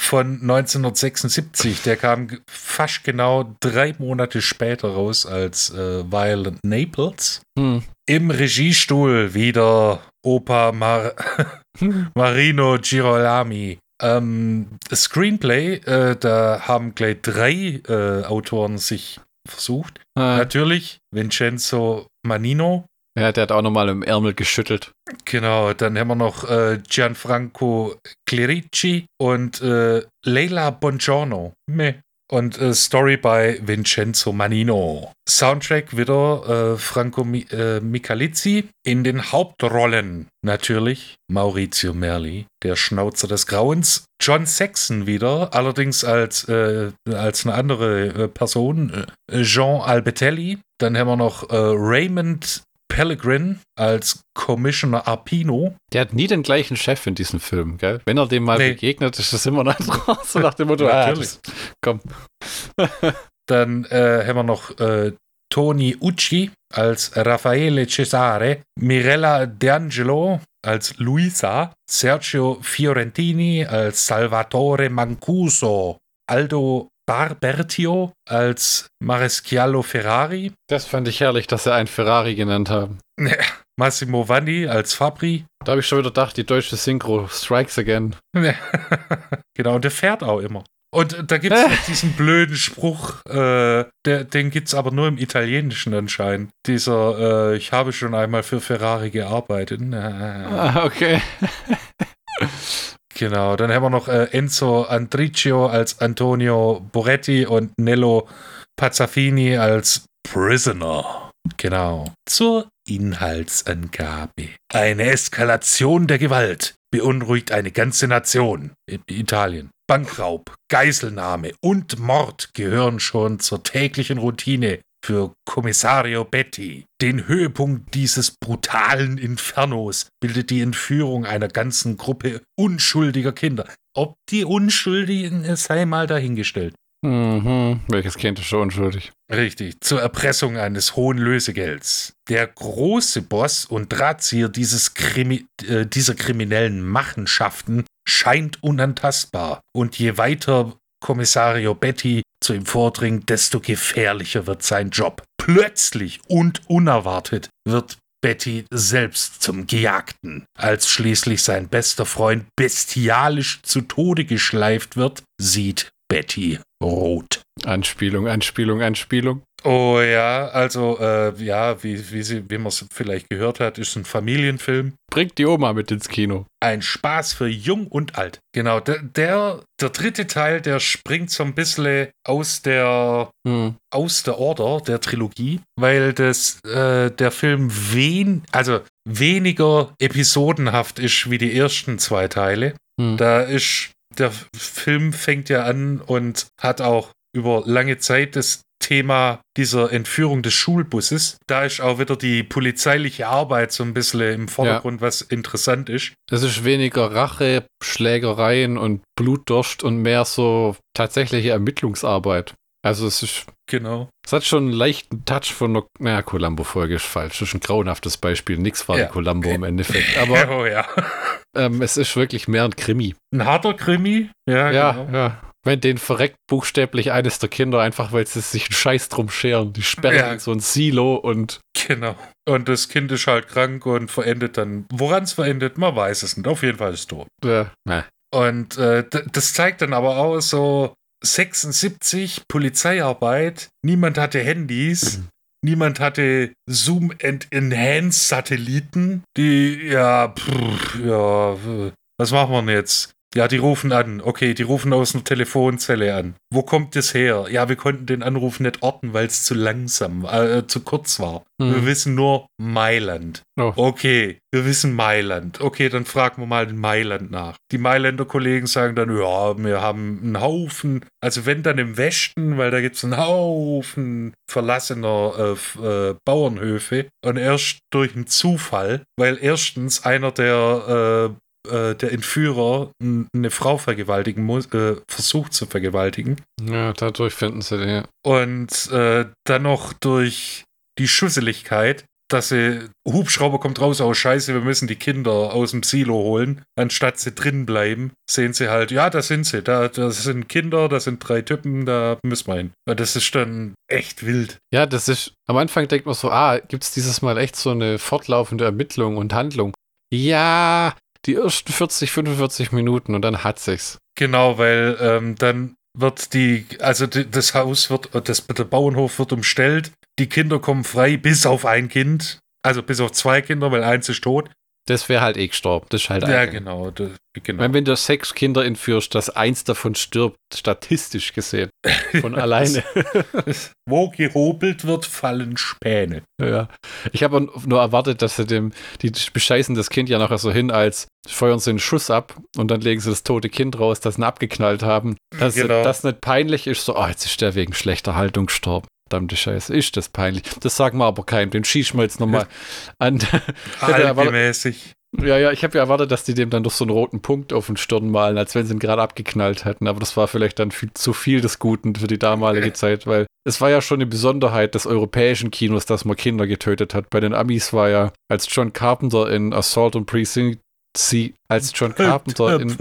Von 1976. Der kam fast genau drei Monate später raus als äh, Violent Naples. Hm. Im Regiestuhl wieder Opa Mar Marino Girolami. Ähm, Screenplay, äh, da haben gleich drei äh, Autoren sich versucht. Äh, Natürlich Vincenzo Manino. ja, der hat auch nochmal im Ärmel geschüttelt. Genau, dann haben wir noch äh, Gianfranco Clerici und äh, Leila Bongiorno. Meh. Und äh, Story bei Vincenzo Manino. Soundtrack wieder äh, Franco Mi äh, Michalizzi. In den Hauptrollen natürlich Maurizio Merli, der Schnauzer des Grauens. John Saxon wieder, allerdings als, äh, als eine andere äh, Person. Äh, Jean Albertelli. Dann haben wir noch Raymond Pellegrin als Commissioner Arpino. Der hat nie den gleichen Chef in diesem Film, gell? Wenn er dem mal Nee. begegnet, ist das immer noch so nach dem Motto, ah, das, komm. Dann äh, haben wir noch äh, Tony Ucci als Raffaele Cesare, Mirella D'Angelo als Luisa, Sergio Fiorentini als Salvatore Mancuso, Aldo Barbertio als Maresciallo Ferrari, Das fand ich herrlich, dass sie einen Ferrari genannt haben. Massimo Vanni als Fabri. Da habe ich schon wieder gedacht, die deutsche Synchro strikes again. genau, und der fährt auch immer. Und da gibt es noch diesen blöden Spruch, äh, der, den gibt es aber nur im Italienischen anscheinend. Dieser, äh, ich habe schon einmal für Ferrari gearbeitet. Ah, okay. Genau, dann haben wir noch äh, Enzo Andriccio als Antonio Boretti und Nello Pazzafini als Prisoner. Genau. Zur Inhaltsangabe. Eine Eskalation der Gewalt beunruhigt eine ganze Nation. In Italien. Bankraub, Geiselnahme und Mord gehören schon zur täglichen Routine für Kommissario Betty. Den Höhepunkt dieses brutalen Infernos bildet die Entführung einer ganzen Gruppe unschuldiger Kinder. Ob die Unschuldigen sei mal dahingestellt. Mhm. Welches Kind ist schon unschuldig? Richtig, zur Erpressung eines hohen Lösegelds. Der große Boss und Drahtzieher dieses Krimi äh, dieser kriminellen Machenschaften scheint unantastbar. Und je weiter Kommissario Betty zu ihm vordringt, desto gefährlicher wird sein Job. Plötzlich und unerwartet wird Betty selbst zum Gejagten. Als schließlich sein bester Freund bestialisch zu Tode geschleift wird, sieht Betty rot. Anspielung, Anspielung, Anspielung. Oh ja, also äh, ja, wie, wie, sie, wie man es vielleicht gehört hat, ist ein Familienfilm. Bringt die Oma mit ins Kino. Ein Spaß für Jung und Alt. Genau, der, der, der dritte Teil, der springt so ein bisschen aus der, Hm. aus der Order der Trilogie, weil das, äh, der Film wen, also weniger episodenhaft ist wie die ersten zwei Teile. Hm. Da ist, der Film fängt ja an und hat auch über lange Zeit das Thema dieser Entführung des Schulbusses. Da ist auch wieder die polizeiliche Arbeit so ein bisschen im Vordergrund, was interessant ist. Es ist weniger Rache, Schlägereien und Blutdurst und mehr so tatsächliche Ermittlungsarbeit. Also es ist, Genau. es hat schon einen leichten Touch von einer, naja, Columbo-Folge ist falsch. Das ist ein grauenhaftes Beispiel. Nix war Ja. Columbo im Endeffekt. Aber oh ja. ähm, es ist wirklich mehr ein Krimi. Ein harter Krimi. Ja, Ja, genau. ja. Wenn den verreckt buchstäblich eines der Kinder, einfach weil sie sich einen Scheiß drum scheren. Die sperren Ja. in so ein Silo und Genau. Und das Kind ist halt krank und verendet dann. Woran es verendet, man weiß es nicht. Auf jeden Fall ist es tot. na, Und äh, das zeigt dann aber auch so 76 Polizeiarbeit. Niemand hatte Handys. Niemand hatte Zoom and Enhance Satelliten. Die, ja, pff, ja, was machen wir denn jetzt? Ja, die rufen an. Okay, die rufen aus einer Telefonzelle an. Wo kommt das her? Ja, wir konnten den Anruf nicht orten, weil es zu langsam, äh, zu kurz war. Hm. Wir wissen nur Mailand. Oh. Okay, wir wissen Mailand. Okay, dann fragen wir mal in Mailand nach. Die Mailänder Kollegen sagen dann, ja, wir haben einen Haufen, also wenn dann im Westen, weil da gibt es einen Haufen verlassener äh, äh, Bauernhöfe und erst durch einen Zufall, weil erstens einer der äh, der Entführer eine Frau vergewaltigen muss, äh, versucht zu vergewaltigen ja, dadurch finden sie den. Ja. und äh, dann noch durch die Schusseligkeit, dass sie, Hubschrauber kommt raus, oh scheiße, wir müssen die Kinder aus dem Silo holen, anstatt sie drin bleiben, sehen sie halt, ja, da sind sie, da, das sind Kinder, da sind drei Typen, da müssen wir hin. Das ist dann echt wild. Ja, das ist, am Anfang denkt man so, ah, gibt es dieses Mal echt so eine fortlaufende Ermittlung und Handlung? Ja, die ersten 40, 45 Minuten und dann hat sich's. Genau, weil ähm, dann wird die, also die, das Haus wird, das, der Bauernhof wird umstellt, die Kinder kommen frei, bis auf ein Kind, also bis auf zwei Kinder, weil eins ist tot. Das wäre halt eh gestorben. Das ist halt Ja, eigen. genau. Das, genau. Wenn, wenn du sechs Kinder entführst, dass eins davon stirbt, statistisch gesehen, von alleine. Wo gehobelt wird, fallen Späne. ja. Ich habe nur erwartet, dass sie dem, die bescheißen das Kind ja nachher so hin, als feuern sie einen Schuss ab und dann legen sie das tote Kind raus, das sie abgeknallt haben. Dass Genau. das nicht peinlich ist, so, oh, jetzt ist der wegen schlechter Haltung gestorben. Verdammte Scheiße, ist das peinlich. Das sagen wir aber keinem, den schießen wir jetzt nochmal an. Halbmäßig. Ja, ja, ich habe ja erwartet, dass die dem dann doch so einen roten Punkt auf den Stirn malen, als wenn sie ihn gerade abgeknallt hätten. Aber das war vielleicht dann viel, zu viel des Guten für die damalige Zeit, weil es war ja schon eine Besonderheit des europäischen Kinos, dass man Kinder getötet hat. Bei den Amis war ja, als John Carpenter in Assault on Precinct C, als John Carpenter in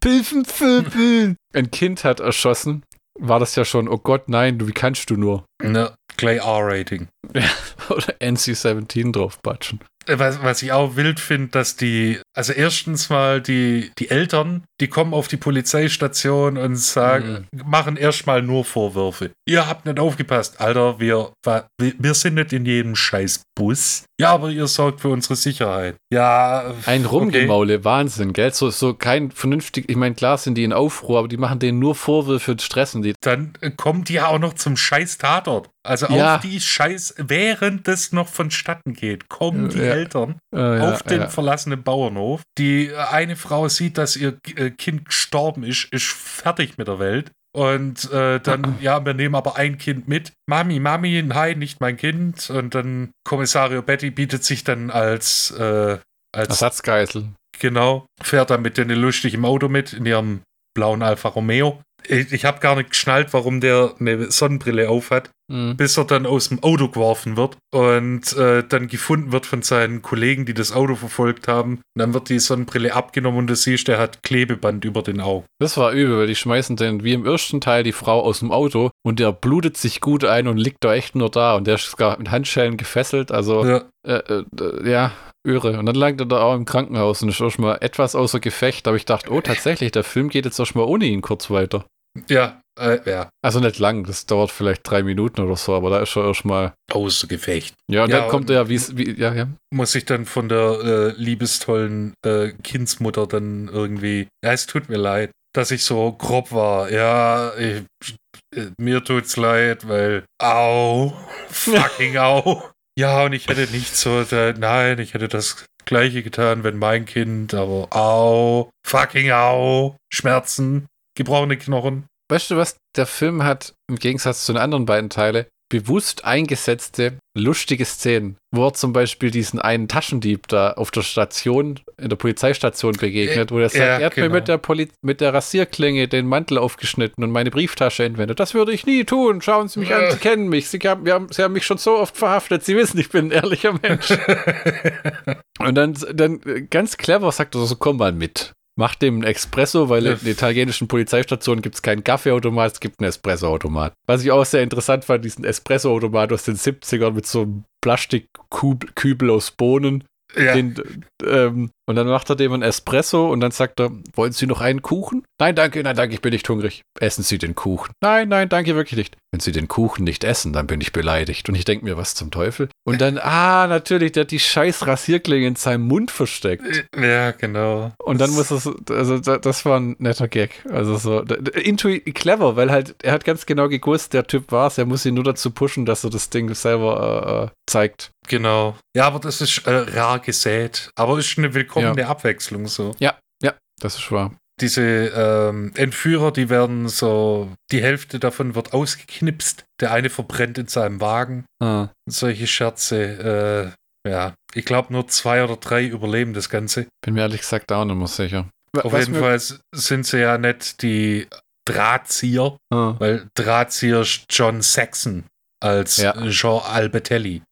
Pilfenpöbel ein Kind hat erschossen, war das ja schon, oh Gott, nein, du, wie kannst du nur? Ne, Clay R-Rating. Oder NC-17 draufbatschen. Äh, Was, was ich auch wild finde, dass die, also erstens mal die, die Eltern die kommen auf die Polizeistation und sagen, Mhm. machen erstmal nur Vorwürfe. Ihr habt nicht aufgepasst. Alter, wir, wir sind nicht in jedem scheiß Bus. Ja, aber ihr sorgt für unsere Sicherheit. Ja. Ein okay. Rumgemaule, Wahnsinn, gell? So, so kein vernünftig, ich meine, klar sind die in Aufruhr, aber die machen denen nur Vorwürfe und stressen die. Dann äh, kommen die ja auch noch zum scheiß Tatort. Also Ja. auf die Scheiß, während das noch vonstatten geht, kommen die Ja. Eltern Äh, auf den ja. verlassenen Bauernhof. Die äh, eine Frau sieht, dass ihr äh, Kind gestorben ist, ist fertig mit der Welt. Und äh, dann, ja, wir nehmen aber ein Kind mit. Mami, Mami, nein, nicht mein Kind. Und dann Kommissario Betty bietet sich dann als, äh, als Ersatzgeisel. genau, fährt dann mit denen lustig im Auto mit, in ihrem blauen Alfa Romeo. Ich, ich habe gar nicht geschnallt, warum der eine Sonnenbrille aufhat Mhm. bis er dann aus dem Auto geworfen wird und äh, dann gefunden wird von seinen Kollegen, die das Auto verfolgt haben. Und dann wird die Sonnenbrille abgenommen und du siehst, der hat Klebeband über den Augen. Das war übel, weil die schmeißen dann wie im ersten Teil die Frau aus dem Auto und der blutet sich gut ein und liegt da echt nur da und der ist gar mit Handschellen gefesselt. Also, Ja, äh, äh, ja, irre. Und dann lag er da auch im Krankenhaus und ist auch schon mal etwas außer Gefecht. Aber ich dachte, oh, tatsächlich, der Film geht jetzt auch schon mal ohne ihn kurz weiter. ja, äh, ja. Also nicht lang, das dauert vielleicht drei Minuten oder so, aber da ist er erst mal. Außer Gefecht. Ja, und Ja, dann kommt er, wie's- wie, ja, ja. Muss ich dann von der äh, liebestollen äh, Kindsmutter dann irgendwie. Ja, es tut mir leid, dass ich so grob war. Ja, ich, äh, mir tut's leid, weil. Au, fucking au. Ja, und ich hätte nicht so. Nein, ich hätte das Gleiche getan, wenn mein Kind, aber au, fucking au, Schmerzen, gebrochene Knochen. Weißt du was? Der Film hat im Gegensatz zu den anderen beiden Teile bewusst eingesetzte, lustige Szenen, wo er zum Beispiel diesen einen Taschendieb da auf der Station, in der Polizeistation begegnet, wo er sagt, ja, er hat mir genau. mit der, Poli mit der Rasierklinge den Mantel aufgeschnitten und meine Brieftasche entwendet. Das würde ich nie tun. Schauen Sie mich an, Sie kennen mich. Sie haben, wir haben, Sie haben mich schon so oft verhaftet. Sie wissen, ich bin ein ehrlicher Mensch. Und dann, dann äh, ganz clever sagt er so, komm mal mit. Mach dem einen Espresso, weil in italienischen Polizeistationen gibt es keinen Kaffeeautomat, es gibt einen Espressoautomat. Was ich auch sehr interessant fand, diesen Espressoautomat aus den 70ern mit so einem Plastikkübel aus Bohnen. ja. Den, ähm, und dann macht er dem einen Espresso und dann sagt er, wollen Sie noch einen Kuchen? Nein, danke, nein, danke, ich bin nicht hungrig. Essen Sie den Kuchen. Nein, nein, danke, wirklich nicht. Wenn Sie den Kuchen nicht essen, dann bin ich beleidigt. Und ich denke mir, was zum Teufel? Und dann, ah, natürlich, der hat die scheiß Rasierklinge in seinem Mund versteckt. ja, genau. Und dann muss es, also da- das war ein netter Gag. Also so, intui clever, weil halt, er hat ganz genau gewusst, der Typ war es, er muss ihn nur dazu pushen, dass er das Ding selber äh, äh, zeigt. Genau. Ja, aber das ist äh, rar gesät. Aber ist eine willkommene Abwechslung so. Das ist wahr. Diese ähm, Entführer, die werden so, die Hälfte davon wird ausgeknipst. Der eine verbrennt in seinem Wagen. Ah. Solche Scherze. Äh, ja, ich glaube nur zwei oder drei überleben das Ganze. Bin mir ehrlich gesagt auch nicht mehr sicher. Auf Was jeden Fall sind sie ja nicht die Drahtzieher, Ah. weil Drahtzieher ist John Saxon als Ja. Jean Albertelli.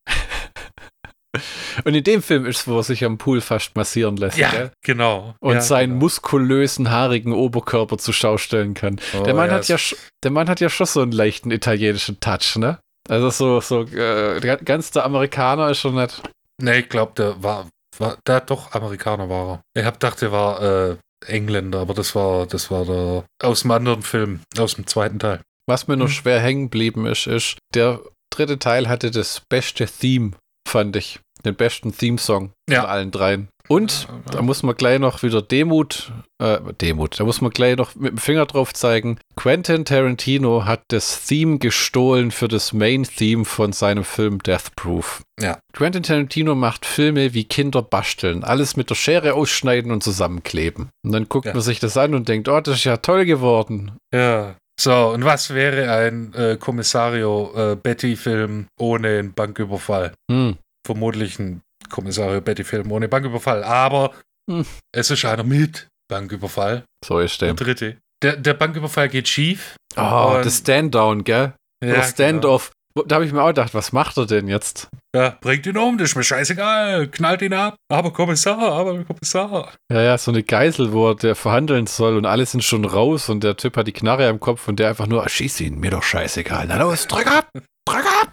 Und in dem Film ist es, wo er sich am Pool fast massieren lässt. Ja, gell? genau. Und ja, seinen genau. muskulösen, haarigen Oberkörper zur Schau stellen kann. Oh, der, Mann hat es- ja, der Mann hat ja schon so einen leichten italienischen Touch, ne? Also so, so äh, ga- ganz der Amerikaner ist schon nicht. Nee, ich glaube, der war, war der doch Amerikaner war er. Ich hab gedacht, der war äh, Engländer, aber das war, das war der aus einem anderen Film, aus dem zweiten Teil. Was mir nur Hm. schwer hängen geblieben ist, ist, der dritte Teil hatte das beste Theme, fand ich. Den besten Theme-Song Ja. von allen dreien. Und da muss man gleich noch wieder Demut, äh, Demut, da muss man gleich noch mit dem Finger drauf zeigen. Quentin Tarantino hat das Theme gestohlen für das Main-Theme von seinem Film Death Proof. Ja. Quentin Tarantino macht Filme wie Kinder basteln, alles mit der Schere ausschneiden und zusammenkleben. Und dann guckt Ja. man sich das an und denkt, oh, das ist ja toll geworden. Ja. So, und was wäre ein äh, Kommissario äh, Betty-Film ohne einen Banküberfall? Hm. Vermutlich ein Kommissario Betty-Film ohne Banküberfall, aber Hm. es ist einer mit Banküberfall. So ist Der der. dritte. Der, der Banküberfall geht schief. Oh, das Stand-Down, gell? Ja, Stand-Off. Da habe ich mir auch gedacht, was macht er denn jetzt? Genau. Ja, bringt ihn um, das ist mir scheißegal. Knallt ihn ab. Aber Kommissar, aber Kommissar. Ja, ja, so eine Geisel, wo er der verhandeln soll und alle sind schon raus und der Typ hat die Knarre am Kopf und der einfach nur, schieß ihn, mir doch scheißegal. Na los, drück ab, drück ab.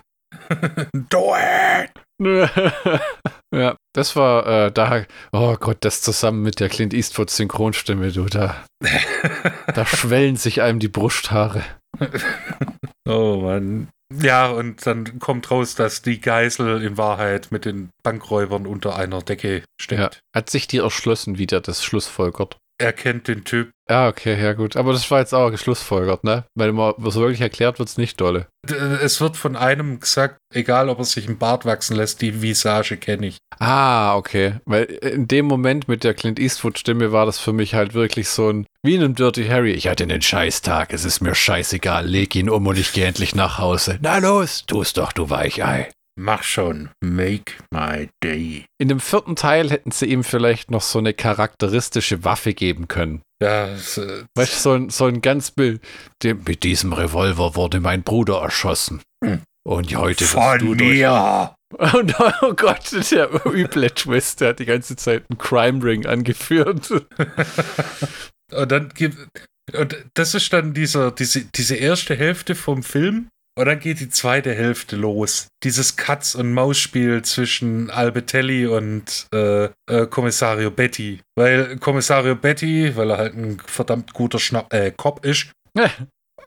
Do it! ja, das war äh, da, oh Gott, das zusammen mit der Clint Eastwood Synchronstimme, du, da, da schwellen sich einem die Brusthaare. oh Mann. Ja, und dann kommt raus, dass die Geisel in Wahrheit mit den Bankräubern unter einer Decke steckt. Ja. Hat sich dir erschlossen, wie der das schlussfolgert? Er kennt den Typ. Ja, okay, ja gut. Aber das war jetzt auch geschlussfolgert, ne? Weil immer was wirklich erklärt wird es nicht dolle. Es wird von einem gesagt, egal ob er sich einen Bart wachsen lässt, die Visage kenne ich. Ah, okay. Weil in dem Moment mit der Clint Eastwood-Stimme war das für mich halt wirklich so ein, wie in einem Dirty Harry. Ich hatte einen Scheißtag, es ist mir scheißegal, leg ihn um und ich gehe endlich nach Hause. Na los, tu's doch, du Weichei. Mach schon. Make my day. In dem vierten Teil hätten sie ihm vielleicht noch so eine charakteristische Waffe geben können. Ja, das, äh, weißt du, so ein, so ein ganz Bild. Mit diesem Revolver wurde mein Bruder erschossen. Hm. Und heute Von du mir. Durch... Und, oh Gott, der üble Twist, der hat die ganze Zeit einen Crime Ring angeführt. und dann gibt. Und das ist dann dieser, diese, diese erste Hälfte vom Film, und dann geht die zweite Hälfte los. Dieses Katz- und Maus-Spiel zwischen Albertelli und äh, äh, Kommissario Betty. Weil Kommissario Betty, weil er halt ein verdammt guter Schna äh, Cop ist,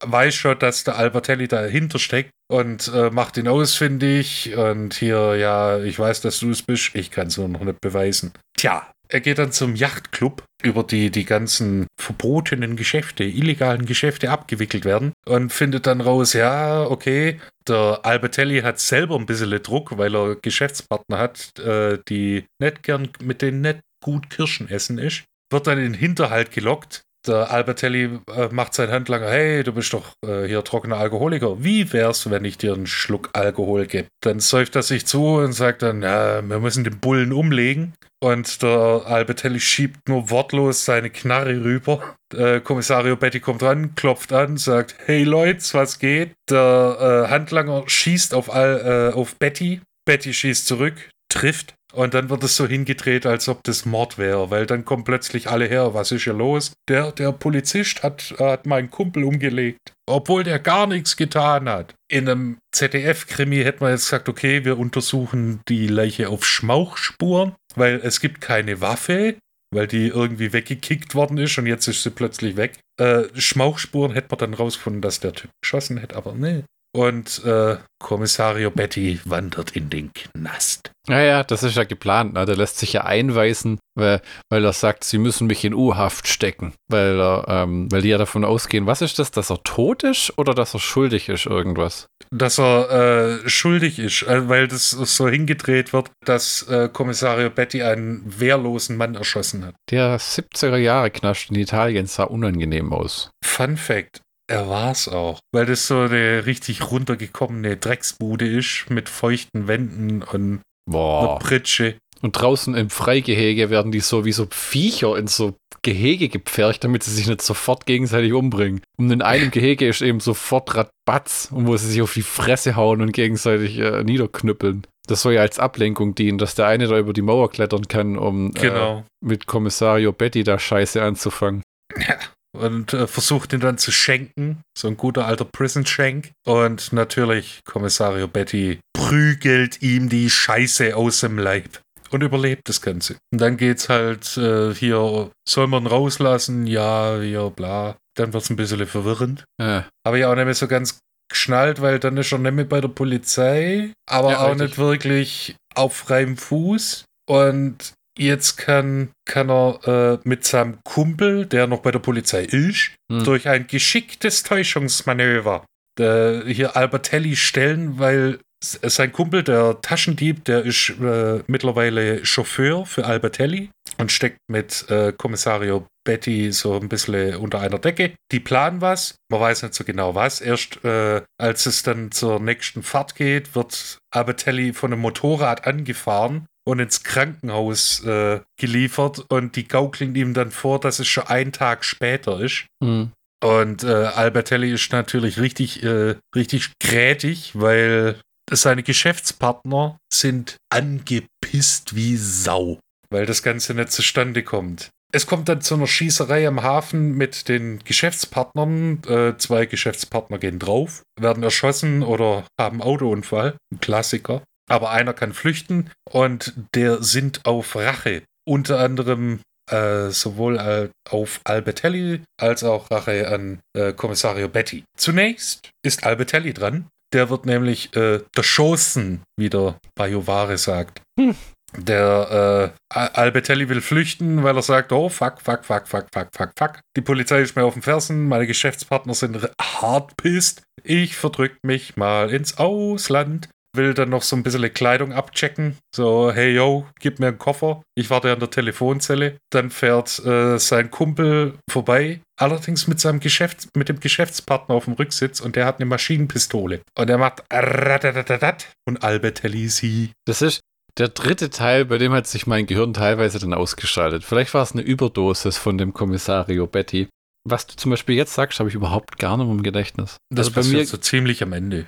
weiß schon, dass der Albertelli dahinter steckt und äh, macht ihn ausfindig. Und hier, ja, ich weiß, dass du es bist, ich kann es nur noch nicht beweisen. Tja, er geht dann zum Yachtclub, über die die ganzen verbotenen Geschäfte, illegalen Geschäfte abgewickelt werden und findet dann raus, ja, okay, der Albertelli hat selber ein bisschen Druck, weil er Geschäftspartner hat, äh, die nicht gern mit denen nicht gut Kirschen essen ist. Wird dann in den Hinterhalt gelockt, der Albertelli äh, macht seinen Handlanger, hey, du bist doch äh, hier trockener Alkoholiker. Wie wär's, wenn ich dir einen Schluck Alkohol gebe? Dann säuft er sich zu und sagt dann, ja, wir müssen den Bullen umlegen. Und der Albertelli schiebt nur wortlos seine Knarre rüber. Äh, Kommissario Betty kommt ran, klopft an, sagt, hey Leute, was geht? Der äh, Handlanger schießt auf, Al, äh, auf Betty. Betty schießt zurück, trifft und dann wird es so hingedreht, als ob das Mord wäre, weil dann kommen plötzlich alle her. Was ist hier los? Der, der Polizist hat, hat meinen Kumpel umgelegt, obwohl der gar nichts getan hat. In einem ZDF-Krimi hätte man jetzt gesagt, okay, wir untersuchen die Leiche auf Schmauchspuren, weil es gibt keine Waffe, weil die irgendwie weggekickt worden ist und jetzt ist sie plötzlich weg. Äh, Schmauchspuren hätte man dann rausgefunden, dass der Typ geschossen hätte, aber nee. Und äh, Kommissario Betty wandert in den Knast. Naja, das ist ja geplant. Ne? Der lässt sich ja einweisen, weil, weil er sagt, sie müssen mich in U-Haft stecken. Weil, er, ähm, weil die ja davon ausgehen, was ist das, dass er tot ist oder dass er schuldig ist, irgendwas? Dass er äh, schuldig ist, äh, weil das so hingedreht wird, dass äh, Kommissario Betty einen wehrlosen Mann erschossen hat. Der 70er Jahre Knast in Italien sah unangenehm aus. Fun Fact: er war's auch. Weil das so eine richtig runtergekommene Drecksbude ist mit feuchten Wänden und Boah. einer Pritsche. Und draußen im Freigehege werden die so wie so Viecher in so Gehege gepfercht, damit sie sich nicht sofort gegenseitig umbringen. Und in einem Gehege ist eben sofort Radbatz, wo sie sich auf die Fresse hauen und gegenseitig äh, niederknüppeln. Das soll ja als Ablenkung dienen, dass der eine da über die Mauer klettern kann, um genau. äh, mit Kommissario Betty da Scheiße anzufangen. Ja und äh, versucht ihn dann zu schenken. So ein guter alter Prison-Schenk. Und natürlich, Kommissario Betty prügelt ihm die Scheiße aus dem Leib. Und überlebt das Ganze. Und dann geht's halt äh, hier, soll man rauslassen? Ja, hier, bla. Dann wird's ein bisschen verwirrend. Ja. Habe ich auch nicht mehr so ganz geschnallt, weil dann ist er nicht mehr bei der Polizei, aber Ja, auch richtig. nicht wirklich auf freiem Fuß. Und jetzt kann, kann er äh, mit seinem Kumpel, der noch bei der Polizei ist, Hm. durch ein geschicktes Täuschungsmanöver äh, hier Albertelli stellen, weil sein Kumpel, der Taschendieb, der ist äh, mittlerweile Chauffeur für Albertelli und steckt mit äh, Kommissario Betty so ein bisschen unter einer Decke. Die planen was, man weiß nicht so genau was. Erst äh, als es dann zur nächsten Fahrt geht, wird Albertelli von einem Motorrad angefahren und ins Krankenhaus äh, geliefert und die gaukeln ihm dann vor, dass es schon ein Tag später ist. Hm. Und äh, Albertelli ist natürlich richtig, äh, richtig grätig, weil seine Geschäftspartner sind angepisst wie Sau, weil das Ganze nicht zustande kommt. Es kommt dann zu einer Schießerei am Hafen mit den Geschäftspartnern. Äh, zwei Geschäftspartner gehen drauf, werden erschossen oder haben Autounfall. Ein Klassiker. Aber einer kann flüchten und der sind auf Rache. Unter anderem äh, sowohl äh, auf Albertelli als auch Rache an äh, Kommissario Betty. Zunächst ist Albertelli dran. Der wird nämlich äh, erschossen, wie der Bajovare sagt. Hm. Der äh, Albertelli will flüchten, weil er sagt, oh fuck, fuck, fuck, fuck, fuck, fuck, fuck. Die Polizei ist mir auf den Fersen, meine Geschäftspartner sind hart pisst. Ich verdrück mich mal ins Ausland will dann noch so ein bisschen Kleidung abchecken. So, hey yo, gib mir einen Koffer. Ich warte an der Telefonzelle. Dann fährt äh, sein Kumpel vorbei, allerdings mit seinem Geschäft, mit dem Geschäftspartner auf dem Rücksitz und der hat eine Maschinenpistole. Und er macht und Albert Elisi. Das ist der dritte Teil, bei dem hat sich mein Gehirn teilweise dann ausgeschaltet. Vielleicht war es eine Überdosis von dem Kommissario Betty. Was du zum Beispiel jetzt sagst, habe ich überhaupt gar nicht im Gedächtnis. Das also bei mir so ziemlich am Ende.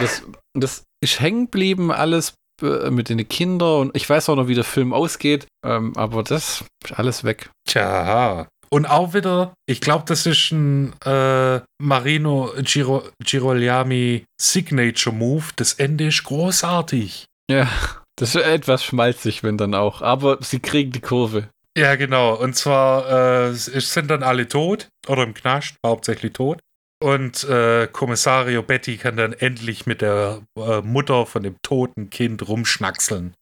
Das, das ist hängen geblieben, alles äh, mit den Kindern und ich weiß auch noch, wie der Film ausgeht, ähm, aber das ist alles weg. Tja. Und auch wieder, ich glaube, das ist ein äh, Marino Giro, Giroliami Signature Move. Das Ende ist großartig. Ja, das ist etwas schmalzig, wenn dann auch. Aber sie kriegen die Kurve. Ja, genau. Und zwar äh, sind dann alle tot oder im Knast, hauptsächlich tot. Und äh, Kommissario Betty kann dann endlich mit der äh, Mutter von dem toten Kind rumschnackseln.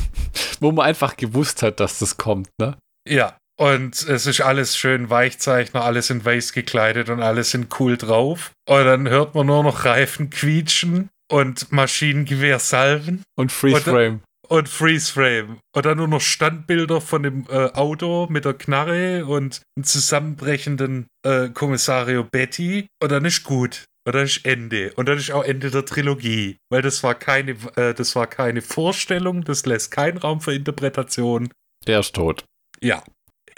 Wo man einfach gewusst hat, dass das kommt, ne? Ja. Und es ist alles schön Weichzeichner, alles in weiß gekleidet und alles sind cool drauf. Und dann hört man nur noch Reifen quietschen und Maschinengewehr salven. Und Freeze Frame und Freeze Frame. Und dann nur noch Standbilder von dem äh, Auto mit der Knarre und einem zusammenbrechenden äh, Kommissario Betty. Und dann ist gut. Und dann ist Ende. Und dann ist auch Ende der Trilogie. Weil das war keine, äh, das war keine Vorstellung, das lässt keinen Raum für Interpretation. Der ist tot. Ja.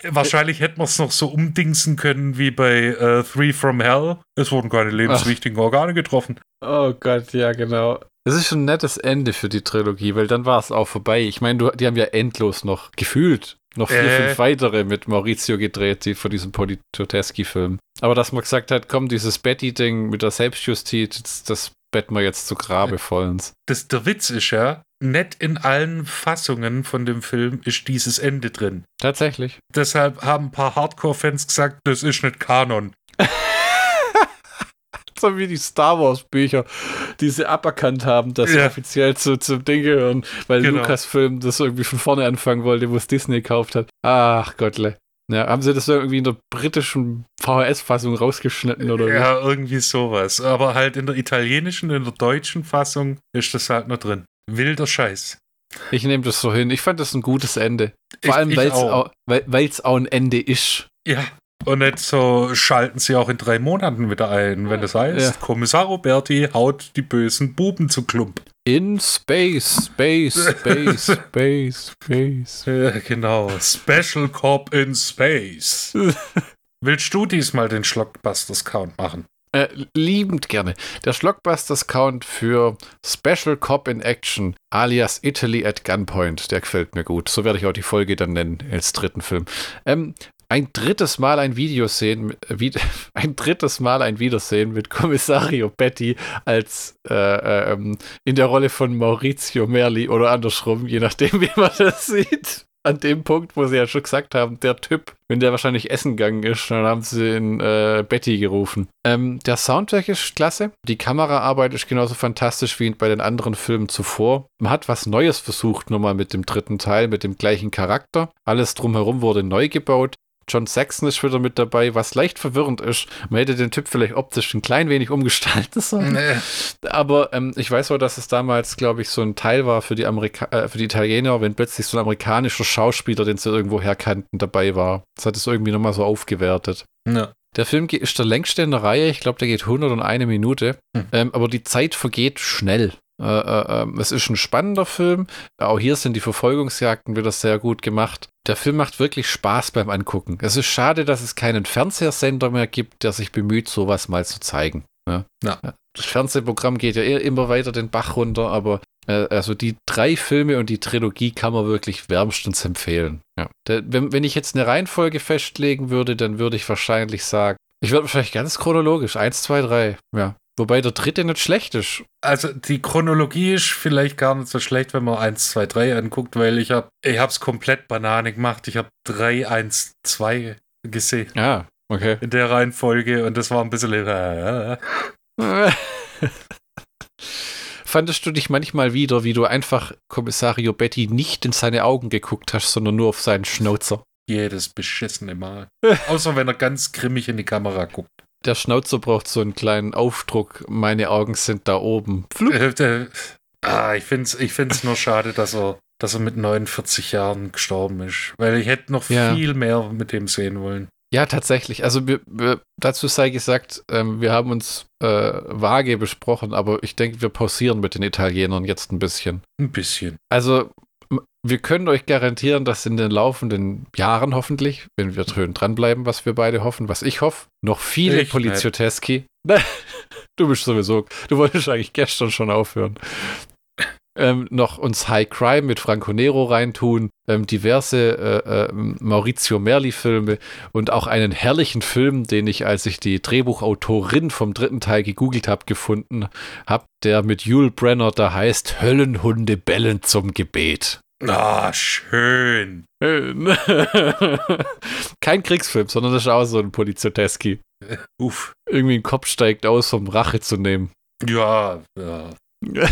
Wahrscheinlich hätten wir es noch so umdingsen können wie bei äh, Three from Hell. Es wurden keine lebenswichtigen Ach. Organe getroffen. Oh Gott, ja, genau. Das ist schon ein nettes Ende für die Trilogie, weil dann war es auch vorbei. Ich meine, die haben ja endlos noch gefühlt noch vier, äh. fünf weitere mit Maurizio gedreht, die von diesem Politoteschi-Film. Aber dass man gesagt hat, komm, dieses Betty-Ding mit der Selbstjustiz, das betten wir jetzt zu Grabe vollends. Das, der Witz ist ja, nicht in allen Fassungen von dem Film ist dieses Ende drin. Tatsächlich. Deshalb haben ein paar Hardcore-Fans gesagt, das ist nicht Kanon. So wie die Star Wars Bücher, die sie aberkannt haben, dass ja. sie offiziell zu, zum Ding gehören, weil genau. Lucasfilm das irgendwie von vorne anfangen wollte, wo es Disney gekauft hat. Ach Gottle. Ja, haben sie das irgendwie in der britischen VHS-Fassung rausgeschnitten oder Ja, wie? irgendwie sowas. Aber halt in der italienischen, in der deutschen Fassung ist das halt noch drin. Wilder Scheiß. Ich nehme das so hin. Ich fand das ein gutes Ende. Vor ich, allem, weil es auch, weil, auch ein Ende ist. Ja, und nicht so schalten sie auch in drei Monaten wieder ein, wenn das heißt, ja. Kommissar Roberti haut die bösen Buben zu Klump. In Space, Space, Space, Space, Space. Ja, genau. Special Cop in Space. Willst du diesmal den Schlockbusters-Count machen? Äh, liebend gerne. Der Schlockbusters-Count für Special Cop in Action, alias Italy at Gunpoint, der gefällt mir gut. So werde ich auch die Folge dann nennen als dritten Film. Ähm, ein drittes Mal ein Video sehen, wie, ein drittes Mal ein Wiedersehen mit Kommissario Betty als äh, äh, ähm, in der Rolle von Maurizio Merli oder andersrum, je nachdem, wie man das sieht. An dem Punkt, wo sie ja schon gesagt haben, der Typ, wenn der wahrscheinlich essen gegangen ist, dann haben sie in äh, Betty gerufen. Ähm, der Soundtrack ist klasse. Die Kameraarbeit ist genauso fantastisch wie bei den anderen Filmen zuvor. Man hat was Neues versucht, nochmal mit dem dritten Teil, mit dem gleichen Charakter. Alles drumherum wurde neu gebaut. John Saxon ist wieder mit dabei, was leicht verwirrend ist. Man hätte den Typ vielleicht optisch ein klein wenig umgestalten sollen. Nee. Aber ähm, ich weiß auch, dass es damals, glaube ich, so ein Teil war für die, Amerika äh, für die Italiener, wenn plötzlich so ein amerikanischer Schauspieler, den sie irgendwo herkannten, dabei war. Das hat es irgendwie nochmal so aufgewertet. Ja. Der Film ist der längste in der Reihe. Ich glaube, der geht 101 Minute. Hm. Ähm, aber die Zeit vergeht schnell. Äh, äh, ähm, es ist ein spannender Film. Auch hier sind die Verfolgungsjagden wieder sehr gut gemacht. Der Film macht wirklich Spaß beim Angucken. Es ist schade, dass es keinen Fernsehsender mehr gibt, der sich bemüht, sowas mal zu zeigen. Ja. Ja. Das Fernsehprogramm geht ja immer weiter den Bach runter, aber äh, also die drei Filme und die Trilogie kann man wirklich wärmstens empfehlen. Ja. Der, wenn, wenn ich jetzt eine Reihenfolge festlegen würde, dann würde ich wahrscheinlich sagen, ich würde wahrscheinlich ganz chronologisch, eins, zwei, drei. Ja. Wobei der dritte nicht schlecht ist. Also die Chronologie ist vielleicht gar nicht so schlecht, wenn man 1, 2, 3 anguckt, weil ich habe ich es komplett Banane gemacht. Ich habe 3, 1, 2 gesehen. Ja, okay. In der Reihenfolge und das war ein bisschen. Äh, Fandest du dich manchmal wieder, wie du einfach Kommissario Betty nicht in seine Augen geguckt hast, sondern nur auf seinen Schnauzer? Jedes beschissene Mal. Außer wenn er ganz grimmig in die Kamera guckt. Der Schnauzer braucht so einen kleinen Aufdruck. Meine Augen sind da oben. ah, ich finde es ich find's nur schade, dass er, dass er mit 49 Jahren gestorben ist. Weil ich hätte noch ja. viel mehr mit dem sehen wollen. Ja, tatsächlich. Also wir, wir, dazu sei gesagt, ähm, wir haben uns äh, vage besprochen, aber ich denke, wir pausieren mit den Italienern jetzt ein bisschen. Ein bisschen. Also wir können euch garantieren, dass in den laufenden Jahren hoffentlich, wenn wir schön dranbleiben, was wir beide hoffen, was ich hoffe, noch viele Polizioteschi. du bist sowieso, du wolltest eigentlich gestern schon aufhören. Ähm, noch uns High Crime mit Franco Nero reintun, ähm, diverse äh, äh, Maurizio Merli-Filme und auch einen herrlichen Film, den ich, als ich die Drehbuchautorin vom dritten Teil gegoogelt habe, gefunden habe, der mit Yul Brenner da heißt Höllenhunde bellen zum Gebet. Ah, schön. Kein Kriegsfilm, sondern das ist auch so ein Polizioteski. Uff. Irgendwie ein Kopf steigt aus, um Rache zu nehmen. Ja, ja.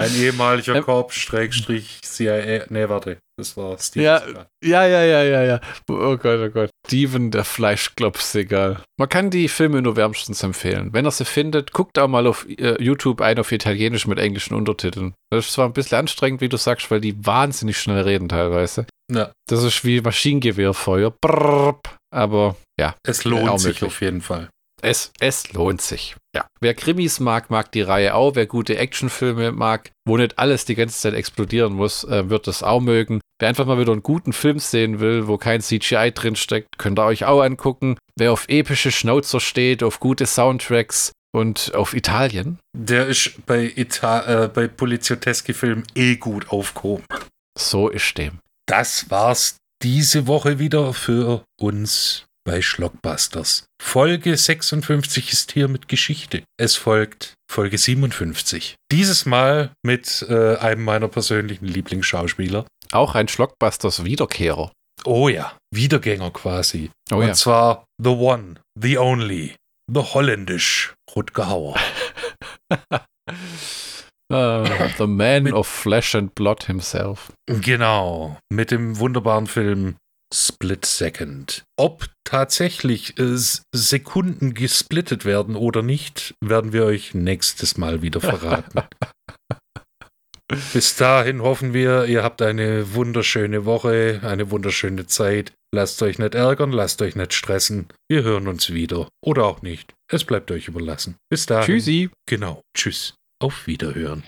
Ein ehemaliger ähm, Korb, Schrägstrich, CIA. Nee, warte, das war Steven. Ja, ja, ja, ja, ja, ja. Oh Gott, oh Gott. Steven, der Fleischklops, egal. Man kann die Filme nur wärmstens empfehlen. Wenn er sie findet, guckt auch mal auf uh, YouTube ein auf Italienisch mit englischen Untertiteln. Das ist zwar ein bisschen anstrengend, wie du sagst, weil die wahnsinnig schnell reden teilweise. Ja. Das ist wie Maschinengewehrfeuer. Brrr, aber ja. Es lohnt sich auf jeden Fall. Es, es lohnt sich. Ja. Wer Krimis mag, mag die Reihe auch. Wer gute Actionfilme mag, wo nicht alles die ganze Zeit explodieren muss, äh, wird das auch mögen. Wer einfach mal wieder einen guten Film sehen will, wo kein CGI drinsteckt, könnt ihr euch auch angucken. Wer auf epische Schnauzer steht, auf gute Soundtracks und auf Italien. Der ist bei, Ita äh, bei Polizioteschi-Filmen eh gut aufgehoben. So ist dem. Das war's diese Woche wieder für uns bei Schlockbusters. Folge 56 ist hier mit Geschichte. Es folgt Folge 57. Dieses Mal mit äh, einem meiner persönlichen Lieblingsschauspieler. Auch ein Schlockbusters Wiederkehrer. Oh ja, Wiedergänger quasi. Oh Und ja. zwar The One, The Only, The Holländisch, Rutger Hauer. Uh, the Man of Flesh and Blood himself. Genau, mit dem wunderbaren Film Split Second. Ob tatsächlich äh, Sekunden gesplittet werden oder nicht, werden wir euch nächstes Mal wieder verraten. Bis dahin hoffen wir, ihr habt eine wunderschöne Woche, eine wunderschöne Zeit. Lasst euch nicht ärgern, lasst euch nicht stressen. Wir hören uns wieder. Oder auch nicht. Es bleibt euch überlassen. Bis dahin. Tschüssi. Genau. Tschüss. Auf Wiederhören.